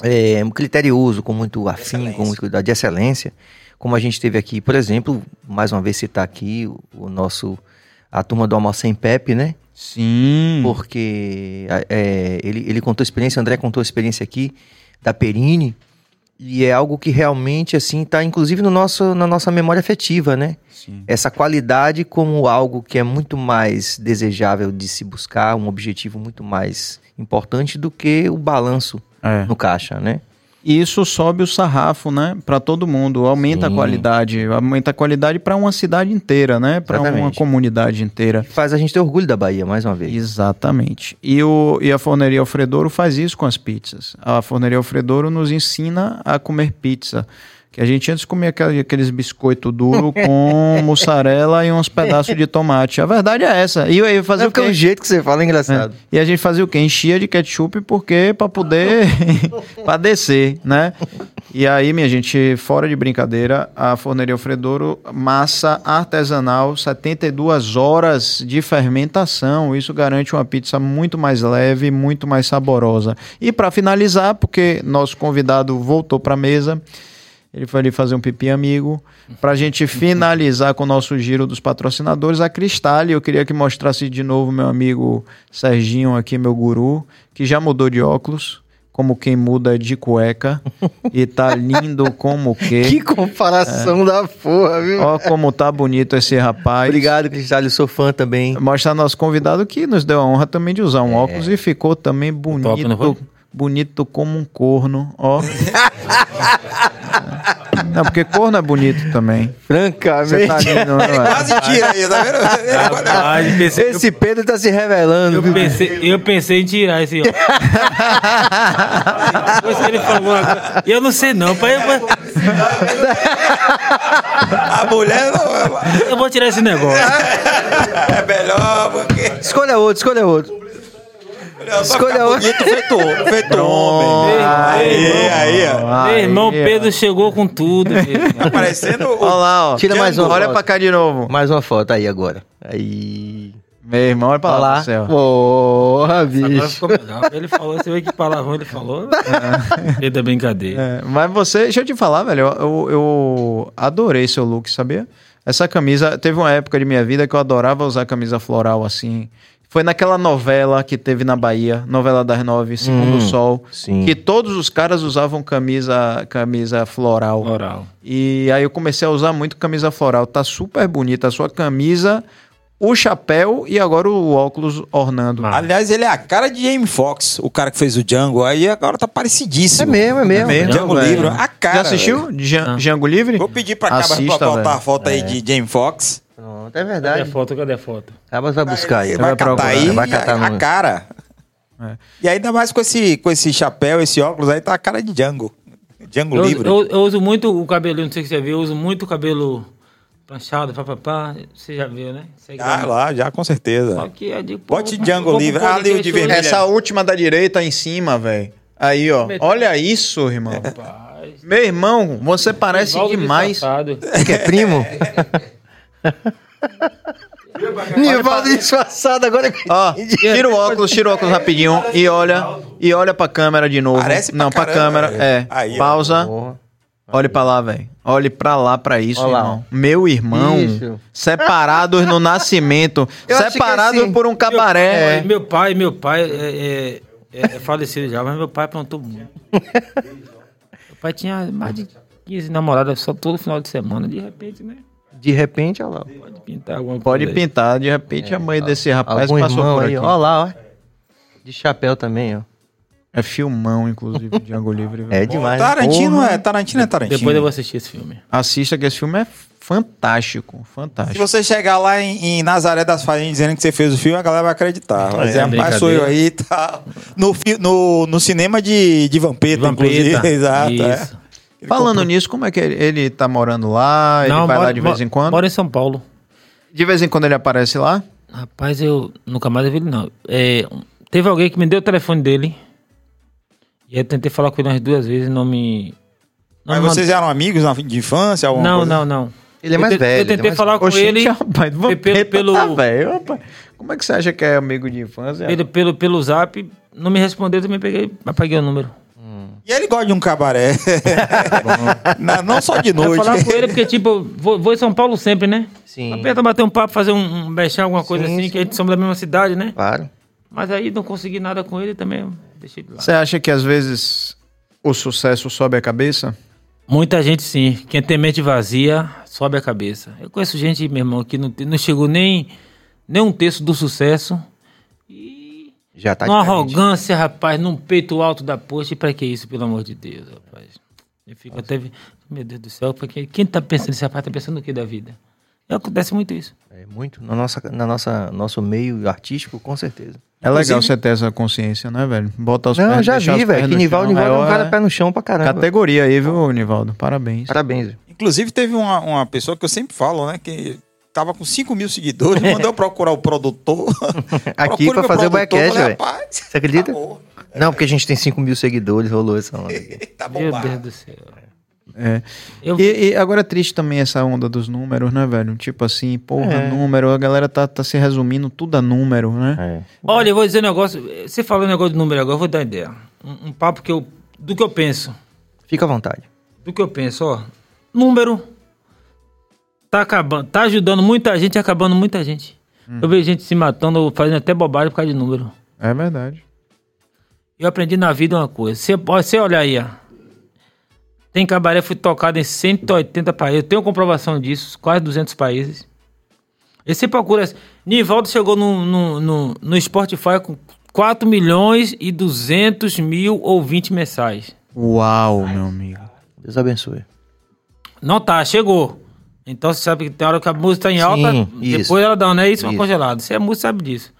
é, criterioso, com muito afim, Excelência. com muito cuidado, de excelência. Como a gente teve aqui, por exemplo, mais uma vez citar aqui o, o nosso a turma do Almoço Sem Pepe, né? Sim. Porque é, ele, ele contou a experiência, o André contou a experiência aqui da Perini, e é algo que realmente, assim, está inclusive no nosso, na nossa memória afetiva, né? Sim. essa qualidade como algo que é muito mais desejável de se buscar, um objetivo muito mais importante do que o balanço É. no caixa, né? E isso sobe o sarrafo, né, Pra todo mundo, aumenta a Sim. qualidade, aumenta a qualidade pra uma cidade inteira, né, Pra uma comunidade inteira. Faz a gente ter orgulho da Bahia, mais uma vez. Exatamente. E, o, e a Forneria Alfredouro faz isso com as pizzas. A Forneria Alfredouro nos ensina a comer pizza. Que a gente antes comia aquele- aqueles biscoitos duros [laughs] com mussarela e uns pedaços de tomate. A verdade é essa. E aí fazer É o porque quê? o jeito que você fala é engraçado. E a gente fazia o quê? Enchia de ketchup porque para poder [laughs] para descer, né? E aí, minha gente, fora de brincadeira, a Forneria Alfredouro, massa artesanal, 72 horas de fermentação. Isso garante uma pizza muito mais leve, muito mais saborosa. E para finalizar, porque nosso convidado voltou para mesa, ele foi ali fazer um pipi amigo. Pra gente finalizar com o nosso giro dos patrocinadores, a Cristale. Eu queria que mostrasse de novo meu amigo Serginho aqui, meu guru, que já mudou de óculos, como quem muda de cueca. e tá lindo como [laughs] Que quê. comparação da porra, viu? Ó como tá bonito esse rapaz. Obrigado, Cristal, eu sou fã também. Mostrar nosso convidado que nos deu a honra também de usar um óculos e ficou também bonito. Top, não foi? Bonito como um corno, ó. Não, porque corno é bonito também. Você Francamente. tá lindo, não é? Quase tira aí, tá vendo? Rapaz, pensei, Esse Pedro tá se revelando, eu, pensei, eu pensei em tirar esse. [laughs] Depois que ele falou agora. Eu não sei não, pai. Eu, A mulher não, eu vou tirar esse negócio. é melhor porque. Escolha outro, escolha outro. Escolha outro. Bonito feito, feito homem. Aí, aí, ó. Meu irmão. Pedro chegou com tudo. Tá parecendo o. Olha lá, ó. Tira mais uma Olha pra cá de novo. Mais uma foto aí agora. Aí. Meu irmão, olha pra Olha lá. lá. pro céu. Porra, Agora bicho. ficou melhor. Ele falou, você vê que palavrão ele falou. [laughs] Ele é brincadeira. É, mas você, deixa eu te falar, velho, eu, eu- eu adorei seu look, sabia? Essa camisa, teve uma época de minha vida que eu adorava usar camisa floral assim. Foi naquela novela que teve na Bahia, novela das nove, Segundo Hum, Sol, sim. que todos os caras usavam camisa, camisa floral. Oral. E aí eu comecei a usar muito camisa floral. Tá super bonita a sua camisa, o chapéu e agora o óculos ornando. Massa. Aliás, ele é a cara de Jamie Foxx, o cara que fez o Django. Aí agora tá parecidíssimo. É mesmo, é mesmo. mesmo, Django. Livre. A cara. Já assistiu? velho. Ah. Django Livre? Vou pedir pra cá pra botar a foto aí de Jamie Foxx. Pronto, é Cadê a verdade. foto? Cadê a foto? Acaba vai buscar aí. Vai vai catar aí vai catar a, no- a cara. É. E ainda mais com esse, com esse chapéu, esse óculos aí, tá a cara de Django. Django Eu, Livre. eu, eu uso muito o cabelinho, não sei se você já viu, eu uso muito o cabelo planchado, papapá. Você já viu, né? Ah, é- lá, já com certeza. Só que é de pô, Bote vou- Django Livre. Ah, ali o de vermelho. Essa última da direita em cima, velho. Aí, ó. Olha isso, irmão. Rapaz, Meu irmão, você parece demais. disfarçado. Que é primo? [laughs] [laughs] Nivaldo disfarçado agora. Ó, tira o óculos, tira o óculos rapidinho e olha e olha pra câmera de novo. Parece pra Não, pra caramba, câmera, velho. é. Aí, ó. Pausa. Porra. Olhe pra lá, velho. Olhe pra lá pra isso, Olha lá, irmão. Meu irmão, Isso. separados no nascimento, [laughs] Eu que separados assim, por um cabaré. É, Meu pai, meu pai é, é- é- é falecido já, mas meu pai plantou muito. [laughs] meu pai tinha mais de 15 namoradas só todo final de semana. De repente, né? De repente, olha lá. Pode pintar alguma Pode coisa. aí. pintar, de repente a mãe desse rapaz Algum passou por aí, aqui. ó lá, ó. De chapéu também, ó. É filmão, inclusive, Django Livre. velho. É demais. né? Tarantino Porra. é, Tarantino é Tarantino. Depois eu vou assistir esse filme. Assista que esse filme é fantástico, Se fantástico. você chegar lá em, em Nazaré das Farinhas dizendo que você fez o filme, a galera vai acreditar. Vai dizer, é rapaz, sou eu aí e tal. No, no, no cinema de, de Vampeta, Vampeta. inclusive. [laughs] Exato. é. Ele Falando comprou- nisso, como é que ele, ele tá morando lá? Ele vai mora- lá de vez em quando? Mora em São Paulo. De vez em quando ele aparece lá? Rapaz, eu nunca mais vi ele, não. É, teve alguém que me deu o telefone dele. E eu tentei falar com ele umas duas vezes, não me. Não, Mas me vocês eram amigos na- de infância? alguma Não, coisa? não, não. Ele é Eu mais te- velho, Eu é tentei mais- falar com Oxente, ele rapaz, pe- Vampeta pelo, tá pelo, velho, rapaz. Como é que você acha que é amigo de infância? pelo, pelo, pelo zap. Não me respondeu, também peguei, apaguei o número. E ele gosta de um cabaré. [laughs] não, não só de Eu noite. falar com ele porque, tipo, eu vou, vou em São Paulo sempre, né? Sim. Aperta bater um papo, fazer um, um bechar, alguma coisa Sim, assim, sim. que a gente somos da mesma cidade, né? Claro. Mas aí não consegui nada com ele também, eu deixei de lado. Você acha que às vezes o sucesso sobe a cabeça? Muita gente sim. Quem tem mente vazia, sobe a cabeça. Eu conheço gente, meu irmão, que não, não chegou nem, nem um terço do sucesso. Já tá numa diferente. arrogância, rapaz, num peito alto da poxa. E pra que isso, pelo amor de Deus, rapaz? Eu fico até. Meu Deus do céu, porque quem tá pensando, esse rapaz tá pensando o que da vida? E acontece muito isso. É muito. Na nossa, na nossa nosso meio artístico, com certeza. É legal Inclusive- você ter essa consciência, né, velho? Botar os Não, pés, eu já vi, velho. Que Nivaldo. Nivaldo é um É, cara é pé no chão pra caramba. Categoria aí, viu, Nivaldo? Parabéns. Parabéns. velho. Inclusive, teve uma, uma pessoa que eu sempre falo, né? Que tava com 5 mil seguidores, [laughs] mandou eu procurar o produtor. [laughs] Aqui pra meu fazer o backcast, velho. "Rapaz, Você acredita? acabou. Não, porque a gente tem 5 mil seguidores, rolou essa onda. [laughs] Tá Meu. Deus do céu. É. Eu, E, e agora é triste também essa onda dos números, né, velho? Tipo assim, porra, É. número, a galera tá, tá se resumindo tudo a número, né? É. Olha, eu vou dizer um negócio. Você falou um negócio de número agora, eu vou dar uma ideia. Um, um papo que eu. Do que eu penso. Fica à vontade. Do que eu penso, ó. Número. Tá acabando. Tá ajudando muita gente e acabando muita gente. Eu vejo gente se matando, fazendo até bobagem por causa de número. É verdade. Eu aprendi na vida uma coisa. Você, você olha aí, ó. Tem cabaré foi tocado em 180 países. Eu tenho comprovação disso, quase 200 países. E você procura. Nivaldo chegou no, no, no, no Spotify com 4 milhões e 200 mil ouvintes mensais. Uau, meu amigo. Deus abençoe. Não tá, chegou. Então você sabe que tem hora que a música tá em alta, Sim, isso. depois ela dá, né? Isso, Isso. congelado. Você é música, sabe disso.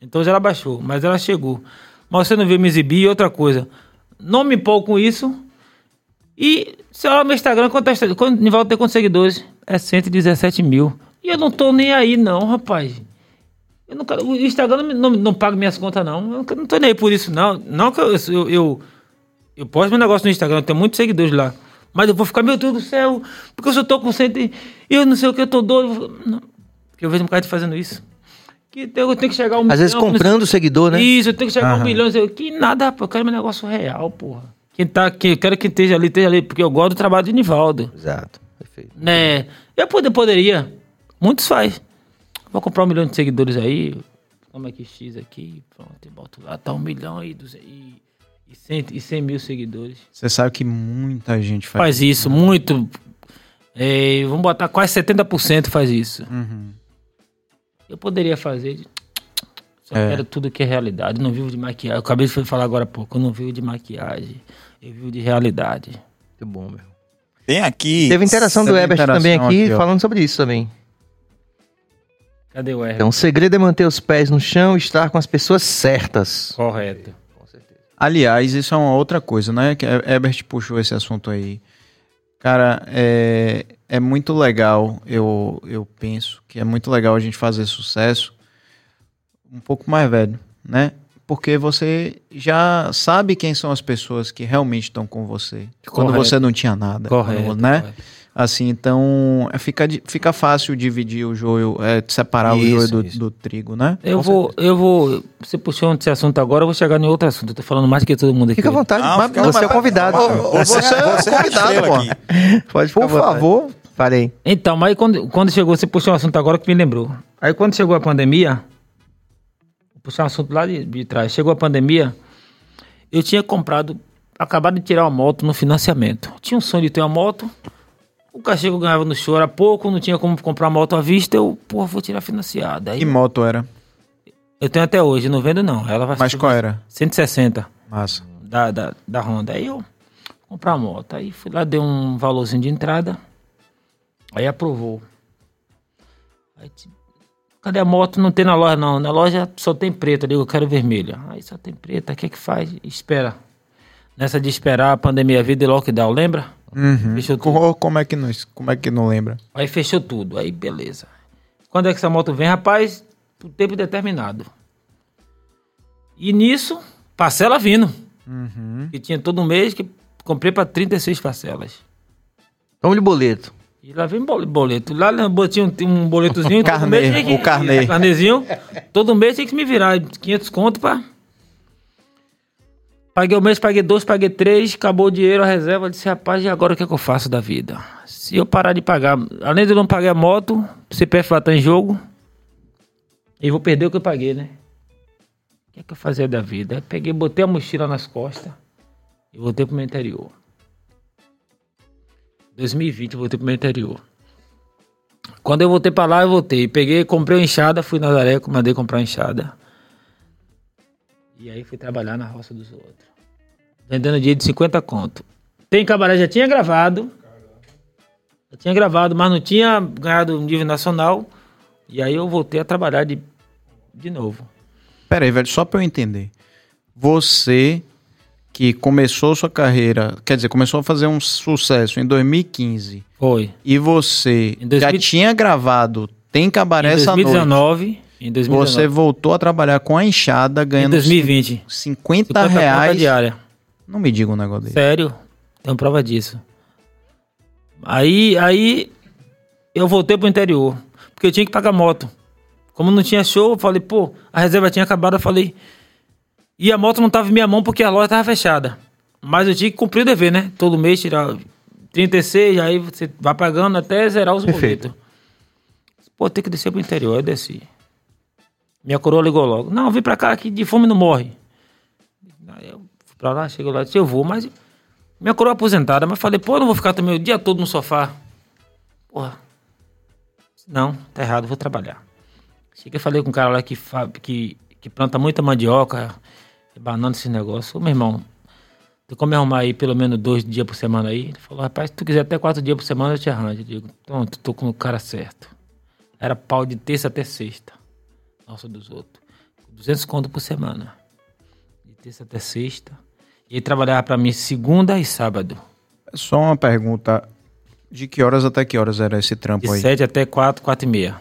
Então já ela baixou, mas ela chegou. Mas você não veio me exibir, e outra coisa. Não me empolgo com isso. E você olha meu Instagram, quanto quando Nivaldo tem quantos seguidores? É 117 mil. E eu não tô nem aí, não, rapaz. Eu não o Instagram não, não, não paga minhas contas, não. Eu não tô nem aí por isso, não. Não que eu, eu, eu, eu posto meu negócio no Instagram, eu tenho muitos seguidores lá. Mas eu vou ficar, meu Deus do céu, porque eu só tô com cento e eu não sei o que, eu tô doido. Não. Porque eu vejo um cara fazendo isso. Que eu tenho que chegar a um Às vezes milhão, comprando seguidor, né? Isso, eu tenho que chegar a um Aham. milhão. eu- Que nada, rapaz, eu quero meu negócio real, porra. Quem tá, eu quero que esteja ali, esteja ali, porque eu gosto do trabalho de Nivaldo. Exato. Perfeito. Né? Eu poder, poderia. Muitos faz. Vou comprar um milhão de seguidores aí. Como é que X aqui? Pronto, e boto lá. Tá um milhão e, duze- e, e, cem, e cem mil seguidores. Você sabe que muita gente faz. Faz isso, muito. É, vamos botar quase 70% faz isso. Uhum. Eu poderia fazer. de- Só É. quero tudo que é realidade. Eu não vivo de maquiagem. Eu acabei de falar agora há pouco. Eu não vivo de maquiagem. Eu vivo de realidade. Muito bom, meu. Tem aqui. Teve interação do Ebert também aqui, aqui, falando sobre isso também. Cadê o R? Então, o segredo é manter os pés no chão e estar com as pessoas certas. Correto. Aliás, isso é uma outra coisa, né? Que a Ebert puxou esse assunto aí. Cara, é, é muito legal, eu, eu penso que é muito legal a gente fazer sucesso um pouco mais velho, né? Porque você já sabe quem são as pessoas que realmente estão com você. Quando Correto. você não tinha nada. Correto. quando- né? correto. Assim, então é, fica, fica fácil dividir o joio, é, separar o Isso, joio do, do trigo, né? Eu Com vou, eu vou. Você puxou esse assunto agora, eu vou chegar em outro assunto. Eu tô falando mais que todo mundo aqui. Fica à vontade. Não, mas à você é o vontade. convidado. Você, você, é a estrela aqui. Pode ficar Por favor. Parei. Então, mas quando, quando chegou, você puxou um assunto agora que me lembrou. Aí quando chegou a pandemia, vou puxar um assunto lá de, de trás. Chegou a pandemia, eu tinha comprado, acabado de tirar uma moto no financiamento. Tinha um sonho de ter uma moto. O cachê que eu ganhava no show era pouco, não tinha como comprar moto à vista. Eu, porra, vou tirar financiada. Aí Que moto era? eu tenho até hoje, não vendo não. Ela vai Mas qual era? 160 Massa. da, da, da Honda. Aí eu comprar a moto. Aí fui lá, dei um valorzinho de entrada. Aí aprovou. Aí, ti- cadê a moto? Não tem na loja, não. Na loja só tem preta. Eu digo, eu quero vermelha. Aí só tem preta. O que é que faz? Espera. Nessa de esperar a pandemia vir de lockdown, lembra? Uhum. Fechou tudo. Co- Como é, que não, como é que não lembra? Aí fechou tudo. Aí beleza. Quando é que essa moto vem? Rapaz, por tempo determinado. E nisso, parcela vindo. Uhum. Que tinha todo mês que comprei para 36 parcelas. Vamos de boleto. E lá vem bol- boleto. Lá no boletinho tem um boletozinho. [laughs] todo Carnê, mês tinha que- o carnê. Carnezinho. Todo mês tinha que me virar 500 conto pra... Paguei o mês, paguei dois, paguei três, acabou o dinheiro, a reserva. Eu disse, rapaz, e agora o que, é que eu faço da vida? Se eu parar de pagar, além de eu não pagar a moto, o CPF lá tá em jogo, e vou perder o que eu paguei, né? O que é que eu fazia da vida? Aí peguei, botei a mochila nas costas e voltei pro meu interior. 2020 eu voltei pro meu interior. Quando eu voltei pra lá, eu voltei. Peguei, comprei uma enxada, fui na Nazaré, mandei comprar uma enxada. E aí fui trabalhar na roça dos outros. Vendendo dia de 50 conto. Tem cabaré, já tinha gravado. Eu tinha gravado, mas não tinha ganhado um nível nacional. E aí eu voltei a trabalhar de, de novo. Pera aí, velho, só pra eu entender. Você que começou sua carreira, quer dizer, começou a fazer um sucesso em 2015 Foi. e você Em 2000 já tinha gravado Tem Cabaré Em essa noite. 2019. Em 2019. Você voltou a trabalhar com a enxada em ganhando 2020. 50 50 conta reais. diária. Não me diga um negócio desse. Sério, tenho prova disso. Aí, aí eu voltei pro interior, porque eu tinha que pagar moto. Como não tinha show, eu falei, pô, a reserva tinha acabado, eu falei. E a moto não tava em minha mão porque a loja tava fechada. Mas eu tinha que cumprir o dever, né? Todo mês tirar 36, aí você vai pagando até zerar os Perfeito. boletos. Pô, tem que descer pro interior, eu desci. Minha coroa ligou logo. Não, vem pra cá que de fome não morre. Aí eu fui pra lá, cheguei lá, disse, eu vou, mas minha coroa é aposentada, mas falei, pô, eu não vou ficar também o dia todo no sofá. Porra. Não, tá errado, vou trabalhar. Cheguei e falei com um cara lá que, que, que planta muita mandioca, banana esse negócio. Ô, meu irmão, tem como arrumar aí pelo menos dois dias por semana aí? Ele falou, rapaz, se tu quiser até quatro dias por semana, eu te arranjo. Eu digo, pronto, tô com o cara certo. Era pau de terça até sexta. Nossa dos outros. 200 conto por semana. De terça até sexta. E ele trabalhava pra mim segunda e sábado. Só uma pergunta. De que horas até que horas era esse trampo De aí? sete até quatro, quatro e meia.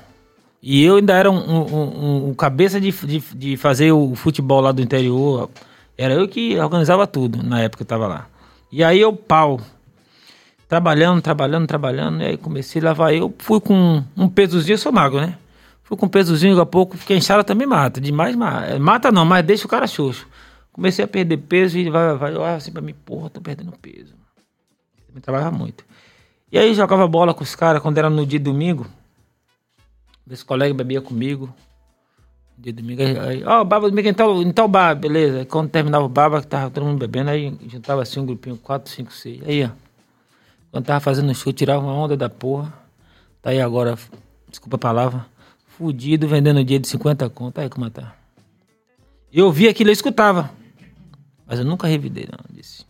E eu ainda era um, um- um- um cabeça de, de, de fazer o futebol lá do interior. Era eu que organizava tudo na época que eu tava lá. E aí eu, pau. Trabalhando, trabalhando, trabalhando. E aí comecei a lavar. Eu fui com um pesozinho, eu sou magro, né? Fui com um pesozinho, daqui pouco, fiquei inchada também mata. Demais mata. Mata não, mas deixa o cara xoxo. Comecei a perder peso e vai, vai olhar assim pra mim, porra, tô perdendo peso. Eu trabalhava muito. E aí jogava bola com os caras quando era no dia domingo. Esse colega bebia comigo. Dia domingo, aí, ó, baba domingo em tal, em tal bar, beleza. Quando terminava o baba, que tava todo mundo bebendo, aí juntava assim um grupinho, quatro, cinco, seis. Aí, ó. Quando tava fazendo show, tirava uma onda da porra. Tá aí agora, desculpa a palavra, fudido, vendendo dia de 50 conto. Aí como tá. Eu vi aquilo, eu escutava. Mas eu nunca revidei, não, disse.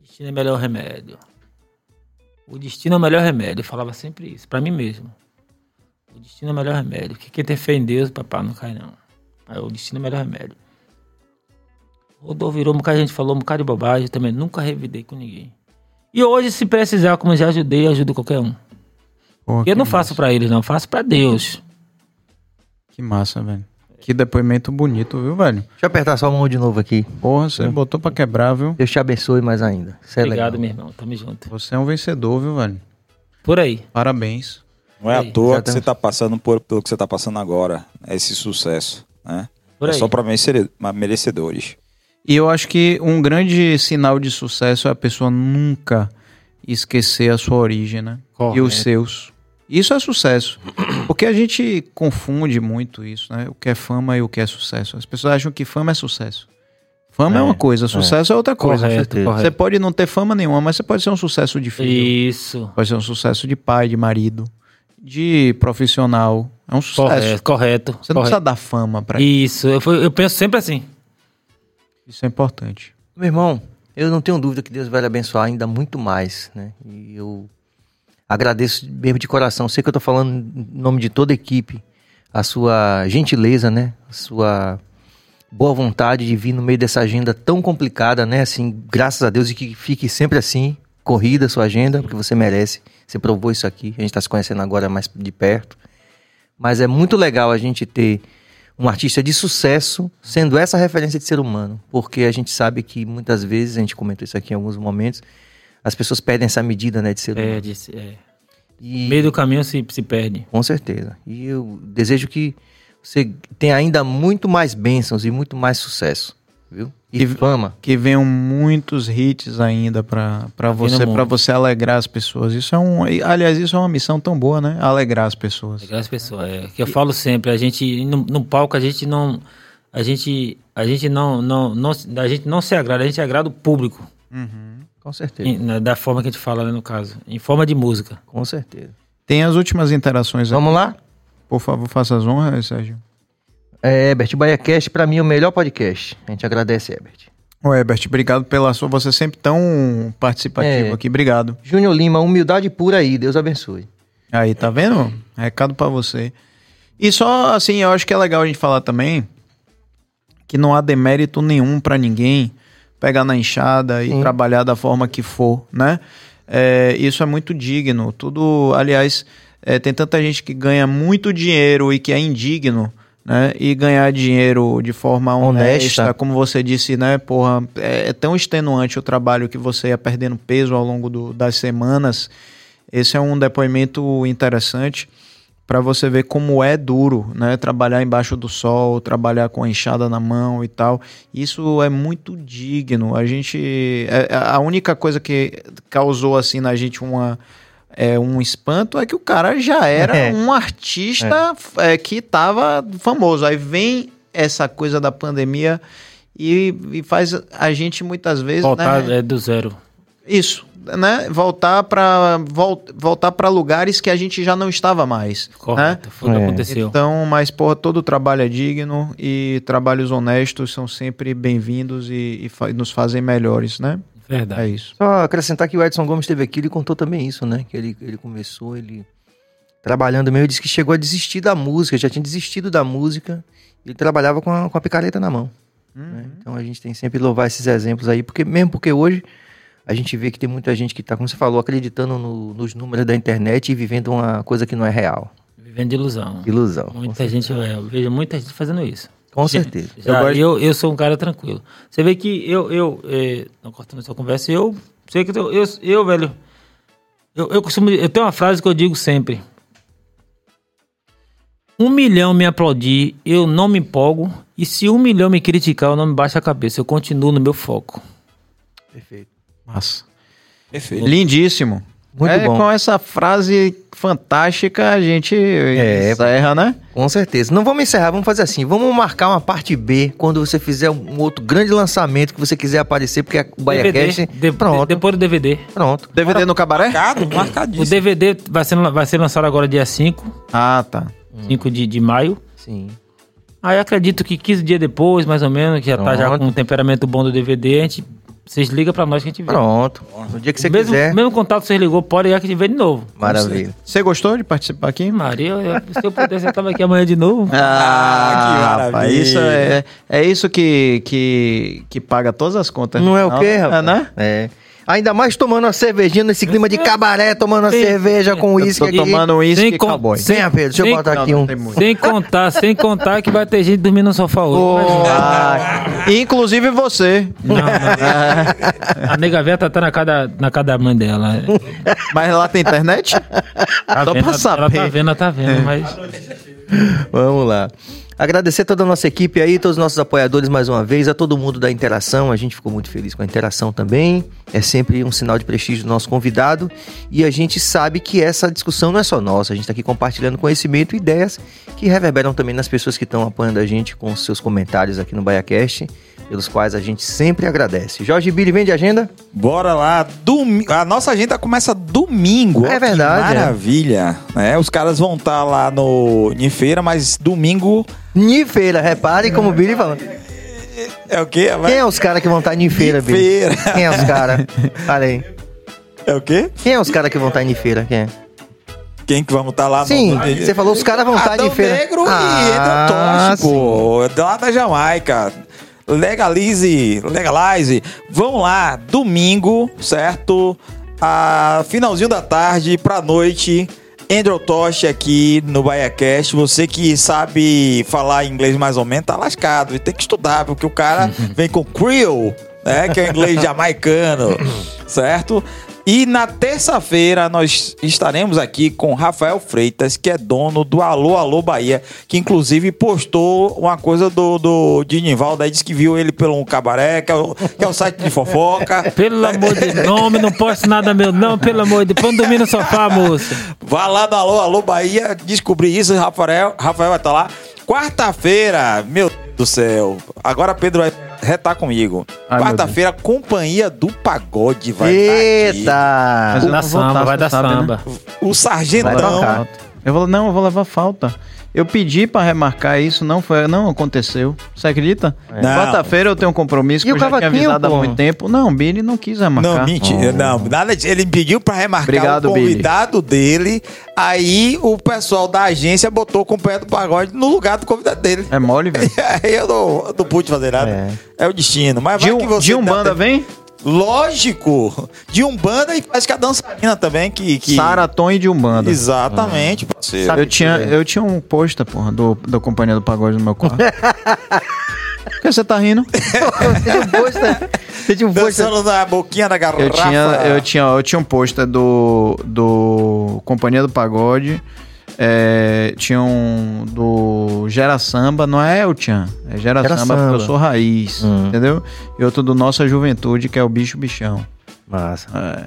Destino é melhor remédio. O destino é o melhor remédio. Eu falava sempre isso, pra mim mesmo. O destino é o melhor remédio. Que quem tem fé em Deus, papai, não cai não. O destino é o melhor remédio. Rodou, virou, um bocado de gente falou, um bocado de bobagem. Também nunca revidei com ninguém. E hoje, se precisar, como já ajudei, ajudo qualquer um. Pô, Eu não que faço pra eles, não. Faço pra Deus. Que massa, velho. Que depoimento bonito, viu, velho? Deixa eu apertar sua mão de novo aqui. Porra, você botou pra quebrar, viu? Deus te abençoe mais ainda. Isso é Obrigado, legal. meu irmão. Tamo junto. Você é um vencedor, viu, velho? Por aí. Parabéns. Não é à toa que você tá passando por, pelo que você tá passando agora. Esse sucesso, né? Por é aí. só pra merecedores. E eu acho que um grande sinal de sucesso é a pessoa nunca esquecer a sua origem, né? E Correto. os seus. Isso é sucesso. Porque a gente confunde muito isso, né? O que é fama e o que é sucesso. As pessoas acham que fama é sucesso. Fama é, É, uma coisa, sucesso é, outra coisa. Correto, Você correto. pode não ter fama nenhuma, mas você pode ser um sucesso de filho. Isso. Pode ser um sucesso de pai, de marido, de profissional. É um sucesso. Correto, correto. Você não correto. precisa dar fama pra isso. Isso. Eu, eu penso sempre assim. Isso é importante. Meu irmão, eu não tenho dúvida que Deus vai lhe abençoar ainda muito mais, né? E eu agradeço mesmo de coração. Sei que eu tô falando em nome de toda a equipe, a sua gentileza, né? A sua boa vontade de vir no meio dessa agenda tão complicada, né? Assim, graças a Deus e que fique sempre assim, corrida a sua agenda, porque você merece. Você provou isso aqui. A gente tá se conhecendo agora mais de perto. Mas é muito legal a gente ter um artista de sucesso sendo essa referência de ser humano. Porque a gente sabe que muitas vezes, a gente comentou isso aqui em alguns momentos, as pessoas perdem essa medida né, de ser humano. É, disse, é. E, No meio do caminho se, se perde. Com certeza. E eu desejo que você tenha ainda muito mais bênçãos e muito mais sucesso. Viu? E, E- fama. Que venham muitos hits ainda pra pra vindo você, para você alegrar as pessoas. Isso é um, e, aliás, isso é uma missão tão boa, né? Alegrar as pessoas. Legal as pessoas. É, que eu falo sempre, a gente, no, no palco, a gente não. A gente, a gente não, não, não, a gente não se agrada, a gente agrada o público. Com certeza. em- da forma que a gente fala, né, no caso. Em forma de música. Com certeza. Tem as últimas interações aqui. Vamos lá? Por favor, faça as honras, Sérgio. É, Herbert, o BaiaCast, pra mim, é o melhor podcast. A gente agradece, Herbert. Ô, Herbert, obrigado pela sua. Você sempre tão participativo É. aqui. Obrigado. Júnior Lima, humildade pura aí, Deus abençoe. Aí, tá vendo? Recado pra você. E só assim, eu acho que é legal a gente falar também que não há demérito nenhum pra ninguém pegar na enxada e Sim. trabalhar da forma que for, né? É, isso é muito digno. Tudo, aliás, é, tem tanta gente que ganha muito dinheiro e que é indigno, né? E ganhar dinheiro de forma honesta, Honesta. como você disse, né? Porra, é, é tão extenuante o trabalho que você ia perdendo peso ao longo do- das semanas. Esse é um depoimento interessante para você ver como é duro, né? Trabalhar embaixo do sol, trabalhar com a enxada na mão e tal. Isso é muito digno. A gente, é- a única coisa que causou assim na gente uma é, um espanto é que o cara já era É. um artista é, que estava famoso. Aí vem essa coisa da pandemia e, e faz a gente muitas vezes Voltar né, é, do zero. Isso, né? Voltar para voltar para lugares que a gente já não estava mais, né? Correto. Foi o que É. aconteceu. Então, mas porra, todo trabalho é digno e trabalhos honestos são sempre bem-vindos e, e fa- nos fazem melhores, né? Verdade. É isso. Só acrescentar que o Edson Gomes esteve aqui, ele contou também isso, né? Que ele, ele começou, ele trabalhando meio, disse que chegou a desistir da música, já tinha desistido da música, ele trabalhava com a, com a picareta na mão. né? Então a gente tem sempre que louvar esses exemplos aí, porque mesmo porque hoje a gente vê que tem muita gente que tá, como você falou, acreditando no- nos números da internet e vivendo uma coisa que não é real. Vivendo de ilusão. Ilusão. Muita gente, eu vejo muita gente fazendo isso. Com certeza. Já, eu, eu, sou um cara tranquilo. Você vê que eu, eu é, não cortando essa conversa, eu sei que eu, eu, eu, velho, eu, eu costumo, eu tenho uma frase que eu digo sempre. Um milhão me aplaudir, eu não me empolgo. E se um milhão me criticar, eu não me baixo a cabeça. Eu continuo no meu foco. Perfeito. Massa. Perfeito. Lindíssimo. Muito é, bom. Com essa frase fantástica, a gente É. encerra, né? Com certeza. Não vamos encerrar, vamos fazer assim. Vamos marcar uma parte B quando você fizer um outro grande lançamento que você quiser aparecer, porque o BaiaCast. DVD, de- Pronto, depois do DVD. pronto. DVD no cabaré? Marcado, O marcadíssimo. DVD vai ser, vai ser lançado agora dia 5, Ah, tá. 5 de, de maio. Sim. Aí acredito que 15 dias depois, mais ou menos, que já tá já Pronto. com um temperamento bom do DVD, a gente, vocês ligam pra nós que a gente vê. Pronto. No dia que você mesmo, quiser. mesmo contato que vocês ligou, pode ir que a gente vê de novo. Maravilha. Você gostou de participar aqui? Maria, eu- se eu pudesse, eu tava aqui amanhã de novo. Ah, que rapaz, maravilha. isso é, é isso que, que, que paga todas as contas. Não é o quê, É, rapaz? né? É. Ainda mais tomando uma cervejinha nesse clima de cabaré, tomando uma cerveja com Eu uísque tô aqui. tomando uísque con- cowboy. sem- Venha, Pedro, deixa eu Sem- botar Não, aqui um. [laughs] Sem contar, sem contar que vai ter gente dormindo no sofá hoje. Ah, inclusive você. Não, não. A nega velha tá, tá na, cada, na casa da mãe dela. Mas lá tem internet? Tá Só vendo, pra ela- saber. Ela tá vendo, ela tá vendo, mas... Vamos lá. Agradecer toda a nossa equipe aí, todos os nossos apoiadores mais uma vez, a todo mundo da interação. A gente ficou muito feliz com a interação também. É sempre um sinal de prestígio do nosso convidado. E a gente sabe que essa discussão não é só nossa. A gente está aqui compartilhando conhecimento e ideias que reverberam também nas pessoas que estão apoiando a gente com seus comentários aqui no BaiaCast, pelos quais a gente sempre agradece. Jorge Billy, vem de agenda? Bora lá. Domi- A nossa agenda começa domingo. É Ó, verdade, é. Maravilha. né? Os caras vão estar lá no em feira, mas domingo Ni feira, repare como o Billy falou. é o quê? Quem é os caras que vão estar em feira, Billy? Feira. Quem é os caras? [laughs] Fala aí. É o quê? Quem é os caras que vão estar em feira? Quem é? Quem que vamos estar lá Sim, no... você falou os caras vão estar Adão em feira. Negro Ah, e Edel Tosh, pô. Lá da Jamaica. Legalize, legalize. Vão lá, domingo, certo? A finalzinho da tarde pra noite. Andrew Tosh aqui no BaiaCast. Você que sabe falar inglês mais ou menos, tá lascado. Tem que estudar, porque o cara [laughs] vem com Creole, né? Que é o inglês [laughs] jamaicano, certo? E na terça-feira nós estaremos aqui com Rafael Freitas, que é dono do Alô Alô Bahia, que inclusive postou uma coisa do, do Dinivaldo, aí disse que viu ele pelo um cabaré, que é o, que é o site de fofoca. [laughs] Pelo amor de nome, não posto nada meu, não, pelo amor de Deus. Dormir no sofá, moça. Vá lá no Alô Alô Bahia descobrir isso, Rafael, Rafael vai estar lá. Quarta-feira, meu Deus do céu. Agora Pedro vai retar comigo. Quarta-feira, Companhia do Pagode vai estar aqui. Eita! Dar não vou samba, tá, vai dar sabe, né? samba. O Sargentão. Eu falei, não, eu vou levar falta. Eu pedi pra remarcar isso, não foi, não aconteceu. Você acredita? Não. Quarta-feira eu tenho um compromisso É. E que o eu já tinha avisado há pô? muito tempo. Não, Billy não quis remarcar. Não, mentira. Não, nada disso. Ele pediu pra remarcar Obrigado, o convidado dele. Aí o pessoal da agência botou com o pé do pagode no lugar do convidado dele. É mole, [laughs] velho. Aí eu não, não pude fazer nada. É. É, o destino. Mas De, vai que um, você de Umbanda dá- vem? Lógico. De Umbanda e acho que a dançarina também. Que, que... Saraton e de Umbanda. Exatamente, parceiro. Sabe Eu tinha, eu tinha um pôster, porra, do, da Companhia do Pagode no meu quarto. [laughs] Por que você tá rindo? Você tinha um pôster. Você tinha um. Dançando na boquinha da garrafa. Eu tinha, eu tinha, eu tinha um pôster do, do Companhia do Pagode. É, tinha um do Gera Samba, não é El Chan, é Gera, Gera Samba, porque Samba. eu sou raiz, Hum. entendeu? E outro do Nossa Juventude, que é o Bicho Bichão. Massa. É.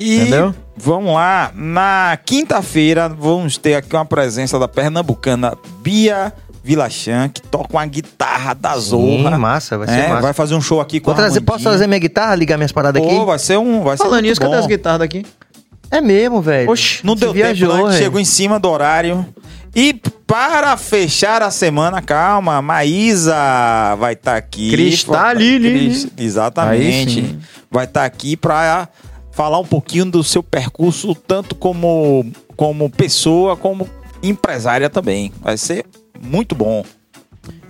E Entendeu? vamos lá, na quinta-feira vamos ter aqui uma presença da pernambucana Bia Vilachan, que toca uma guitarra da Sim, Zorra. massa, vai ser É, massa. vai fazer um show aqui com Vou a trazer, posso trazer minha guitarra, ligar minhas paradas aqui? Pô, vai ser um. Vai ser Falando muito nisso, cadê bom. as guitarras daqui? É mesmo, velho. Oxi, Não deu viajou, tempo, né? velho. chegou em cima do horário. E para fechar a semana, calma, Maísa vai estar aqui. Cristalini. Cris- Exatamente. Aí sim. Vai estar aqui para falar um pouquinho do seu percurso, tanto como, como pessoa, como empresária também. Vai ser muito bom.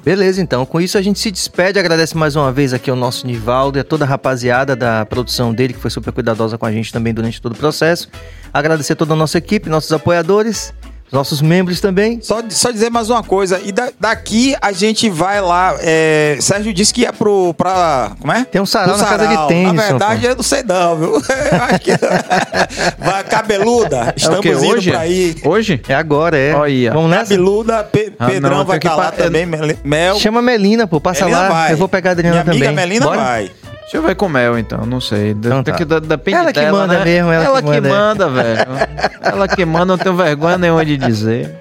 Beleza, então. Com isso a gente se despede. Agradece mais uma vez aqui ao nosso Nivaldo e a toda a rapaziada da produção dele, que foi super cuidadosa com a gente também durante todo o processo. Agradecer toda a nossa equipe, nossos apoiadores, nossos membros também. Só, só dizer mais uma coisa. E da- daqui a gente vai lá. é, Sérgio disse que ia pro. Pra, como é? Tem um sarau na casa de tênis, Na verdade, eu não sei não, viu? [laughs] Eu acho que. [laughs] vai cabeluda. É Estamos quê? indo Hoje? pra aí. Hoje? É agora, é. Olha. Vamos nessa? Cabeluda, Pe- Ah, Pedrão não, vai estar lá pa- também. Mel-. Chama a Melina, pô. Passa Melina lá. vai. Eu vou pegar a Adriana Minha amiga também. Melina Bora? vai. Eu ver com Mel, então, não sei. Então tá. que- depende Ela que dela, manda né? mesmo, ela que que manda. manda, velho. [laughs] ela que manda, não tenho vergonha nenhuma de dizer.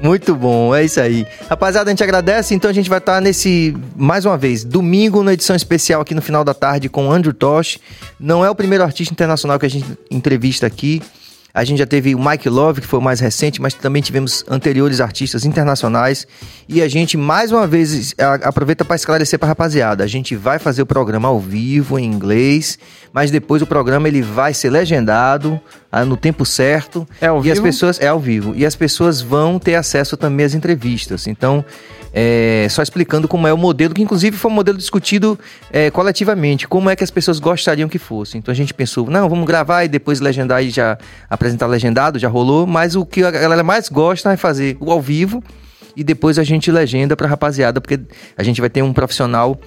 Muito bom, é isso aí. Rapaziada, a gente agradece. Então a gente vai estar nesse, mais uma vez, domingo, na edição especial aqui no final da tarde com o Andrew Tosh. Não é o primeiro artista internacional que a gente entrevista aqui. A gente já teve o Mike Love, que foi o mais recente, mas também tivemos anteriores artistas internacionais. E a gente, mais uma vez, a- aproveita para esclarecer para rapaziada. A gente vai fazer o programa ao vivo, em inglês, mas depois o programa ele vai ser legendado ah, no tempo certo. É ao e as vivo? pessoas é ao vivo e as pessoas vão ter acesso também às entrevistas. Então, é, só explicando como é o modelo, que inclusive foi um modelo discutido é, coletivamente, como é que as pessoas gostariam que fosse. Então a gente pensou, não, vamos gravar e depois legendar e já apresentar legendado, já rolou, mas o que a galera mais gosta é fazer o ao vivo e depois a gente legenda pra rapaziada, porque a gente vai ter um profissional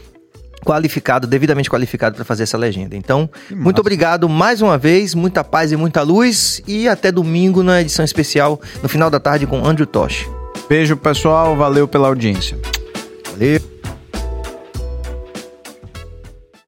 qualificado, devidamente qualificado para fazer essa legenda. Então, muito obrigado mais uma vez, muita paz e muita luz e até domingo na edição especial no final da tarde com Andrew Tosh. Beijo, pessoal. Valeu pela audiência. Valeu.